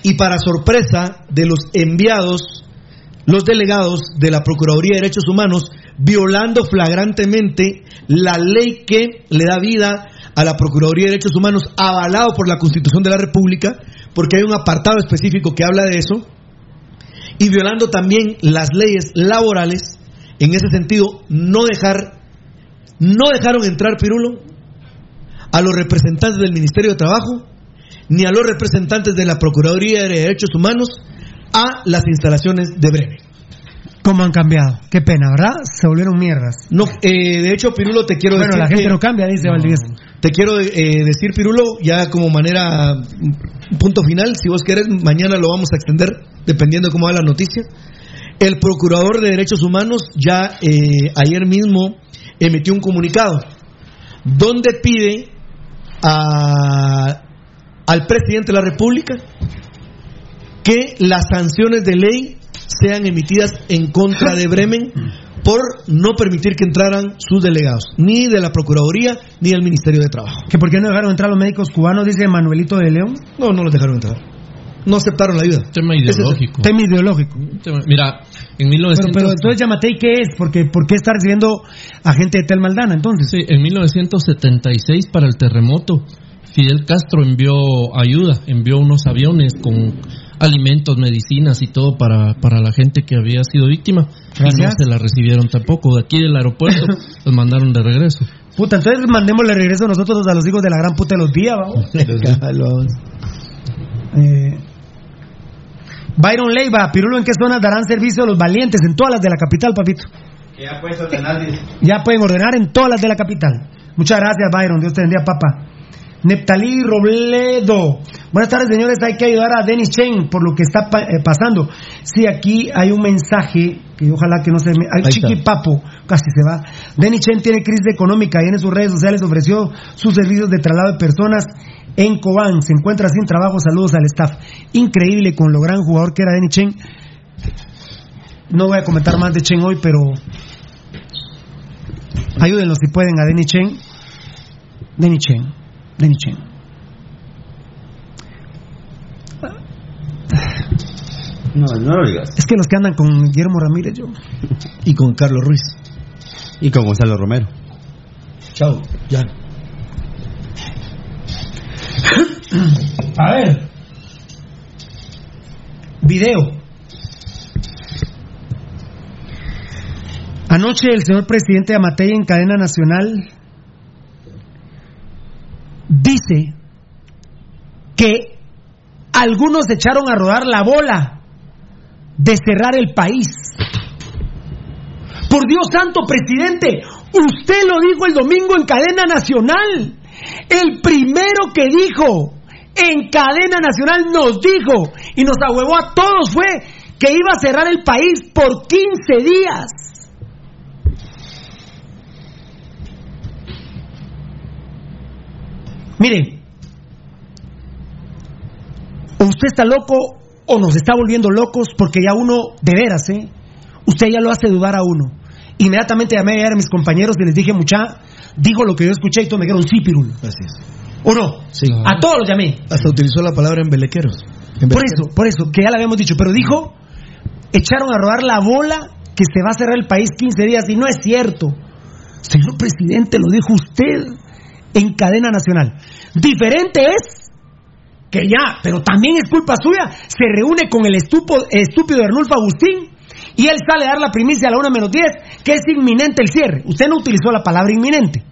y para sorpresa de los enviados, los delegados de la Procuraduría de Derechos Humanos, violando flagrantemente la ley que le da vida a la Procuraduría de Derechos Humanos, avalado por la Constitución de la República, porque hay un apartado específico que habla de eso, y violando también las leyes laborales, en ese sentido, no dejar, no dejaron entrar Pirulo a los representantes del Ministerio de Trabajo, ni a los representantes de la Procuraduría de Derechos Humanos a las instalaciones de Bremen. ¿Cómo han cambiado? Qué pena, ¿verdad? Se volvieron mierdas. No, eh, de hecho, Pirulo, te quiero Bueno, decir. la gente que- no cambia, dice Valdivieso. Te quiero eh, decir, Pirulo, ya como manera, punto final, si vos querés, mañana lo vamos a extender, dependiendo de cómo va la noticia. El Procurador de Derechos Humanos ya eh, ayer mismo emitió un comunicado donde pide al presidente de la República que las sanciones de ley sean emitidas en contra de Bremen por no permitir que entraran sus delegados, ni de la Procuraduría ni del Ministerio de Trabajo. ¿Que por qué no dejaron entrar los médicos cubanos, dice Manuelito de León? No, no los dejaron entrar. No aceptaron la ayuda. Tema ideológico. Tema ideológico. Tema- Mira, en Pero, 1900... pero entonces Yamatei, ¿qué es? Porque, ¿Por qué está recibiendo a gente de Tel Maldana entonces? Sí, en 1976 para el terremoto, Fidel Castro envió ayuda, envió unos aviones con alimentos, medicinas y todo para, para la gente que había sido víctima y no Gracias. se la recibieron tampoco. De aquí del aeropuerto los mandaron de regreso. Puta, entonces mandémosle regreso nosotros a los hijos de la gran puta de los días, vamos. Eh, Byron Leiva, Pirulo, ¿en qué zonas darán servicio los valientes? En todas las de la capital, papito. Ya puedes ordenar. Ya pueden ordenar en todas las de la capital. Muchas gracias, Byron. Dios te bendiga, papá. Neptalí Robledo. Buenas tardes, señores. Hay que ayudar a Denis Chen por lo que está pa- eh, pasando. Sí, aquí hay un mensaje que ojalá que no se me. Ahí Chiqui. Papo, casi se va. Denis Chen tiene crisis económica y en sus redes sociales ofreció sus servicios de traslado de personas en Cobán. Se encuentra sin trabajo. Saludos al staff. Increíble con lo gran jugador que era Denis Chen. No voy a comentar más de Chen hoy, pero ayúdenlos si pueden a Denis Chen. Denis Chen. Denis Chen. No, no lo digas. Es que los que andan con Guillermo Ramírez, yo. Y con Carlos Ruiz. Y con Gonzalo Romero. Chao, ya. A ver. Video. Anoche el señor presidente Amatei en cadena nacional que algunos echaron a rodar la bola de cerrar el país. Por Dios santo, presidente, usted lo dijo el domingo en cadena nacional. El primero que dijo en cadena nacional nos dijo y nos ahuevó a todos fue que iba a cerrar el país por 15 días. Mire, o usted está loco o nos está volviendo locos porque ya uno, de veras, ¿eh? Usted ya lo hace dudar a uno. Inmediatamente llamé ayer a mis compañeros y les dije, mucha, dijo lo que yo escuché y todos me dijeron, sí, Pirulo. Así es. ¿O no? Sí. A todos los llamé. Hasta utilizó la palabra embelequeros. Por eso, por eso, que ya lo habíamos dicho, pero dijo, echaron a rodar la bola que se va a cerrar el país 15 días y no es cierto. Señor presidente, lo dijo usted en cadena nacional. Diferente es que ya, pero también es culpa suya, se reúne con el estupo- estúpido Arnulfo Agustín y él sale a dar la primicia a la 1 menos 10, que es inminente el cierre. Usted no utilizó la palabra inminente.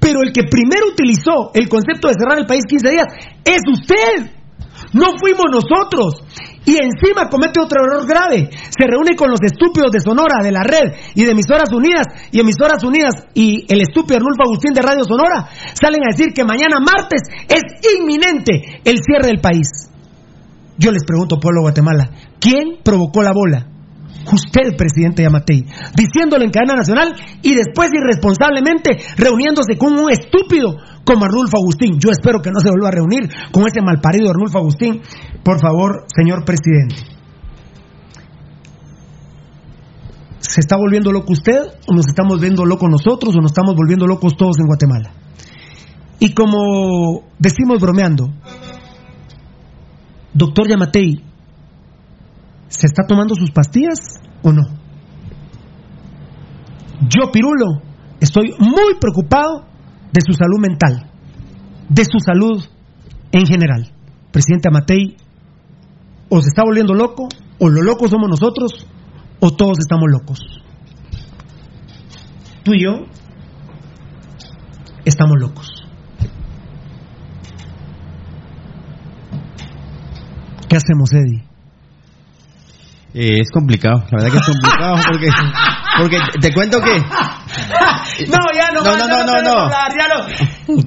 Pero el que primero utilizó el concepto de cerrar el país 15 días es usted. No fuimos nosotros. Y encima comete otro error grave. Se reúne con los estúpidos de Sonora, de la red y de Emisoras Unidas. Y Emisoras Unidas y el estúpido Arnulfo Agustín de Radio Sonora salen a decir que mañana martes es inminente el cierre del país. Yo les pregunto, pueblo de Guatemala, ¿quién provocó la bola? Usted, presidente Yamatei, diciéndolo en cadena nacional y después irresponsablemente reuniéndose con un estúpido como Arnulfo Agustín. Yo espero que no se vuelva a reunir con ese malparido Arnulfo Agustín. Por favor, señor presidente. ¿Se está volviendo loco usted o nos estamos viendo locos nosotros o nos estamos volviendo locos todos en Guatemala? Y como decimos bromeando, Doctor Yamatei, ¿se está tomando sus pastillas o no? Yo, Pirulo, estoy muy preocupado de su salud mental, de su salud en general. Presidente Amatei, o se está volviendo loco, o lo locos somos nosotros, o todos estamos locos. Tú y yo estamos locos. ¿Qué hacemos, Eddie? Eh, es complicado, la verdad que es complicado porque, porque te cuento que... No, ya no, No, no, no, no, no. hablar, ya no.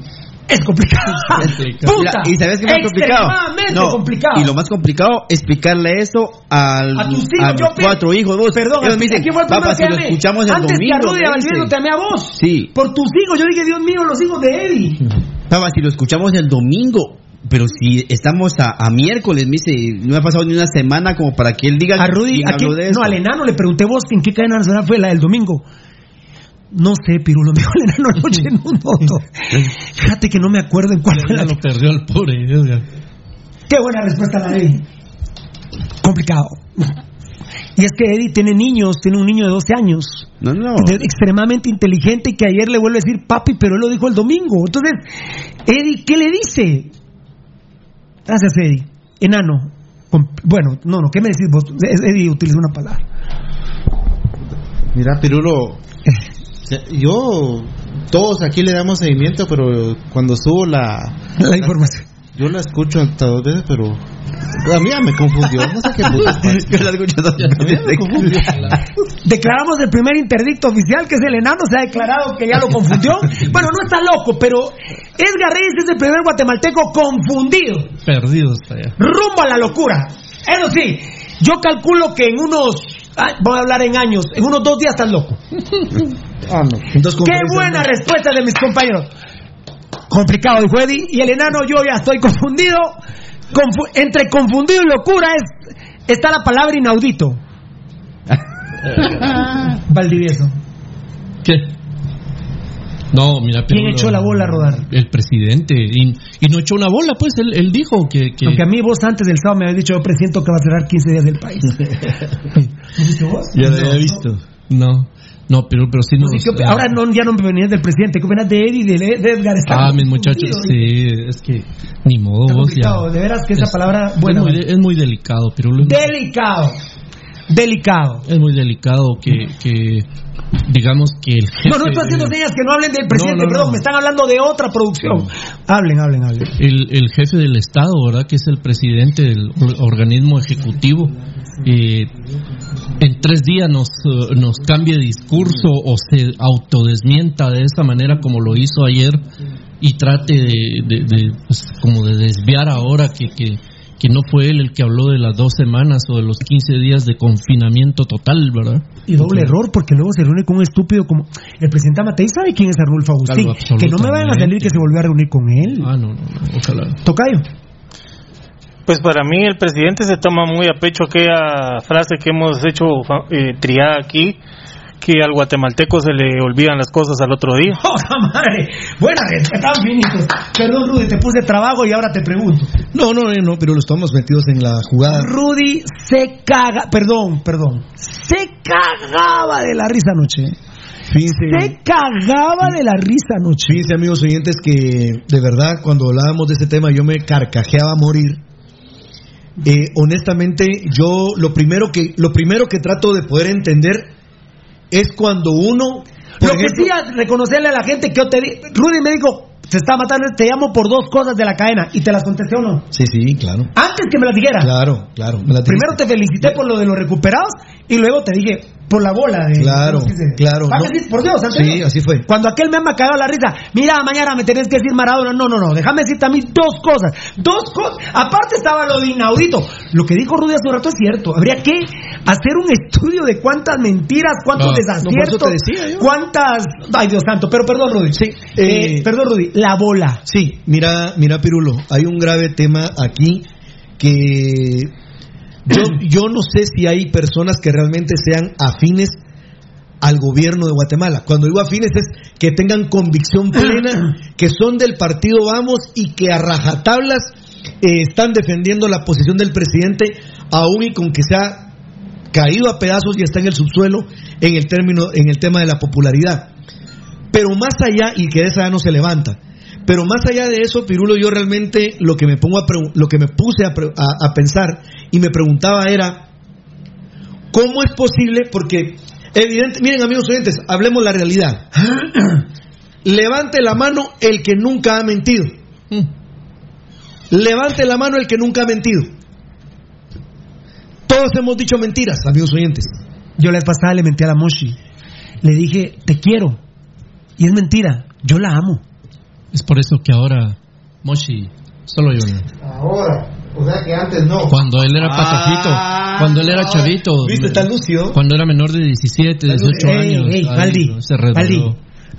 Es complicado. Puta, ¿Y sabes qué es más complicado? No, complicado. Y lo más complicado, explicarle eso al, A tus hijos, yo mis pe- cuatro hijos. Vos. Perdón, Ellos me dicen, ¿quién fue el papá, que si lo escuchamos el Antes domingo. que a Rudy dicen. te amé a vos. Sí. Por tus hijos, yo dije, Dios mío, los hijos de Eddie. Papá, si lo escuchamos el domingo. Pero si estamos a, a miércoles, me dice, no me ha pasado ni una semana como para que él diga A Rudy, ¿a quién? de no, al enano le pregunté vos en qué cadena nacional fue la del domingo. No sé, Pirulo, me dijo el enano anoche en un moto. Fíjate que no me acuerdo en cuál fue la lo perdió el pobre. Qué buena respuesta la de Eddie. Complicado. Y es que Eddie tiene niños, tiene un niño de 12 años. No, no. de- extremadamente inteligente y que ayer le vuelve a decir papi, pero él lo dijo el domingo. Entonces, Eddie, ¿qué le dice? Gracias, Eddie. Enano. Bueno, no, no, ¿qué me decís vos? Eddie utiliza una palabra. Mira, Pirulo, yo, todos aquí le damos seguimiento, pero cuando subo la... La información. Yo la escucho hasta dos veces, pero a mí ya me confundió. No sé qué putas. Yo la escucho dos ya me confundió. Declaramos el primer interdicto oficial, que es el enano, se ha declarado que ya lo confundió. Bueno, no está loco, pero Edgar Reyes es el primer guatemalteco confundido. Perdidos para allá. rumbo a la locura. Eso sí, yo calculo que en unos, voy a hablar en años, en unos dos días estás loco. Ah, no. Qué buena respuesta de mis compañeros. Complicado, dijo Eddie, y el enano yo ya estoy confundido. Confu- entre confundido y locura es, está la palabra inaudito. Valdivieso. ¿Qué? No, mira, ¿Quién pero- echó la bola a rodar? El presidente. Y, y no echó una bola, pues él, él dijo que. que Aunque a mí vos antes del sábado me habías dicho, yo presiento que va a cerrar 15 días del país. ¿Lo viste vos? Ya lo había visto. No, no, pero, pero sí nos. ¿Y qué op- Ahora no, ya no me venías del presidente, ¿qué opinas de Eddie y de, de Edgar? Ah, mis muchachos, sí, es que ni modo, vos ya. de veras que esa palabra buena, es, muy, es muy delicado, pero Delicado. Delicado. es muy delicado que, que digamos que el jefe No, no estoy haciendo señas que no hablen del presidente, No, no, perdón, no. me están hablando de otra producción. Hablen, hablen, hablen. el, el jefe del Estado, ¿verdad? Que es el presidente del or- organismo ejecutivo. eh, en tres días nos, eh, nos cambie discurso o se autodesmienta de esa manera como lo hizo ayer y trate de, de- de, pues, como de desviar ahora que, que, que no fue él el que habló de las dos semanas o de los 15 días de confinamiento total, ¿verdad? Y doble error, porque luego se reúne con un estúpido como. El presidente Amatei sabe quién es Arnulfo Agustín. Claro, que no me vayan a salir que se volvió a reunir con él. Ah, no, no, no, ojalá. Tocayo. Pues para mí el presidente se toma muy a pecho aquella frase que hemos hecho eh, triada aquí, que al guatemalteco se le olvidan las cosas al otro día. ¡Joda madre! Buena, están finitos. Perdón, Rudy, te puse trabajo y ahora te pregunto. No, no, no, no, pero lo estamos metidos en la jugada. Rudy se caga. Perdón, perdón. Se cagaba de la risa anoche. Fíjense, Se cagaba de la risa anoche. fíjense, amigos oyentes, que de verdad cuando hablábamos de este tema yo me carcajeaba a morir. Eh, honestamente, yo lo primero que lo primero que trato de poder entender es cuando uno Lo que sí, a reconocerle a la gente que yo te di. Rudy me dijo, se está matando, te llamo por dos cosas de la cadena. ¿Y te las contesté o no? Sí, sí, claro. Antes que me las dijera. Claro, claro. me la Primero te felicité por lo de los recuperados y luego te dije por la bola de. Claro, claro, ¿Va no. por Dios, ¿antes? Sí, así fue. Cuando aquel me ha cagado la risa, mira, mañana me tenés que decir Maradona. No, no, no, déjame decirte a mí dos cosas. Dos cosas. Aparte estaba lo de inaudito. Lo que dijo Rudy hace un rato es cierto. Habría que hacer un estudio de cuántas mentiras, cuántos Ah, no, desaciertos, yo. cuántas. Ay, Dios santo. Pero perdón, Rudy. Sí. eh, perdón, Rudy. La bola. Sí, mira, mira, Pirulo, hay un grave tema aquí que yo, yo no sé si hay personas que realmente sean afines al gobierno de Guatemala. Cuando digo afines es que tengan convicción plena, que son del partido Vamos y que a rajatablas eh, están defendiendo la posición del presidente, aún y con que se ha caído a pedazos y está en el subsuelo en el término, en el tema de la popularidad. Pero más allá, y que esa ya no se levanta, pero más allá de eso, Pirulo, yo realmente lo que me pongo a lo que me puse a pensar y me preguntaba era cómo es posible, porque evidente, miren amigos oyentes, hablemos la realidad. Levante la mano el que nunca ha mentido. Levante la mano el que nunca ha mentido. Todos hemos dicho mentiras, amigos oyentes. Yo la vez pasada le mentí a la Moshi. Le dije, te quiero. Y es mentira, yo la amo. Es por eso que ahora, Moshi, solo yo no. Ahora. O sea que antes no. Cuando él era Ah, patojito, cuando él era chavito. ¿viste? Está lúcido. Cuando era menor de 17, 18 Ey, años. ey, ay, Valdi, no, se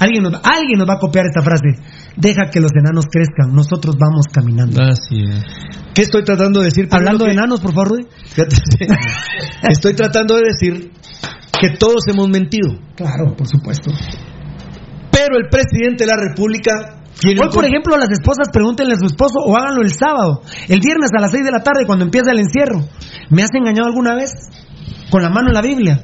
alguien nos, va- alguien nos va a copiar esta frase. Deja que los enanos crezcan, nosotros vamos caminando. Así es. ¿Qué estoy tratando de decir? Hablando de enanos, por favor, Rudy. Estoy tratando de decir que todos hemos mentido. Claro, por supuesto. Pero el presidente de la República Hoy, por ejemplo, las esposas pregúntenle a su esposo o háganlo el sábado, el viernes a las 6 de la tarde cuando empieza el encierro. ¿Me has engañado alguna vez? Con la mano en la Biblia.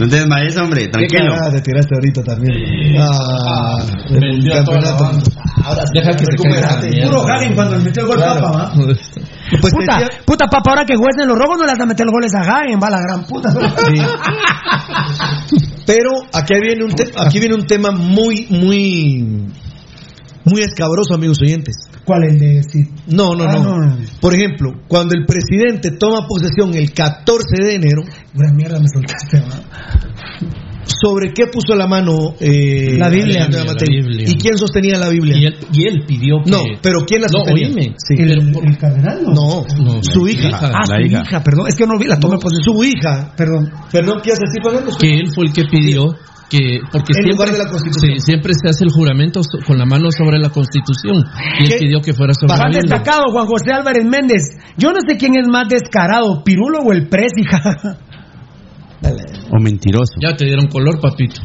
No te desmayes, hombre, tranquilo. Ah, te tiraste ahorita también. Ah, el campeonato. banda. Deja que se. Puro Hagen cuando le metió el gol Claro. Papa, ¿va? Pues puta, decía- puta Papa, ahora que juegan los rojos no le vas a meter los goles a Hagen, va la gran puta. Pero aquí viene un te- aquí viene un tema muy muy muy escabroso, amigos oyentes. ¿Cuál el de sí? No, no, Ah, no. no. Por ejemplo, cuando el presidente toma posesión el 14 de enero, Pura mierda me soltaste, ¿va? ¿Sobre qué puso la mano eh, La Biblia. La. ¿Y quién sostenía la Biblia? Y él, y él pidió que. No, pero ¿quién la No, sostenía? oíme. Sí. ¿El, el cardenal no? No, No, su la hija. hija. Ah, La su hija. hija. perdón, es que no vi la toma No, posesión. su hija. Perdón. Perdón, ¿qué hace así, Fernando? Que él fue el que pidió que. Porque En siempre, lugar de la Constitución. sí, siempre se hace el juramento so- con la mano sobre la Constitución. Y él ¿Qué? pidió que fuera sobre la Más Biblia. destacado, Juan José Álvarez Méndez. Yo no sé quién es más descarado, Pirulo o el Pres, O mentiroso. Ya te dieron color, papito.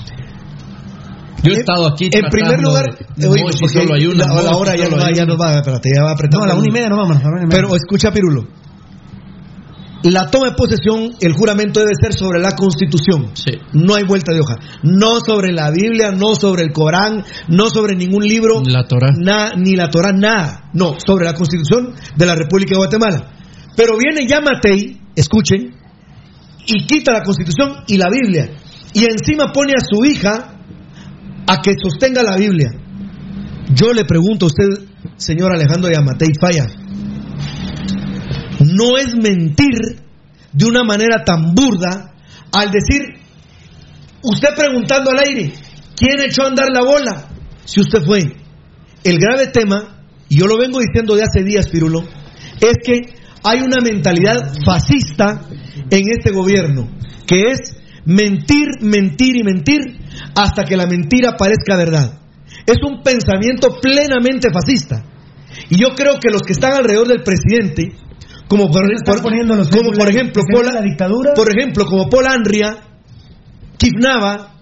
Yo he estado aquí. En primer lugar, de- oye, Mochi, porque solo hay una. la, la hora ya no va, ya una. no va, espérate, ya va apretando. No, a la una y media no vamos. a la una y media. Pero escucha, Pirulo. La toma de posesión, el juramento debe ser sobre la Constitución. Sí. No hay vuelta de hoja. No sobre la Biblia, no sobre el Corán, no sobre ningún libro. La Torah. na- ni la Torah, nada. No, sobre la Constitución de la República de Guatemala. Pero viene Yamatei, escuchen, y quita la Constitución y la Biblia. Y encima pone a su hija a que sostenga la Biblia. Yo le pregunto a usted, señor Alejandro Yamatei Falla, no es mentir de una manera tan burda al decir, usted preguntando al aire, ¿quién echó a andar la bola? Si usted fue. El grave tema, y yo lo vengo diciendo de hace días, Pirulo, es que hay una mentalidad fascista en este gobierno, que es mentir, mentir y mentir hasta que la mentira parezca verdad. Es un pensamiento plenamente fascista. Y yo creo que los que están alrededor del presidente, como por, por- como por ejemplo, Paul, ve la dictadura. por ejemplo, como Paul Anria, Kif Nava,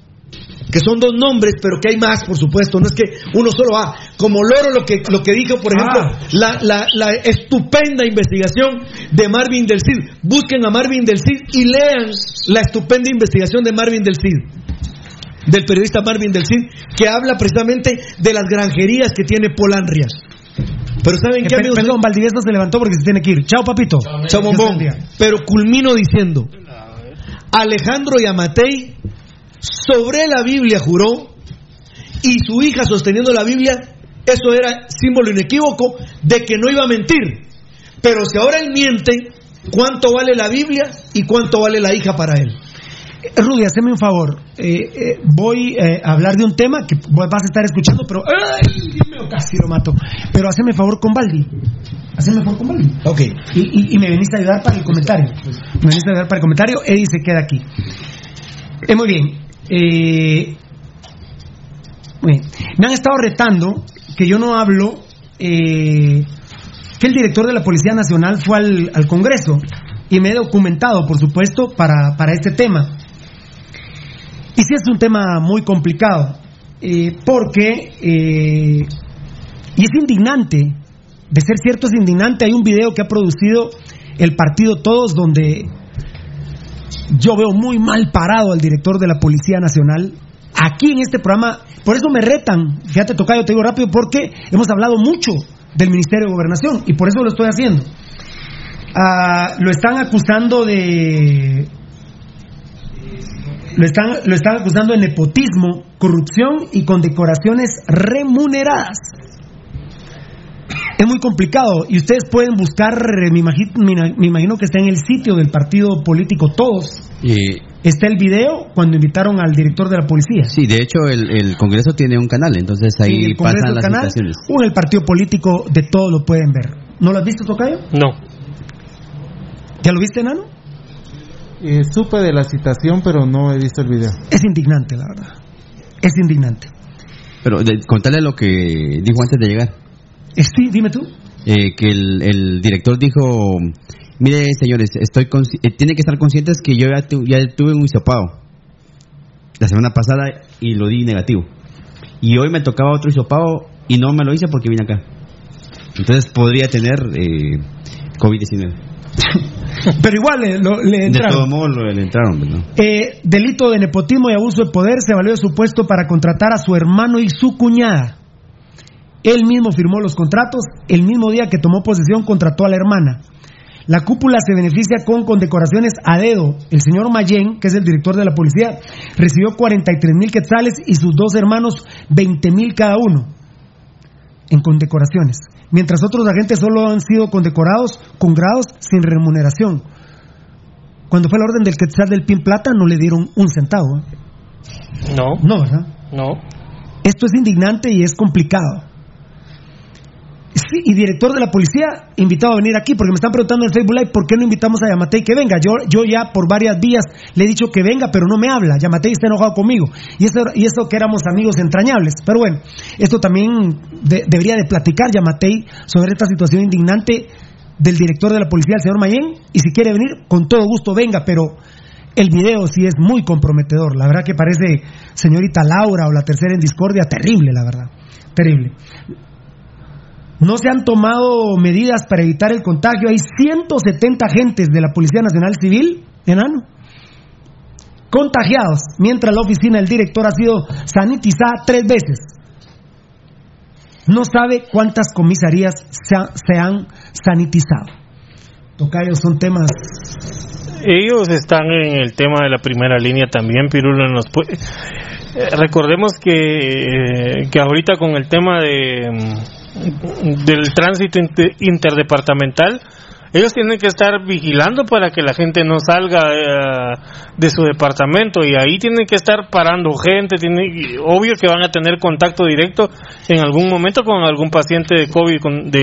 que son dos nombres, pero que hay más, por supuesto, no es que uno solo va. Como Loro lo que, lo que dijo, por ejemplo, Ah. la, la- la estupenda investigación de Marvin del Cid. Busquen a Marvin del Cid y lean la estupenda investigación de Marvin del Cid, del periodista Marvin del Cid, que habla precisamente de las granjerías que tiene Paul Anria. Pero ¿saben Eh, qué, per- amigos? perdón, Valdivieso se levantó porque se tiene que ir. Chao, papito. Chao, bombón. Pero culmino diciendo, Alejandro Yamatei sobre la Biblia juró y su hija sosteniendo la Biblia, eso era símbolo inequívoco de que no iba a mentir. Pero si ahora él miente, ¿cuánto vale la Biblia y cuánto vale la hija para él? Rudy, haceme un favor. Eh, eh, voy eh, a hablar de un tema que vas a estar escuchando, pero. ¡Ay, mío, casi lo mato! Pero haceme favor con Baldi. Haceme favor con Baldi. Ok. Y, y- y me veniste a ayudar para el comentario. Me veniste a ayudar para el comentario. Eddie se queda aquí. Muy bien. Eh. Me han estado retando que yo no hablo. eh, que el director de la Policía Nacional fue al, Congreso y me he documentado, por supuesto, para, para este tema. Y sí es un tema muy complicado. eh, porque, y es indignante, de ser cierto es indignante, hay un video que ha producido el partido Todos donde yo veo muy mal parado al director de la Policía Nacional. Aquí en este programa, por eso me retan, fíjate Tocayo, te digo rápido, porque hemos hablado mucho del Ministerio de Gobernación y por eso lo estoy haciendo. Ah, lo están acusando de lo están, lo están acusando de nepotismo, corrupción y condecoraciones remuneradas. Es muy complicado y ustedes pueden buscar, eh, me imagino, me imagino que está en el sitio del partido político Todos. Y, Está el video cuando invitaron al director de la policía. sí, de hecho el, el Congreso tiene un canal, entonces En ahí el Congreso pasan las canal invitaciones. o en el partido político de Todos lo pueden ver. ¿No lo has visto, Tocayo? No. ¿Ya lo viste, Nano? Eh, supe de la citación, pero no he visto el video. Es indignante, la verdad. Es indignante. Pero de, contale lo que dijo antes de llegar. Sí, dime tú. Eh, que el, el director dijo, mire señores, estoy eh, tienen que estar conscientes que yo ya, tu- ya tuve un hisopado la semana pasada y lo di negativo. Y hoy me tocaba otro hisopado y no me lo hice porque vine acá. Entonces podría tener eh, COVID-19. Pero igual le, lo- le De entraron. todo modo le entraron, ¿no? Eh, delito de nepotismo y abuso de poder se valió de su puesto para contratar a su hermano y su cuñada. Él mismo firmó los contratos, el mismo día que tomó posesión contrató a la hermana. La cúpula se beneficia con condecoraciones a dedo. El señor Mayen, que es el director de la policía, recibió 43 mil quetzales y sus dos hermanos 20 mil cada uno en condecoraciones. Mientras otros agentes solo han sido condecorados con grados sin remuneración. Cuando fue la orden del quetzal del pin plata no le dieron un centavo. ¿eh? No. No, ¿verdad? No. Esto es indignante y es complicado. Sí, y director de la policía, invitado a venir aquí, porque me están preguntando en el Facebook Live por qué no invitamos a Yamatei que venga. Yo, yo ya por varias vías le he dicho que venga, pero no me habla. Yamatei está enojado conmigo. Y eso, y eso que éramos amigos entrañables. Pero bueno, esto también de- debería de platicar Yamatei sobre esta situación indignante del director de la policía, el señor Mayen. Y si quiere venir, con todo gusto venga, pero el video sí es muy comprometedor. La verdad que parece señorita Laura o la tercera en discordia, terrible, la verdad. Terrible. No se han tomado medidas para evitar el contagio. Hay 170 agentes de la Policía Nacional Civil, enano, contagiados, mientras la oficina del director ha sido sanitizada tres veces. No sabe cuántas comisarías se, ha- se han sanitizado. Tocayo, son temas Ellos están en el tema de la primera línea también, Pirulo. Nos pu- Eh, recordemos que, eh, que ahorita con el tema de, mm, del tránsito inter- interdepartamental, ellos tienen que estar vigilando para que la gente no salga eh, de su departamento y ahí tienen que estar parando gente, tienen, obvio que van a tener contacto directo en algún momento con algún paciente de COVID con- de,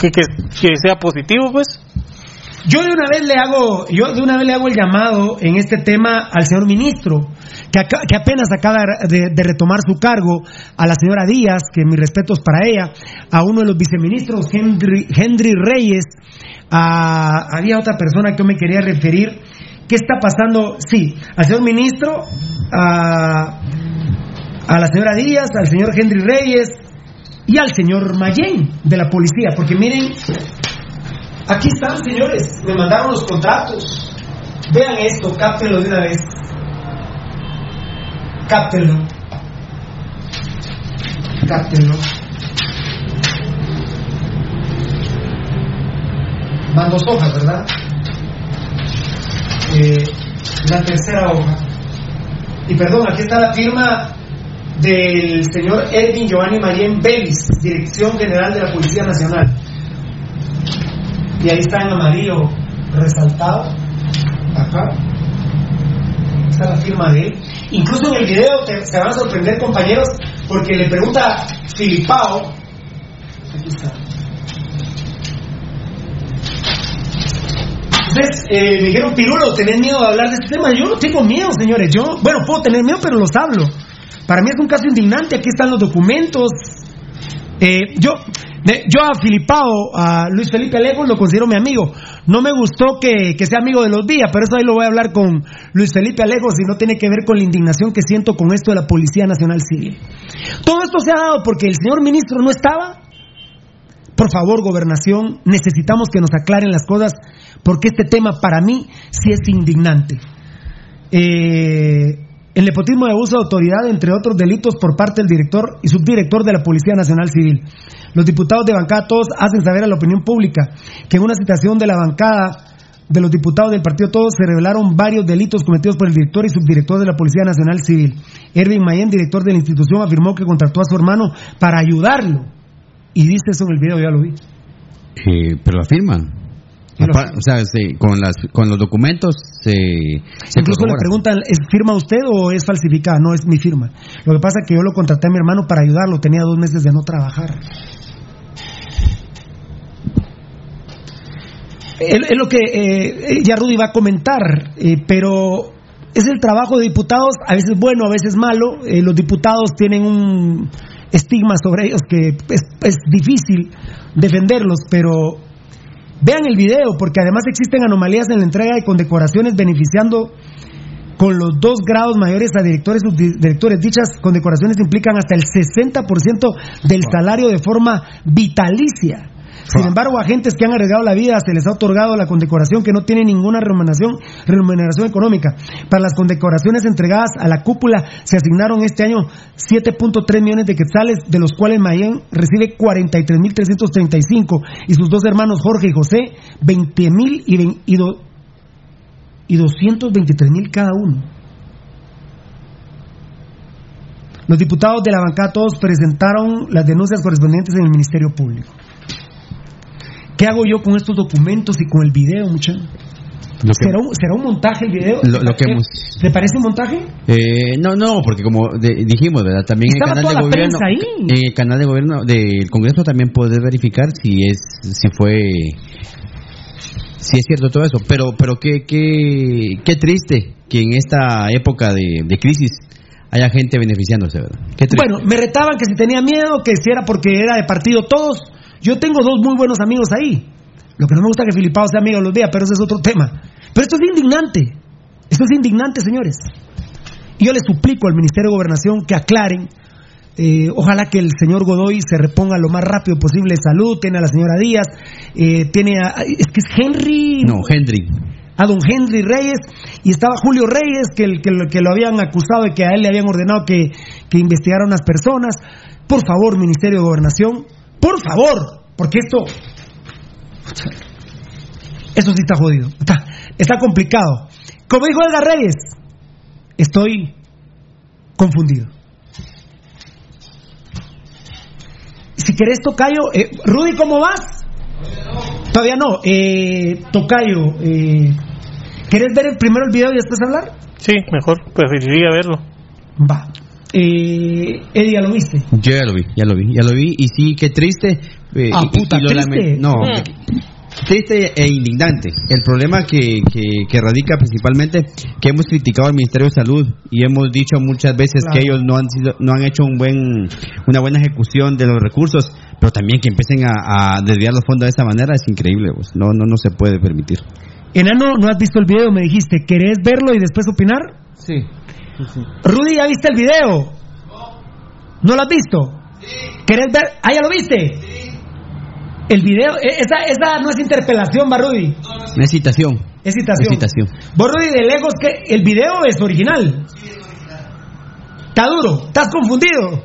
que, que sea positivo, pues. Yo de una vez le hago, yo de una vez le hago el llamado en este tema al señor ministro, que, que apenas acaba de, de retomar su cargo, a la señora Díaz, que mis respetos para ella, a uno de los viceministros, Henry, Henry Reyes, a, había otra persona que yo me quería referir. ¿Qué está pasando? Sí, al señor ministro, a, a la señora Díaz, al señor Henry Reyes y al señor Mayen de la policía, porque miren, Aquí están, señores. Me mandaron los contratos. Vean esto, cáptenlo de una vez. Cáptenlo. Cáptenlo. Van dos hojas, ¿verdad? Eh, la tercera hoja. Y perdón, aquí está la firma del señor Edwin Giovanni Mayen Belis, Dirección General de la Policía Nacional y ahí está en amarillo resaltado. Acá está la firma de él. Incluso en el video te- se van a sorprender compañeros porque le pregunta Filipao. Aquí está. Entonces eh, me dijeron Pirulo tenés miedo de hablar de este tema yo no tengo miedo señores. Yo bueno puedo tener miedo pero los hablo. Para mí es un caso indignante. Aquí están los documentos. Eh, yo, yo a Filipao, a Luis Felipe Alejos lo considero mi amigo. No me gustó que, que sea amigo de los días, pero eso ahí lo voy a hablar con Luis Felipe Alejos y no tiene que ver con la indignación que siento con esto de la Policía Nacional Civil. Todo esto se ha dado porque el señor ministro no estaba. Por favor, gobernación, necesitamos que nos aclaren las cosas porque este tema para mí sí es indignante. Eh, el nepotismo de abuso de autoridad, entre otros delitos por parte del director y subdirector de la Policía Nacional Civil. Los diputados de bancada todos hacen saber a la opinión pública que en una citación de la bancada de los diputados del partido Todos se revelaron varios delitos cometidos por el director y subdirector de la Policía Nacional Civil. Erwin Mayen, director de la institución, afirmó que contrató a su hermano para ayudarlo. Y dice eso en el video, ya lo vi. Eh, pero afirman. O sea, se- con, las, con los documentos se, se Incluso le preguntan, ¿es firma usted o es falsificada? No, es mi firma. Lo que pasa es que yo lo contraté a mi hermano para ayudarlo, tenía dos meses de no trabajar. Es, es lo que eh, ya Rudy va a comentar, eh, pero es el trabajo de diputados, a veces bueno, a veces malo. Eh, los diputados tienen un estigma sobre ellos que es, es difícil defenderlos, pero vean el video, porque además existen anomalías en la entrega de condecoraciones beneficiando con los dos grados mayores a directores y subdirectores. Dichas condecoraciones implican hasta el 60% del salario de forma vitalicia. Sin embargo, agentes que han arriesgado la vida se les ha otorgado la condecoración que no tiene ninguna remuneración, remuneración económica. Para las condecoraciones entregadas a la cúpula se asignaron este año 7.3 millones de quetzales, de los cuales Mayen recibe 43.335 y sus dos hermanos Jorge y José 20.000 y, y, do- y 223 mil cada uno. Los diputados de la bancada todos presentaron las denuncias correspondientes en el Ministerio Público. ¿Qué hago yo con estos documentos y con el video, muchachos? Que- ¿Será, un, será un montaje el video? Lo- lo que ¿Qué- hemos- ¿Le parece un montaje? Eh, no, no, porque como de- dijimos, ¿verdad? También en el canal de gobierno, ahí. en el canal de gobierno del Congreso también podés verificar si es, si fue, si es cierto todo eso. Pero, pero qué, qué, qué triste que en esta época de, de crisis haya gente beneficiándose, ¿verdad? Qué. Bueno, me retaban que si tenía miedo, que si era porque era de partido todos. Yo tengo dos muy buenos amigos ahí. Lo que no me gusta es que Filipao sea amigo de los días, pero ese es otro tema. Pero esto es indignante. Esto es indignante, señores. Y yo les suplico al Ministerio de Gobernación que aclaren. eh, ojalá que el señor Godoy se reponga lo más rápido posible de salud. Tiene a la señora Díaz. eh, tiene a. Es que es Henry. no, Henry. a don Henry Reyes y estaba Julio Reyes que, el- que, lo- que lo habían acusado y que a él le habían ordenado que, que investigara a unas personas. Por favor, Ministerio de Gobernación, por favor, porque esto, esto sí está jodido, está, está complicado. Como dijo Edgar Reyes, estoy confundido. Si querés, Tocayo, eh, Rudy, ¿cómo vas? Todavía no. Eh, tocayo, eh, ¿querés ver el- primero el video y después hablar? Sí, mejor, preferiría verlo. Va. Eh, Eddie, ¿ya lo viste? Yo ya lo vi, ya lo vi, ya lo vi. Y sí, qué triste. eh, Ah, y- y puta, lo triste. No, Mm. triste e indignante. El problema que, que, que radica principalmente que hemos criticado al Ministerio de Salud y hemos dicho muchas veces Claro. que ellos no han sido, no han hecho un buen, una buena ejecución de los recursos, pero también que empiecen a, a desviar los fondos de esa manera es increíble. pues. No, no, no se puede permitir. Enano, no has visto el video, me dijiste. ¿Querés verlo y después opinar? Sí. Rudy, ¿ya viste el video? ¿No lo has visto? ¿Querés ver? ¿Ah, ya lo viste? El video, eh, esa, esa no es interpelación, va Rudy. Es citación. Es citación. Es citación. Vos, Rudy, de lejos, que el video es original. Está duro, estás confundido.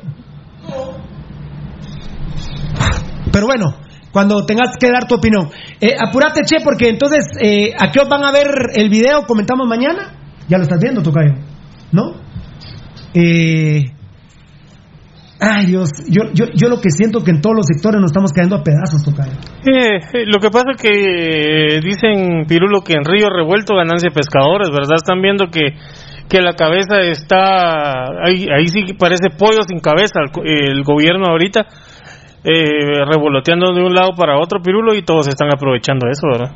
Pero bueno, cuando tengas que dar tu opinión. Eh, apúrate, Che, porque entonces, eh, ¿a qué os van a ver el video? ¿Comentamos mañana? Ya lo estás viendo, Tocayo. ¿No? Eh, ay, Dios, yo, yo, yo lo que siento que en todos los sectores nos estamos cayendo a pedazos, Tocayo. Eh, lo que pasa que eh, dicen Pirulo que en Río Revuelto ganancia pescadores, ¿verdad? Están viendo que, que la cabeza está, ahí, ahí sí que parece pollo sin cabeza el, el gobierno ahorita, eh, revoloteando de un lado para otro Pirulo y todos están aprovechando eso, ¿verdad?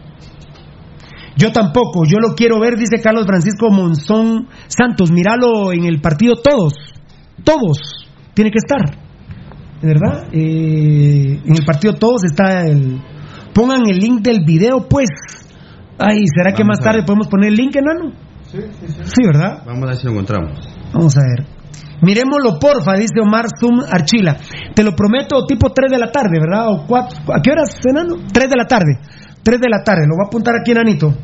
Yo tampoco, yo lo quiero ver, dice Carlos Francisco Monzón Santos. Míralo en el partido todos, todos, tiene que estar, ¿verdad? Eh, en el partido todos está el... Pongan el link del video, pues. Ay, ¿será que más tarde podemos poner el link, enano? Sí, ¿verdad? Vamos a ver si lo encontramos. Vamos a ver. Miremoslo, porfa, dice Omar Zum Archila. Te lo prometo, tipo 3 de la tarde, ¿verdad? O cuatro, ¿A qué horas, enano? 3 de la tarde. 3 de la tarde. Lo voy a apuntar aquí, enanito.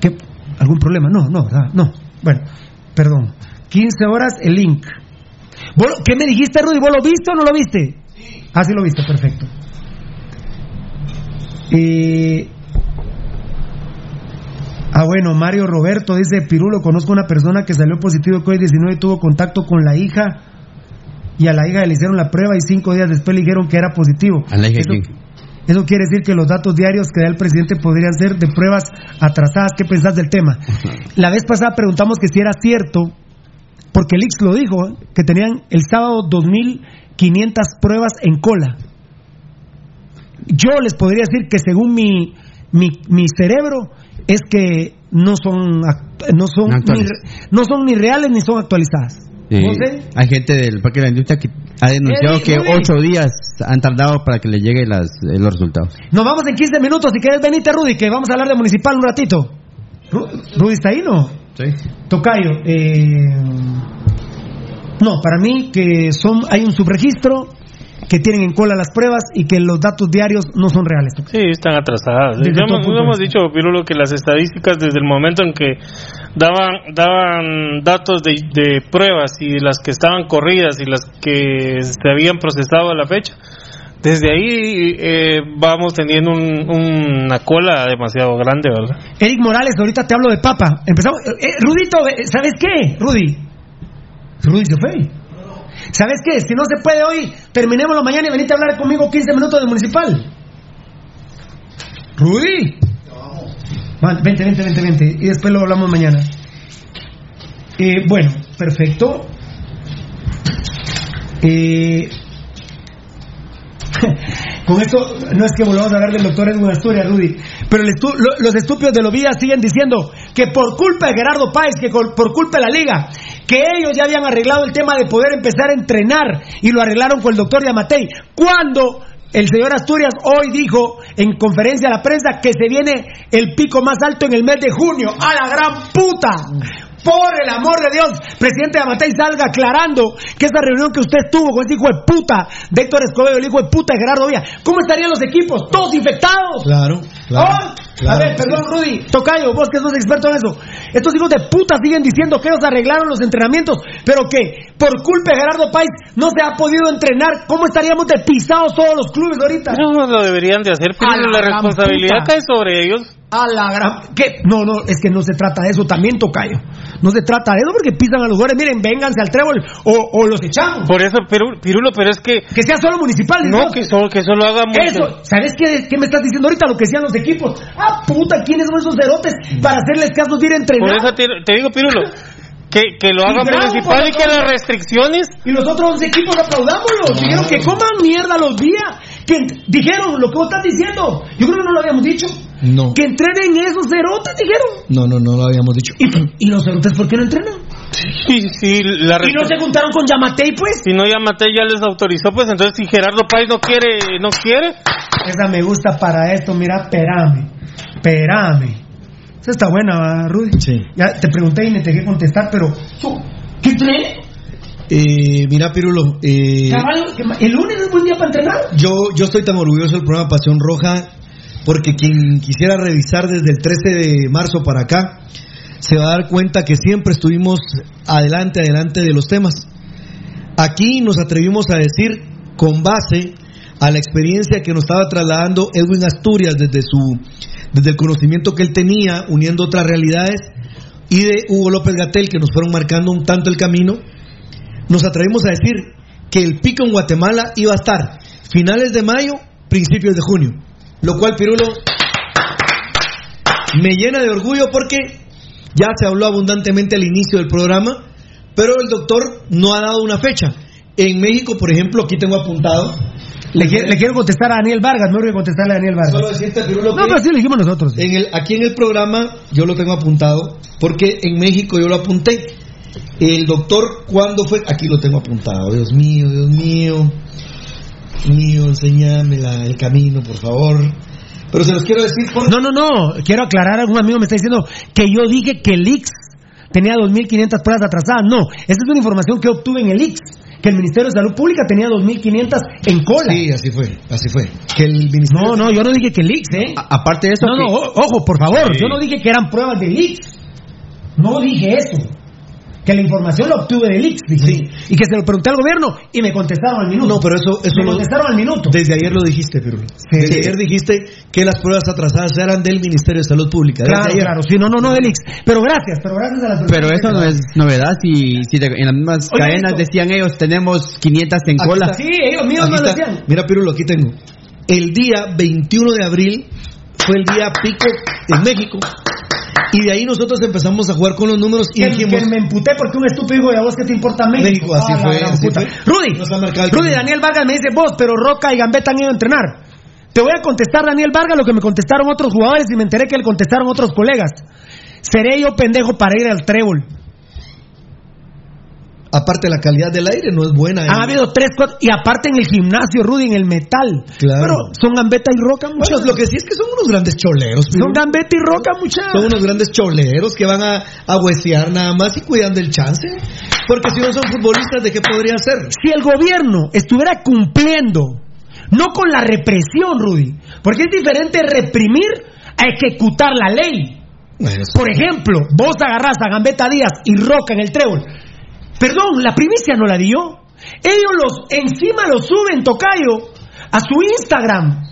¿Qué? ¿Algún problema? No, no, ¿verdad? No. Bueno, perdón. 15 horas el link. ¿Vos lo- ¿Qué me dijiste, Rudy? ¿Vos lo viste o no lo viste? Ah, sí lo viste, perfecto. Eh, Ah, bueno, Mario Roberto dice, Pirulo, conozco una persona que salió positivo de COVID-19 y tuvo contacto con la hija y a la hija le hicieron la prueba y cinco días después le dijeron que era positivo. ¿A la hija Eso-? Eso quiere decir que los datos diarios que da el presidente podrían ser de pruebas atrasadas. ¿Qué pensás del tema? La vez pasada preguntamos que si era cierto, porque el IX lo dijo, que tenían el sábado 2.500 pruebas en cola. Yo les podría decir que según mi, mi, mi cerebro es que no son, no, son ni, no son ni reales ni son actualizadas. Hay gente del Parque de la Industria que ha denunciado Eddie, que Rudy. ocho días han tardado para que le lleguen las, eh, los resultados. Nos vamos en 15 minutos. Si quieres, venite, Rudy, que vamos a hablar de municipal un ratito. Ru- Rudy está ahí, ¿no? Sí. Tocayo. eh, no, para mí que son hay un subregistro que tienen en cola las pruebas y que los datos diarios no son reales. Sí, están atrasadas. Ya hemos, hemos dicho, Pirulo, que las estadísticas desde el momento en que daban daban datos de, de pruebas y las que estaban corridas y las que se habían procesado a la fecha, desde ahí eh, vamos teniendo un- una cola demasiado grande, ¿verdad? Eric Morales, ahorita te hablo de papa. Empezamos. eh, eh, Rudito, eh, ¿sabes qué? Rudy. Rudy se fue. ¿Sabes qué? Si no se puede hoy, terminémoslo mañana y venite a hablar conmigo 15 minutos del municipal. Rudy. Va, Vente, vente, vente, vente. Y después lo hablamos mañana. Eh, bueno, perfecto. Eh, con esto no es que volvamos a hablar del doctor Edwin Asturias, Rudy, pero los estúpidos de Lovía siguen diciendo que por culpa de Gerardo Páez, que por culpa de la liga, que ellos ya habían arreglado el tema de poder empezar a entrenar y lo arreglaron con el doctor Yamatei. Cuando el señor Asturias hoy dijo en conferencia a la prensa que se viene el pico más alto en el mes de junio. ¡A la gran puta! Por el amor de Dios, presidente Yamatei salga aclarando que esa reunión que usted tuvo con ese hijo de puta de Héctor Escobedo, el hijo de puta de Gerardo Villa, ¿cómo estarían los equipos? ¿Todos infectados? Claro, claro. ¿Oh? Claro, a ver, perdón, Rudy, Tocayo, vos que sos experto en eso. Estos hijos de puta siguen diciendo que ellos arreglaron los entrenamientos, pero que por culpa de Gerardo Páez no se ha podido entrenar. ¿Cómo estaríamos de pisados todos los clubes ahorita? No lo deberían de hacer, pero la responsabilidad puta. cae sobre ellos. A la gran... ¿Qué? No, no, es que no se trata de eso también, Tocayo. No se trata de eso porque pisan a los jugadores. Miren, vénganse al trébol o, o los echamos. Por eso, Piru- Pirulo, pero es que... Que sea solo municipal. No, ¿no? que solo, que solo haga Eso, ¿sabes qué, qué me estás diciendo ahorita? Lo que decían los equipos. Ah, puta, ¿quiénes son esos cerotes para hacerles caso de ir a entrenar? Por eso te, te digo, Pirulo, que, que lo haga Y municipal y que las restricciones... Y los otros 11 equipos aplaudámoslos. Dijeron que coman mierda los días. Que dijeron lo que vos estás diciendo. Yo creo que no lo habíamos dicho. No. Que entrenen esos cerotes, dijeron. No, no, no lo habíamos dicho. ¿Y, y los cerotes por qué no entrenan? Sí, sí, la Y no se juntaron con Yamatei, pues. Si no Yamate ya les autorizó, pues entonces si Gerardo Páez no quiere, no quiere. Esa me gusta para esto, mira, espérame. Espérame. Esa está buena, ¿va, Rudy. Sí. Ya te pregunté y me te dejé contestar, pero. ¿Qué entrene? Eh, mira, Pirulo, eh, Cabal, El lunes es buen día para entrenar. yo, yo estoy tan orgulloso del programa Pasión Roja porque quien quisiera revisar desde el 13 de marzo para acá se va a dar cuenta que siempre estuvimos adelante, adelante de los temas. Aquí nos atrevimos a decir con base a la experiencia que nos estaba trasladando Edwin Asturias desde su desde el conocimiento que él tenía uniendo otras realidades y de Hugo López Gatel que nos fueron marcando un tanto el camino nos atrevimos a decir que el pico en Guatemala iba a estar finales de mayo, principios de junio. Lo cual, Pirulo, me llena de orgullo porque ya se habló abundantemente al inicio del programa, pero el doctor no ha dado una fecha. En México, por ejemplo, aquí tengo apuntado. Le, quiero- le quiero contestar a Daniel Vargas, no voy a contestarle a Daniel Vargas. Solo decirte, Pirulo, No, pero sí lo dijimos nosotros. En el, aquí en el programa yo lo tengo apuntado porque en México yo lo apunté. El doctor, ¿cuándo fue? Aquí lo tengo apuntado. Dios mío, Dios mío. Mío, enséñame la- el camino, por favor. Pero se los quiero decir por... No, no, no. Quiero aclarar. Un amigo me está diciendo que yo dije que el IX tenía 2.500 pruebas atrasadas. No, esa es una información que obtuve en el IX. Que el Ministerio de Salud Pública tenía 2.500 en cola. Sí, así fue, así fue. Que el ministerio... No, no, yo no dije que el IX, ¿eh? aparte de eso. No, que- no, ojo, por favor. Sí. Yo no dije que eran pruebas del IX. No dije eso. Que la información la obtuve del IX. dije. Y que se lo pregunté al gobierno y me contestaron al minuto. No, pero eso, eso me lo- contestaron al minuto. Desde ayer lo dijiste, Pirulo. Desde ayer dijiste que las pruebas atrasadas eran del Ministerio de Salud Pública. Desde Claro, ayer. claro, sí, no, no, no del IX. Pero gracias, pero gracias a las Pero eso no es novedad. Si, si de- en las mismas Oye, cadenas esto- decían ellos, tenemos 500 en Aquí cola. está. Sí, ellos mismos lo decían. Mira, Pirulo, aquí tengo. El día 21 de abril fue el día pico en México. Y de ahí nosotros empezamos a jugar con los números y dijimos... que me emputé porque un estúpido dijo, ¿y a vos qué te importa México? México, así Ah, fue, así fue. Rudy, Rudy. Daniel Vargas me dice, vos, pero Roca y Gambetta han ido a entrenar. Te voy a contestar, Daniel Vargas, lo que me contestaron otros jugadores y me enteré que le contestaron otros colegas. Seré yo pendejo para ir al trébol. Aparte, la calidad del aire no es buena. Han ¿eh? habido tres, cuatro, y aparte en el gimnasio, Rudy, en el metal. Claro. Pero son Gambetta y Roca, Bueno, muchachos. lo que sí es que son unos grandes choleros. Son Pirulo. Gambetta y Roca, muchachos. Son unos grandes choleros que van a, a huesear nada más y cuidan del chance. Porque si no son futbolistas, ¿de qué podría ser? si el gobierno estuviera cumpliendo, no con la represión, Rudy, porque es diferente reprimir a ejecutar la ley. Por ejemplo, vos agarrás a Gambetta Díaz y Roca en el trébol. Perdón, la primicia no la dio. Ellos los encima lo suben, Tocayo, a su Instagram.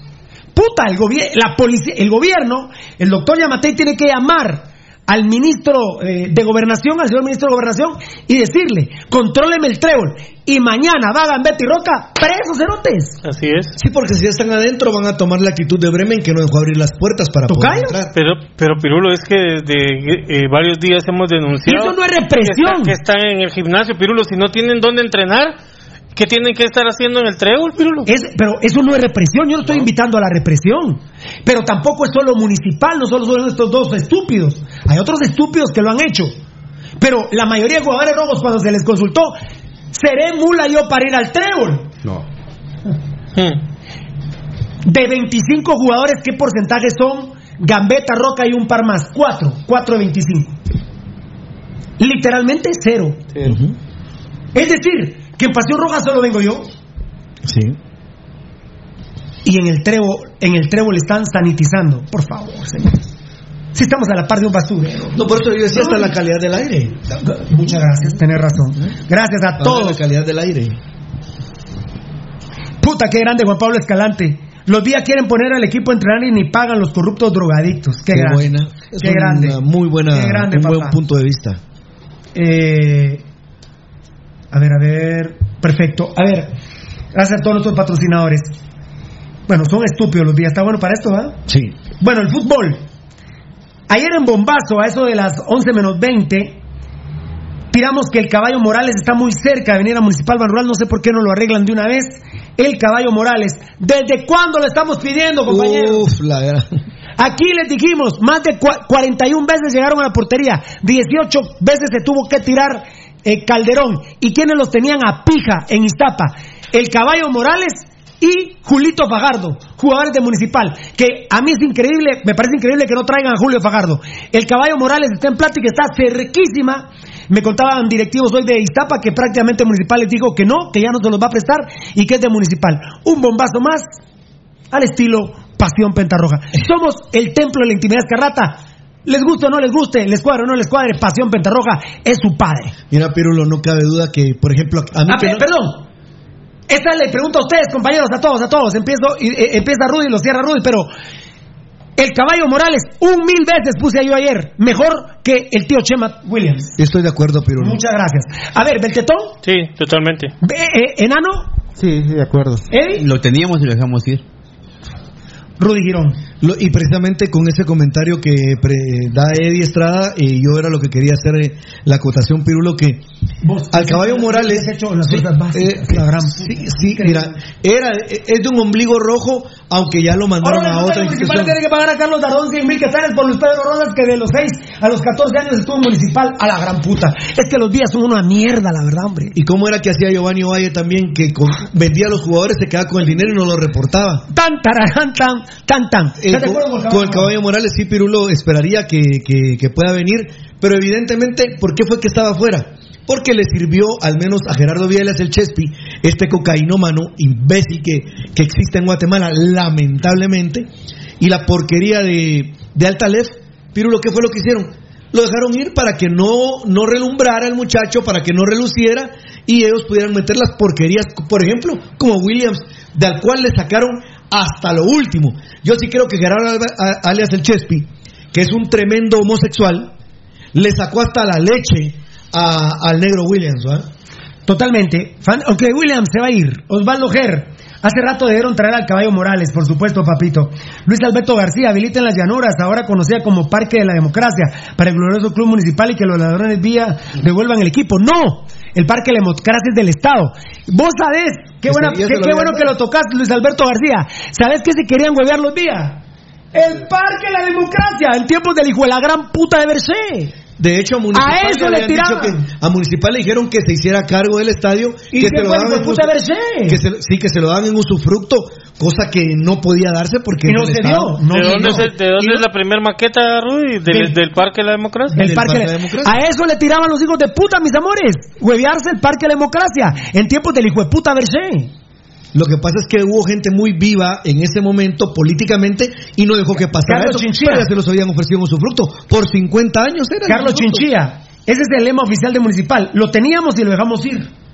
Puta, el, gobier- la policía, el gobierno, el doctor Yamatei tiene que llamar al ministro eh, de Gobernación, al señor ministro de Gobernación, y decirle, contróleme el trébol. Y mañana va Gambetta y Roca presos, cerotes. Así es. Sí, porque si ya están adentro van a tomar la actitud de Bremen que no dejó abrir las puertas para poder entrar. Pero, pero Pirulo, es que desde eh, varios días hemos denunciado. Y eso no es represión. Que, está- que están en el gimnasio, Pirulo. Si no tienen dónde entrenar, ¿qué tienen que estar haciendo en el trébol, Pirulo? Es, pero eso no es represión, yo no estoy invitando a la represión. Pero tampoco es solo municipal, no solo son estos dos estúpidos. Hay otros estúpidos que lo han hecho. Pero la mayoría de jugadores rojos, cuando se les consultó, seré mula yo para ir al trébol. No. De 25 jugadores, ¿qué porcentaje son? Gambetta, Roca y un par más. Cuatro. Cuatro de 25. Literalmente cero. Es decir, que en Pasión Roja solo vengo yo. Sí. y en el trébol, en el trébol están sanitizando. Por favor, señor. Si estamos a la par de un basurero. No, por eso yo decía hasta la calidad del aire. Muchas gracias, tenés razón. Gracias a todos. La calidad del aire. Puta, qué grande Juan Pablo Escalante. Los días quieren poner al equipo a entrenar y ni pagan los corruptos drogadictos. Qué, Qué grande. buena. Es Qué una grande. muy buena, Qué grande, un buen punto de vista. Eh, a ver, a ver. Perfecto. A ver, gracias a todos nuestros patrocinadores. Bueno, son estúpidos los días. ¿Está bueno para esto, ¿verdad? Sí. Bueno, el fútbol. Ayer en Bombazo, a eso de las 11 menos 20, tiramos que el caballo Morales está muy cerca de venir a Municipal Ban Rural. No sé por qué no lo arreglan de una vez. El caballo Morales. ¿Desde cuándo le estamos pidiendo, compañeros? Uf, la gran- Aquí les dijimos, más de cua- 41 veces llegaron a la portería, 18 veces se tuvo que tirar eh, Calderón. ¿Y quienes los tenían a pija en Iztapa? El Caballo Morales y Julito Fajardo, jugadores de Municipal. Que a mí es increíble, me parece increíble que no traigan a Julio Fajardo. El Caballo Morales está en plática, está cerquísima. Me contaban directivos hoy de Iztapa que prácticamente Municipal les dijo que no, que ya no se los va a prestar y que es de Municipal. Un bombazo más al estilo Pasión Pentarroja. Somos el templo de la intimidad escarrata. Les guste o no les guste, les cuadre o no les cuadre, Pasión Pentarroja es su padre. Mira, Pirulo, no cabe duda que, por ejemplo, a mí Ah, que pe- no- Perdón. Esta le pregunto a ustedes, compañeros, a todos, a todos. Empiezo, y, eh, empieza Rudy y lo cierra Rudy, pero el caballo Morales, un mil veces puse yo ayer, mejor que el tío Chema Williams. Estoy de acuerdo, Pirulo. Muchas gracias. A ver, Beltetón, Sí, totalmente. eh, eh, Enano, Sí, sí, de acuerdo. Eddie, Lo teníamos y lo dejamos ir. Rudy Girón. Lo- y precisamente con ese comentario que pre- da Eddie Estrada, eh, yo era lo que quería hacer eh, la acotación, Pirulo, que Al caballo Morales. sí, eh, sí, sí, mira, era, es de un ombligo rojo, aunque ya lo mandaron Ahora a otra institución. tiene que pagar a Carlos Dardón 100 mil quetzales por Luis Pedro Rosas que de los 6 a los 14 años estuvo en municipal a la gran puta. Es que los días son una mierda, la verdad, hombre. ¿Y cómo era que hacía Giovanni Valle también? Que con- vendía a los jugadores, se quedaba con el dinero y no lo reportaba. Tan, taraján, tan, tan, tan. Eh, ¿Estás de con, el caballo Morales, sí, Pirulo esperaría que, que- que pueda venir, pero evidentemente, ¿por qué fue que estaba afuera? Porque le sirvió, al menos a Gerardo Vielas, el Chespi, este cocainómano imbécil que, que existe en Guatemala, lamentablemente, y la porquería de, de Altalef, Pirulo, ¿qué fue lo que hicieron? Lo dejaron ir para que no, no relumbrara el muchacho, para que no reluciera, y ellos pudieran meter las porquerías, por ejemplo, como Williams, del cual le sacaron hasta lo último. Yo sí creo que Gerardo alias el Chespi, que es un tremendo homosexual, le sacó hasta la leche al negro Williams. Totalmente. Fan- aunque Williams se va a ir. Osvaldo Ger. Hace rato debieron traer al caballo Morales, por supuesto, papito. Luis Alberto García, habilita en las llanuras, ahora conocida como Parque de la Democracia, para el glorioso club municipal y que los ladrones vía devuelvan el equipo. No, el Parque de la Democracia es del Estado. Vos sabés, qué, buena, qué, qué bueno que lo tocas, Luis Alberto García. ¿Sabés que se querían huevear los días? El Parque de la Democracia, en tiempos del hijo de la gran puta de Bercé. De hecho, a Municipal, A eso le le habían dicho tiraban. que- a Municipal le dijeron que se hiciera cargo del estadio ¿Y que se lo daban en Bercé? que se- sí, que se lo daban en usufructo, cosa que no podía darse porque Y no se Estado. dio, no ¿De se dónde, es, el- de dónde es la primera maqueta, Rudy? ¿Del, Parque de la Democracia? El parque de- a eso le tiraban los hijos de puta, mis amores. Huevearse el Parque de la Democracia en tiempos del hijo de puta Bercé. Lo que pasa es que hubo gente muy viva en ese momento políticamente y no dejó que pasara Carlos eso. Chinchilla. Pero ya se los habían ofrecido en usufructo. Por 50 años era. Carlos. Chinchilla. Ese es el lema oficial de Municipal. Lo teníamos y lo dejamos ir.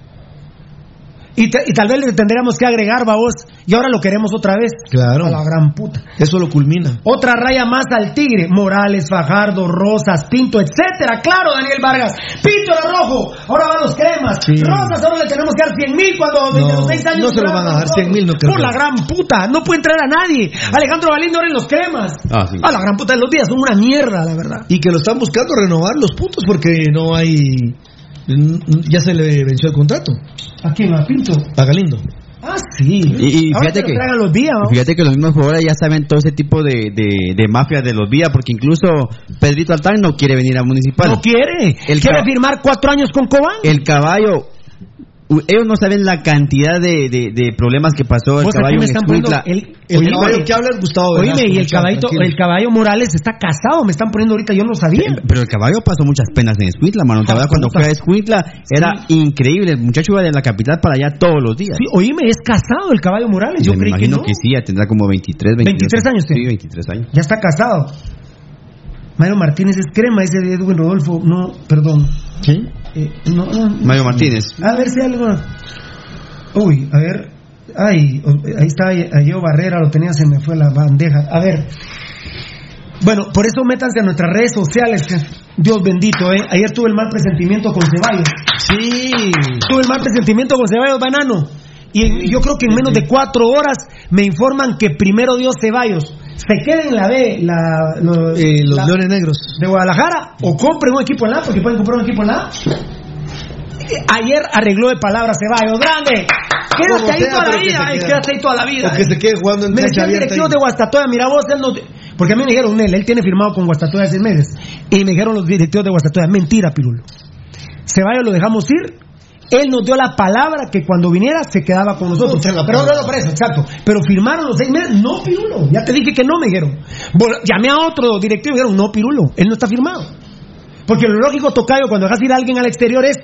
Y, te- y tal vez le tendríamos que agregar, babos, y ahora lo queremos otra vez. Claro. A la gran puta. Eso lo culmina. Otra raya más al tigre. Morales, Fajardo, Rosas, Pinto, etcétera. Claro, Daniel Vargas. Pinto era rojo. Ahora van los cremas. Sí. Rosas, ahora le tenemos que dar 100 mil cuando desde No, los 6 años. no se lo van a dar 100,000, no creo Por la gran puta. No puede entrar a nadie. Alejandro Valindo ahora en los cremas. Ah, sí. A la gran puta de los días. Son una mierda, la verdad. Y que lo están buscando renovar los puntos porque no hay. Ya se le venció el contrato. ¿A quién? ¿A Pinto? A Galindo. Ah, sí. Y, fíjate que los días, ¿no? fíjate que los mismos jugadores ya saben todo ese tipo de, de, de mafia de los vías, porque incluso Pedrito Altán no quiere venir a Municipal. No quiere. El quiere firmar cuatro años con Cobán. El caballo, ellos no saben la cantidad de, de, de problemas que pasó el caballo me están poniendo el, El Oíme, caballo que habla es Gustavo Oíme, Velasco, y el caballito, tranquilo. el caballo Morales está casado, me están poniendo ahorita, yo no lo sabía. Pero el caballo pasó muchas penas en Escuintla, mano. ¿Te cuando fue a Escuintla? Era increíble. El muchacho iba de la capital para allá todos los días. Sí, oíme, es casado el caballo Morales, yo me creí que imagino no. que, sí, ya tendrá como 23, 22 23 años Sí, tiene. 23 años. Ya está casado. Mario Martínez es crema, ese de Edwin Rodolfo, no, perdón. ¿Sí? Eh, no, no. Mario Martínez. A ver si algo. Uy, a ver. Ay, ahí está Ayo Barrera, lo tenía, se me fue la bandeja. A ver. Bueno, por eso métanse a nuestras redes sociales. Dios bendito, ¿eh? Ayer tuve el mal presentimiento con Ceballos. Sí. Tuve el mal presentimiento con Ceballos Banano. Y en- yo creo que en menos de cuatro horas me informan que primero Dios Ceballos se quede en la B, la, lo- Eh, los la- Leones Negros. de Guadalajara o compren un equipo en la, porque pueden comprar un equipo en la. Ayer arregló de palabras Ceballos, grande. Quédate ahí sea, toda la que vida, ay, quede. quédate ahí toda la vida. O que se quede jugando en Me abierta. directivos ahí. de Guastatoya, mira vos, él no... Porque a mí me dijeron, él, él tiene firmado con Guastatoya hace meses. Y me dijeron los directivos de Guastatoya, mentira, Pirulo. Ceballos lo dejamos ir. Él nos dio la palabra que cuando viniera se quedaba con nosotros. Pero no palabra. lo preso, exacto. Pero firmaron los seis meses. No, Pirulo. Ya te dije que no, me dijeron. Llamé a otro directivo y me dijeron, no, Pirulo. Él no está firmado. Porque lo lógico, Tocayo, cuando dejas ir a alguien al exterior es.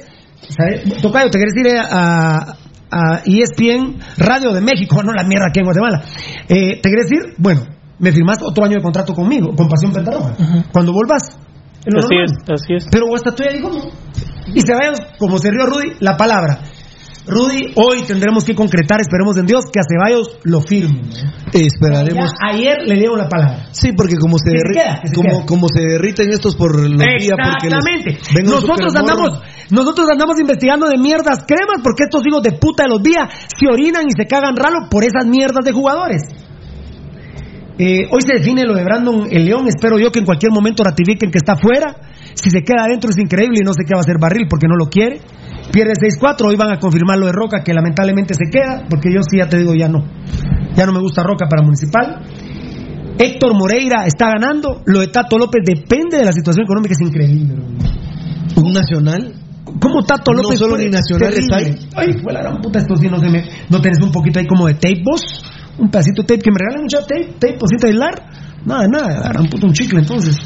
¿sabes? Tocayo, te quieres ir a, a ESPN Radio de México, no la mierda aquí en Guatemala. Eh, ¿Te quieres ir? Bueno, me firmas otro año de contrato conmigo, con Pasión Pentarroja. Cuando vuelvas. es lo Así es, así es. Pero Guastatoya dijo no. Y se vayan, como se rió Rudy, la palabra. Rudy, hoy tendremos que concretar, esperemos en Dios, que a Ceballos lo firmen. Esperaremos. Ya ayer le dieron la palabra. Sí, porque como se, queda, como, como se derriten estos por los días, les Exactamente. Nosotros andamos, nosotros andamos investigando de mierdas cremas porque estos hijos de puta de los días se orinan y se cagan ralo por esas mierdas de jugadores. Eh, hoy se define lo de Brandon el León. Espero yo que en cualquier momento ratifiquen que está fuera. Si se queda adentro es increíble y no sé qué va a hacer Barril porque no lo quiere. Pierde 6-4, hoy van a confirmar lo de Roca, que lamentablemente se queda, porque yo sí ya te digo, ya no. Ya no me gusta Roca para Municipal. Héctor Moreira está ganando, lo de Tato López depende de la situación económica, es increíble. Un nacional. ¿Cómo Tato No López solo puede- ni nacionales terrible? Ay, fue la gran puta, esto sí no se me... ¿No tenés un poquito ahí como de tape vos? Un pedacito de tape, que me regalen mucha tape, tape, cosita de hilar. Nada, nada, gran puta, un chicle entonces.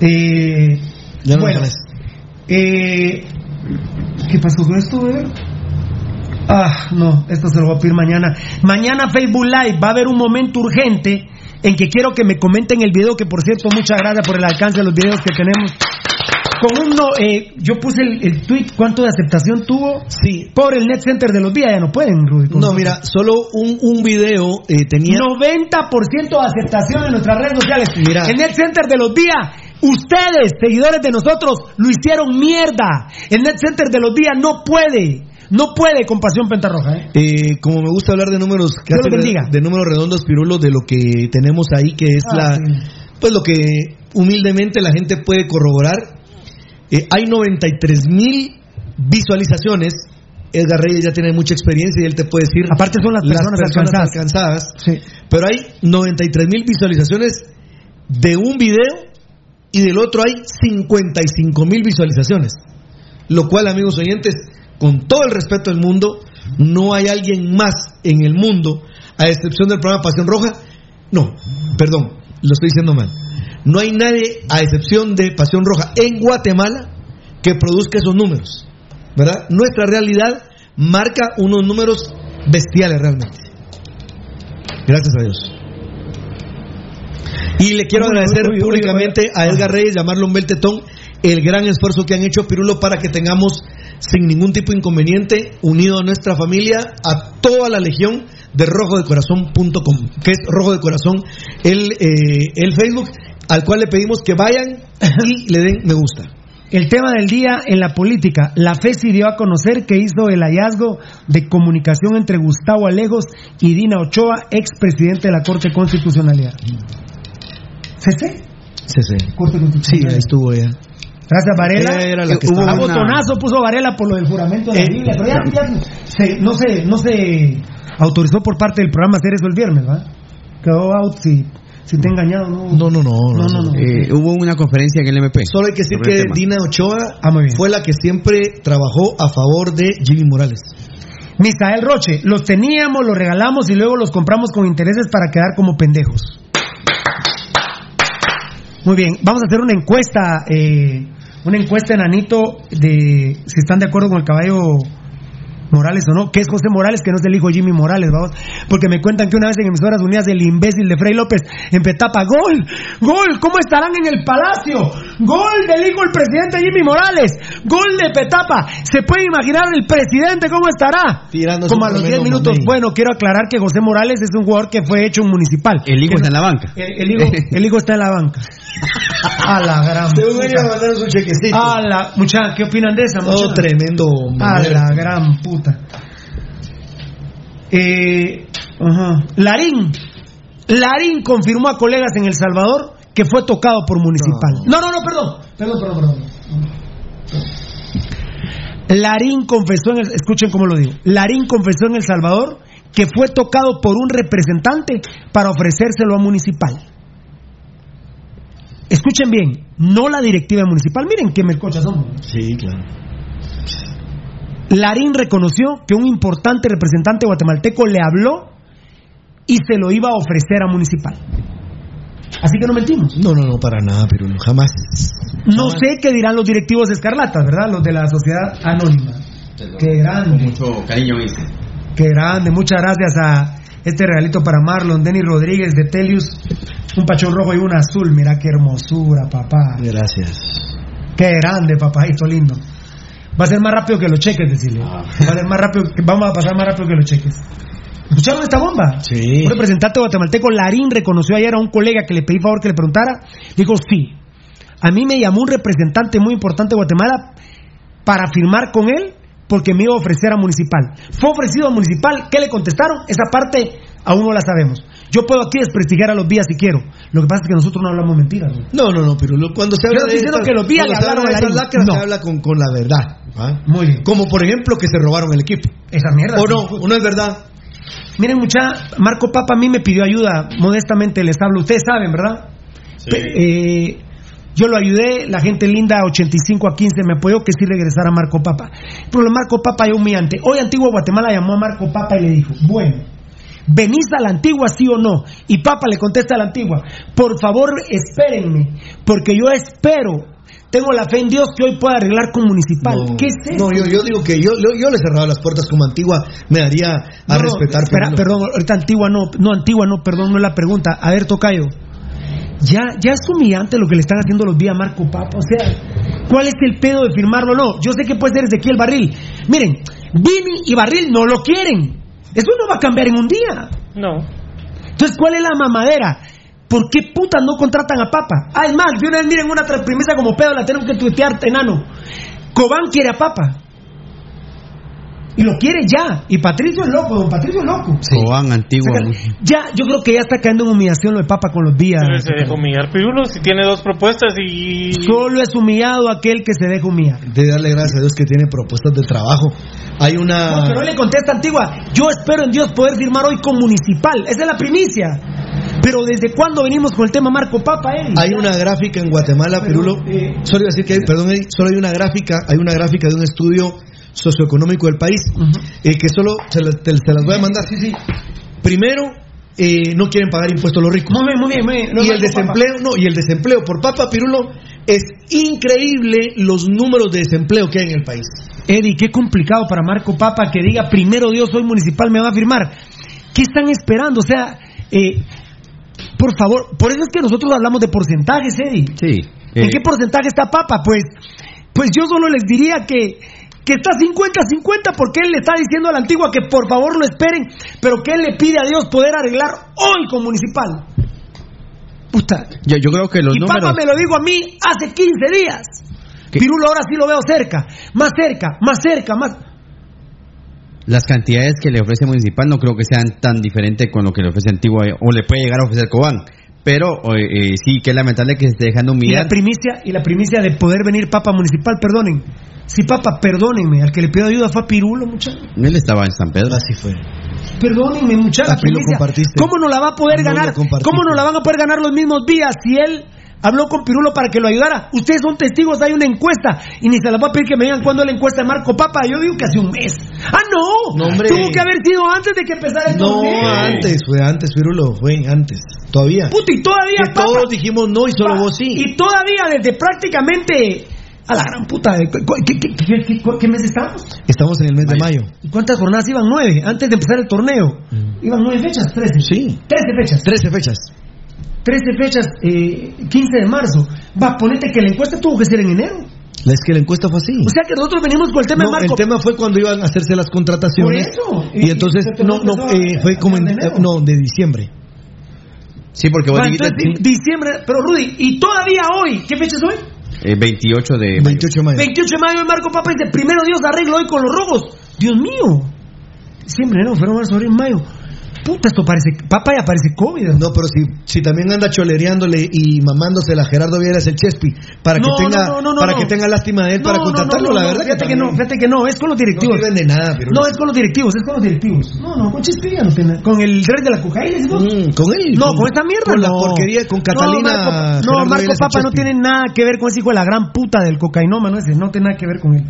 Eh, Ya no bueno, sabes. eh, ¿qué pasó con esto, bebé? Ah, no, esto se lo voy a pedir mañana. Mañana Facebook Live va a haber un momento urgente en que quiero que me comenten el video, que por cierto, muchas gracias por el alcance de los videos que tenemos. Con uno, eh, yo puse el, el tweet, ¿cuánto de aceptación tuvo? Sí. Por el Net Center de los días, ya no pueden, Rudy. No, nosotros. mira, solo un, un video eh, tenía. 90% de aceptación en nuestras redes sociales. Mira. El Center de los días, ustedes, seguidores de nosotros, lo hicieron mierda. El Net Center de los días no puede. No puede con Pasión Pentarroja. ¿eh? Eh, como me gusta hablar de números de números redondos, Pirulo, de lo que tenemos ahí, que es Ah, la, sí. pues lo que humildemente la gente puede corroborar. Eh, hay 93 mil visualizaciones. Edgar Reyes ya tiene mucha experiencia y él te puede decir. Aparte son las personas alcanzadas. Pero hay 93 mil visualizaciones de un video y del otro hay 55 mil visualizaciones. Lo cual, amigos oyentes, con todo el respeto del mundo, no hay alguien más en el mundo, a excepción del programa Pasión Roja. No, perdón, lo estoy diciendo mal. No hay nadie, a excepción de Pasión Roja, en Guatemala que produzca esos números. ¿Verdad? Nuestra realidad marca unos números bestiales realmente. Gracias a Dios. Y le quiero agradecer uy, uy, públicamente a Edgar Reyes, llamarlo un beltetón, el gran esfuerzo que han hecho Pirulo para que tengamos sin ningún tipo de inconveniente unido a nuestra familia, a toda la legión de rojodecorazón.com, que es Rojo de Corazón, el, eh, el Facebook, al cual le pedimos que vayan y le den me gusta. El tema del día en la política. La FESI dio a conocer que hizo el hallazgo de comunicación entre Gustavo Alejos y Dina Ochoa, expresidente de la Corte de Constitucionalidad. ¿CC? Sí. Corte Sí, ahí estuvo ella. Gracias, Varela. Era la que Hubo estaba- un botonazo puso Varela por lo del juramento de la Eh, Biblia, pero ya, ya se- no, se, no se autorizó por parte del programa hacer eso el viernes, ¿va? Quedó out si, si te he engañado, ¿no? No, no, no. No, no, no. Eh, hubo una conferencia en el MP. Solo hay que decir que tema. Dina Ochoa Ah, fue la que siempre trabajó a favor de Jimmy Morales. Misael Roche, los teníamos, los regalamos y luego los compramos con intereses para quedar como pendejos. Muy bien, vamos a hacer una encuesta, eh, una encuesta enanito de si están de acuerdo con el caballo Morales o no, que es José Morales, que no es el hijo de Jimmy Morales, vamos, porque me cuentan que una vez en emisoras unidas el imbécil de Frei López en Petapa, gol, gol, ¿cómo estarán en el palacio? Gol del hijo del presidente Jimmy Morales, gol de Petapa, ¿se puede imaginar el presidente cómo estará? Tirándose Como a los 10 tremendo minutos, mamey. bueno, quiero aclarar que José Morales es un jugador que fue hecho un municipal. El hijo está en la banca. el, el hijo, el hijo está en la banca. A la gran Según su chequecito. A la, mucha, ¿qué opinan de esa? Oh, mucha? tremendo. A mamey. la gran puta. Eh. Larín. Larín confirmó a colegas en El Salvador que fue tocado por municipal. No, no, no, perdón. Perdón, perdón, perdón. Larín confesó en el, escuchen cómo lo digo. Larín confesó en El Salvador que fue tocado por un representante para ofrecérselo a municipal. Escuchen bien, no la directiva municipal. Miren qué mercochas somos. Sí, claro. Larín reconoció que un importante representante guatemalteco le habló y se lo iba a ofrecer a Municipal. Así que no mentimos. No, no, no, para nada, pero no, jamás. No sé qué dirán los directivos de Escarlatas, ¿verdad? Los de la sociedad anónima. Qué grande, Mucho cariño, dice. qué grande. Muchas gracias a este regalito para Marlon, Denis Rodríguez de Telius. Un pachón rojo y un azul. Mira qué hermosura, papá. Gracias. Qué grande, papajito lindo. Va a ser más rápido que los cheques, decirle. Va a ser más rápido, que- vamos a pasar más rápido que los cheques. ¿Escucharon esta bomba? Sí. Un representante guatemalteco, Larín, reconoció ayer a un colega que le pedí favor que le preguntara. Dijo, sí. A mí me llamó un representante muy importante de Guatemala para firmar con él porque me iba a ofrecer a Municipal. Fue ofrecido a Municipal. ¿Qué le contestaron? Esa parte Aún no la sabemos. Yo puedo aquí desprestigiar a los vías si quiero. Lo que pasa es que nosotros no hablamos mentiras. No, no, no, pero lo- cuando se Yo habla no de estoy diciendo que los cuando le se habla hablaron de lacras, No. se habla con, con la verdad. ¿ah? Muy bien. Como por ejemplo que se robaron el equipo. Esa mierda. ¿O no? ¿O no es verdad? Miren, mucha, Marco Papa a mí me pidió ayuda, modestamente les hablo, ustedes saben, ¿verdad? Pe- eh, yo lo ayudé, la gente linda 85 a 15 me apoyó que sí regresara Marco Papa. Pero Marco Papa es humillante. Hoy Antigua Guatemala llamó a Marco Papa y le dijo, bueno, ¿venís a la Antigua sí o no? Y Papa le contesta a la Antigua, por favor espérenme, porque yo espero, tengo la fe en Dios que hoy pueda arreglar con Municipal. No, ¿Qué es eso? no, yo, yo digo que yo, yo, yo le he cerrado las puertas como antigua, me daría a No, respetar. espera, perdón, ahorita antigua no, no antigua no, perdón, no es la pregunta. A ver, Tocayo. Ya, ya es humillante lo que le están haciendo los días a Marco Papa. O sea, ¿cuál es el pedo de firmarlo o no? Yo sé que puede ser Ezequiel Barril. Miren, Vini y Barril no lo quieren. Eso no va a cambiar en un día. No. Entonces, ¿cuál es la mamadera? ¿Por qué putas no contratan a Papa? Ah, es más, de una vez miren una premisa como pedo, la tenemos que tuitear, enano. Cobán quiere a Papa. Y lo quiere ya. Y Patricio es loco, don Patricio es loco. Cobán, antiguo. Ya, yo creo que ya está cayendo en humillación lo de Papa con los días. Pero se dejó humillar Pirulo si tiene dos propuestas y. Solo es humillado aquel que se deja humillar. De darle gracias a Dios que tiene propuestas de trabajo. Hay una. No, pero le contesta Antigua, yo espero en Dios poder firmar hoy con Municipal. Esa es la primicia. Pero ¿desde cuándo venimos con el tema Marco Papa, eh? Hay una gráfica en Guatemala, Pirulo. Solo iba a decir que hay, perdón, solo hay una gráfica, hay una gráfica de un estudio socioeconómico del país eh, que solo se, la- te- se las voy a mandar. Primero, eh, no quieren pagar impuestos los ricos. Muy bien, muy bien, muy bien. No, y el desempleo, no, y el desempleo por Papa Pirulo es increíble los números de desempleo que hay en el país. Eddie, qué complicado para Marco Papa que diga primero Dios, soy municipal, me va a firmar. ¿Qué están esperando? O sea, eh, por favor, por eso es que nosotros hablamos de porcentajes, Eddie. Sí. ¿En eh, qué porcentaje está Papa? Pues, pues yo solo les diría que, que está 50-50 porque él le está diciendo a la antigua que por favor lo esperen, pero que él le pide a Dios poder arreglar hoy con municipal. Puta. yo, yo creo que los y números. Papa me lo dijo a mí hace 15 días. Pirulo ahora sí lo veo cerca, más cerca, más cerca, más... Las cantidades que le ofrece Municipal no creo que sean tan diferentes con lo que le ofrece Antigua eh, o le puede llegar a ofrecer Cobán. Pero eh, eh, sí, que es lamentable que se esté dejando Y humillar. la primicia, y la primicia de poder venir Papa Municipal, perdonen. Sí, Papa, perdónenme, al que le pido ayuda fue a Pirulo, muchachos. Él estaba en San Pedro. Así fue. Perdónenme, muchachos. ¿Cómo no la va a poder No ganar? ¿Cómo no la van a poder ganar los mismos días si él habló con Pirulo para que lo ayudara? Ustedes son testigos, hay una encuesta y ni se las voy a pedir que me digan cuándo la encuesta de Marco Papa. Yo digo que hace un mes. ¡Ah, no! No, hombre. Tuvo que haber sido antes de que empezara el No, torneo. antes, fue antes, Pirulo, fue antes. Todavía. Puta, y todavía Que Papa- todos dijimos no y solo vos sí. Y todavía desde prácticamente a la gran puta. de- ¿Qué, qué, qué- qué- qué mes estamos? Estamos en el mes de mayo. ¿Y cuántas jornadas iban? Nueve. Antes de empezar el torneo. Iban nueve fechas, trece. Sí. Trece fechas. 13 fechas. Trece fechas, eh, 15 de marzo. Va, ponete que la encuesta tuvo que ser en enero. Es que la encuesta fue así. O sea que nosotros venimos con el tema No, de Marco. el tema fue cuando iban a hacerse las contrataciones. Por eso. Y, Y- entonces, y- no, no, eh, fue como en, de no, de diciembre. Sí, porque vos dijiste entonces, di- diciembre, pero Rudy, y todavía hoy, ¿qué fecha es hoy? eh, 28 de mayo. 28 de mayo. 28 de mayo, Marco Papa dice, primero Dios arreglo hoy con los rojos. Dios mío. Diciembre, enero, febrero, marzo, abril, mayo. Puta, esto parece, Papa ya parece COVID. No, pero si, si también anda cholereándole y mamándose a Gerardo Vieras el Chespi para que No, tenga no, no, no, para que tenga lástima de él para contratarlo, la verdad fíjate que no, fíjate que no, es con los directivos. No de nada, pero No, es con los directivos, es con los directivos. No, no, con Chispilla no tiene. Con el rey de la cocaína, ¿sí vos? Mm, con él. No, con esta mierda Con la porquería, con Catalina. No, Marco, Marco Papa no Chespi. tiene nada que ver con ese hijo de la gran puta del cocainómano ese. No tiene nada que ver con él.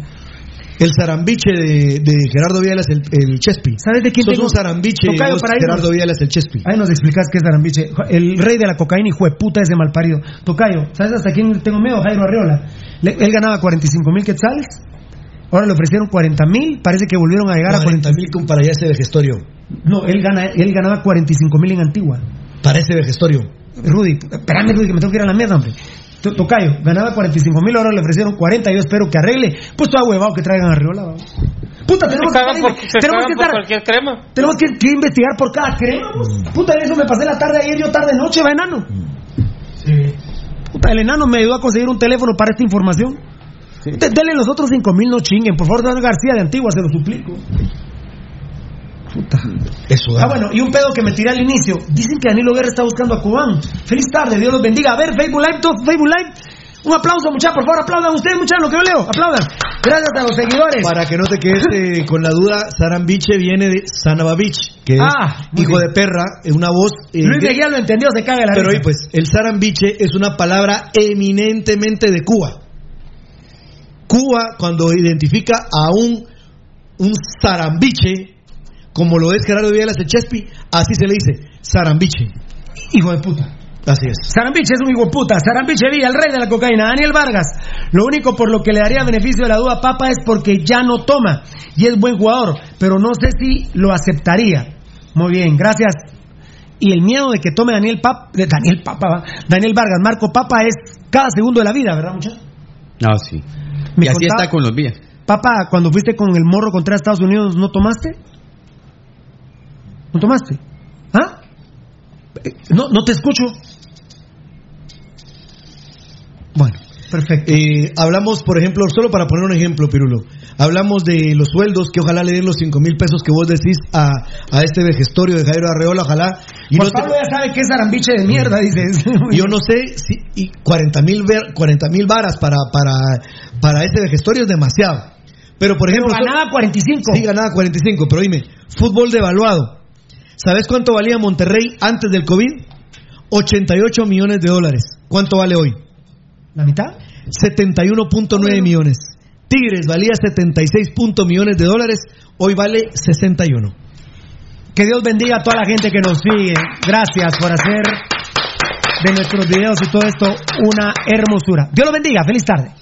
El zarambiche de, de Gerardo Vieras el, el Chespi. ¿Sabes de quién Sos tengo? un zarambiche Tocayo, para. Gerardo Vieras el Chespi. Ahí nos explicas qué es Arambiche. El rey de la cocaína, hijo de puta ese malparido. Tocayo, ¿sabes hasta quién tengo miedo? Jairo Arreola. Le- él ganaba 45 mil quetzales. Ahora le ofrecieron 40 mil. Parece que volvieron a llegar a 40 40 mil con para allá ese vejestorio. No, él, gana, él ganaba 45 mil en Antigua. Para ese vejestorio. Rudy, espérame, Rudy, que me tengo que ir a la mierda, hombre. To- Tocayo, ganaba 45 mil, ahora le ofrecieron 40. Yo espero que arregle. Pues todo huevado que traigan a vamos. Puta, tenemos que por, tenemos que estar- cualquier crema. tenemos que, que investigar por cada crema. vos. Puta, eso me pasé la tarde ayer, yo tarde noche, va enano. Puta, el enano me ayudó a conseguir un teléfono para esta información. De- denle los otros 5 mil, no chinguen. Por favor, don García de Antigua, se lo suplico. Eso Ah, bueno, y un pedo que me tiré al inicio. Dicen que Danilo Guerra está buscando a Cubán. Feliz tarde, Dios los bendiga. A ver, Facebook Live, todo Facebook Live. Un aplauso, muchachos, por favor, aplaudan ustedes, muchachos, lo que yo leo. Aplaudan. Gracias a los seguidores. Para que no te quedes eh, con la duda, Sarambiche viene de Sanabavich, que Ah, es muy hijo bien. de perra, es una voz. eh, Luis Mejía lo entendió, se caga la Pero ahí pues, el Sarambiche es una palabra eminentemente de Cuba. Cuba, cuando identifica a un, un Sarambiche, como lo es Gerardo Villas Chespi, así se le dice, Sarambiche. Hijo de puta. Así es. Sarambiche es un hijo de puta. Sarambiche Villa, el rey de la cocaína. Daniel Vargas. Lo único por lo que le daría beneficio de la duda a Papa es porque ya no toma. Y es buen jugador. Pero no sé si lo aceptaría. Muy bien, gracias. Y el miedo de que tome Daniel Papa, Daniel Papa, va, Daniel Vargas, Marco Papa es cada segundo de la vida, ¿verdad, muchachos? No, sí. Me y así contaba- está con los vías. Papa, cuando fuiste con el morro contra Estados Unidos, ¿no tomaste? ¿No tomaste? ¿Ah? Eh, No, no te escucho. Bueno, perfecto. Eh, hablamos, por ejemplo, solo para poner un ejemplo, Pirulo, hablamos de los sueldos, que ojalá le den los 5 mil pesos que vos decís a, a este vejestorio de Jairo Arreola, ojalá. Y Juan no te- Pablo ya sabe que es arambiche de mierda, dices. yo no sé si y 40 mil 40 mil varas para, para, para ese vejestorio es demasiado. Pero por ejemplo. ganaba 45. Sí, ganaba 45. Pero dime, fútbol devaluado. ¿Sabes cuánto valía Monterrey antes del COVID? 88 millones de dólares. ¿Cuánto vale hoy? ¿La mitad? 71.9 millones. Tigres valía 76 punto millones de dólares. Hoy vale 61. Que Dios bendiga a toda la gente que nos sigue. Gracias por hacer de nuestros videos y todo esto una hermosura. Dios lo bendiga. Feliz tarde.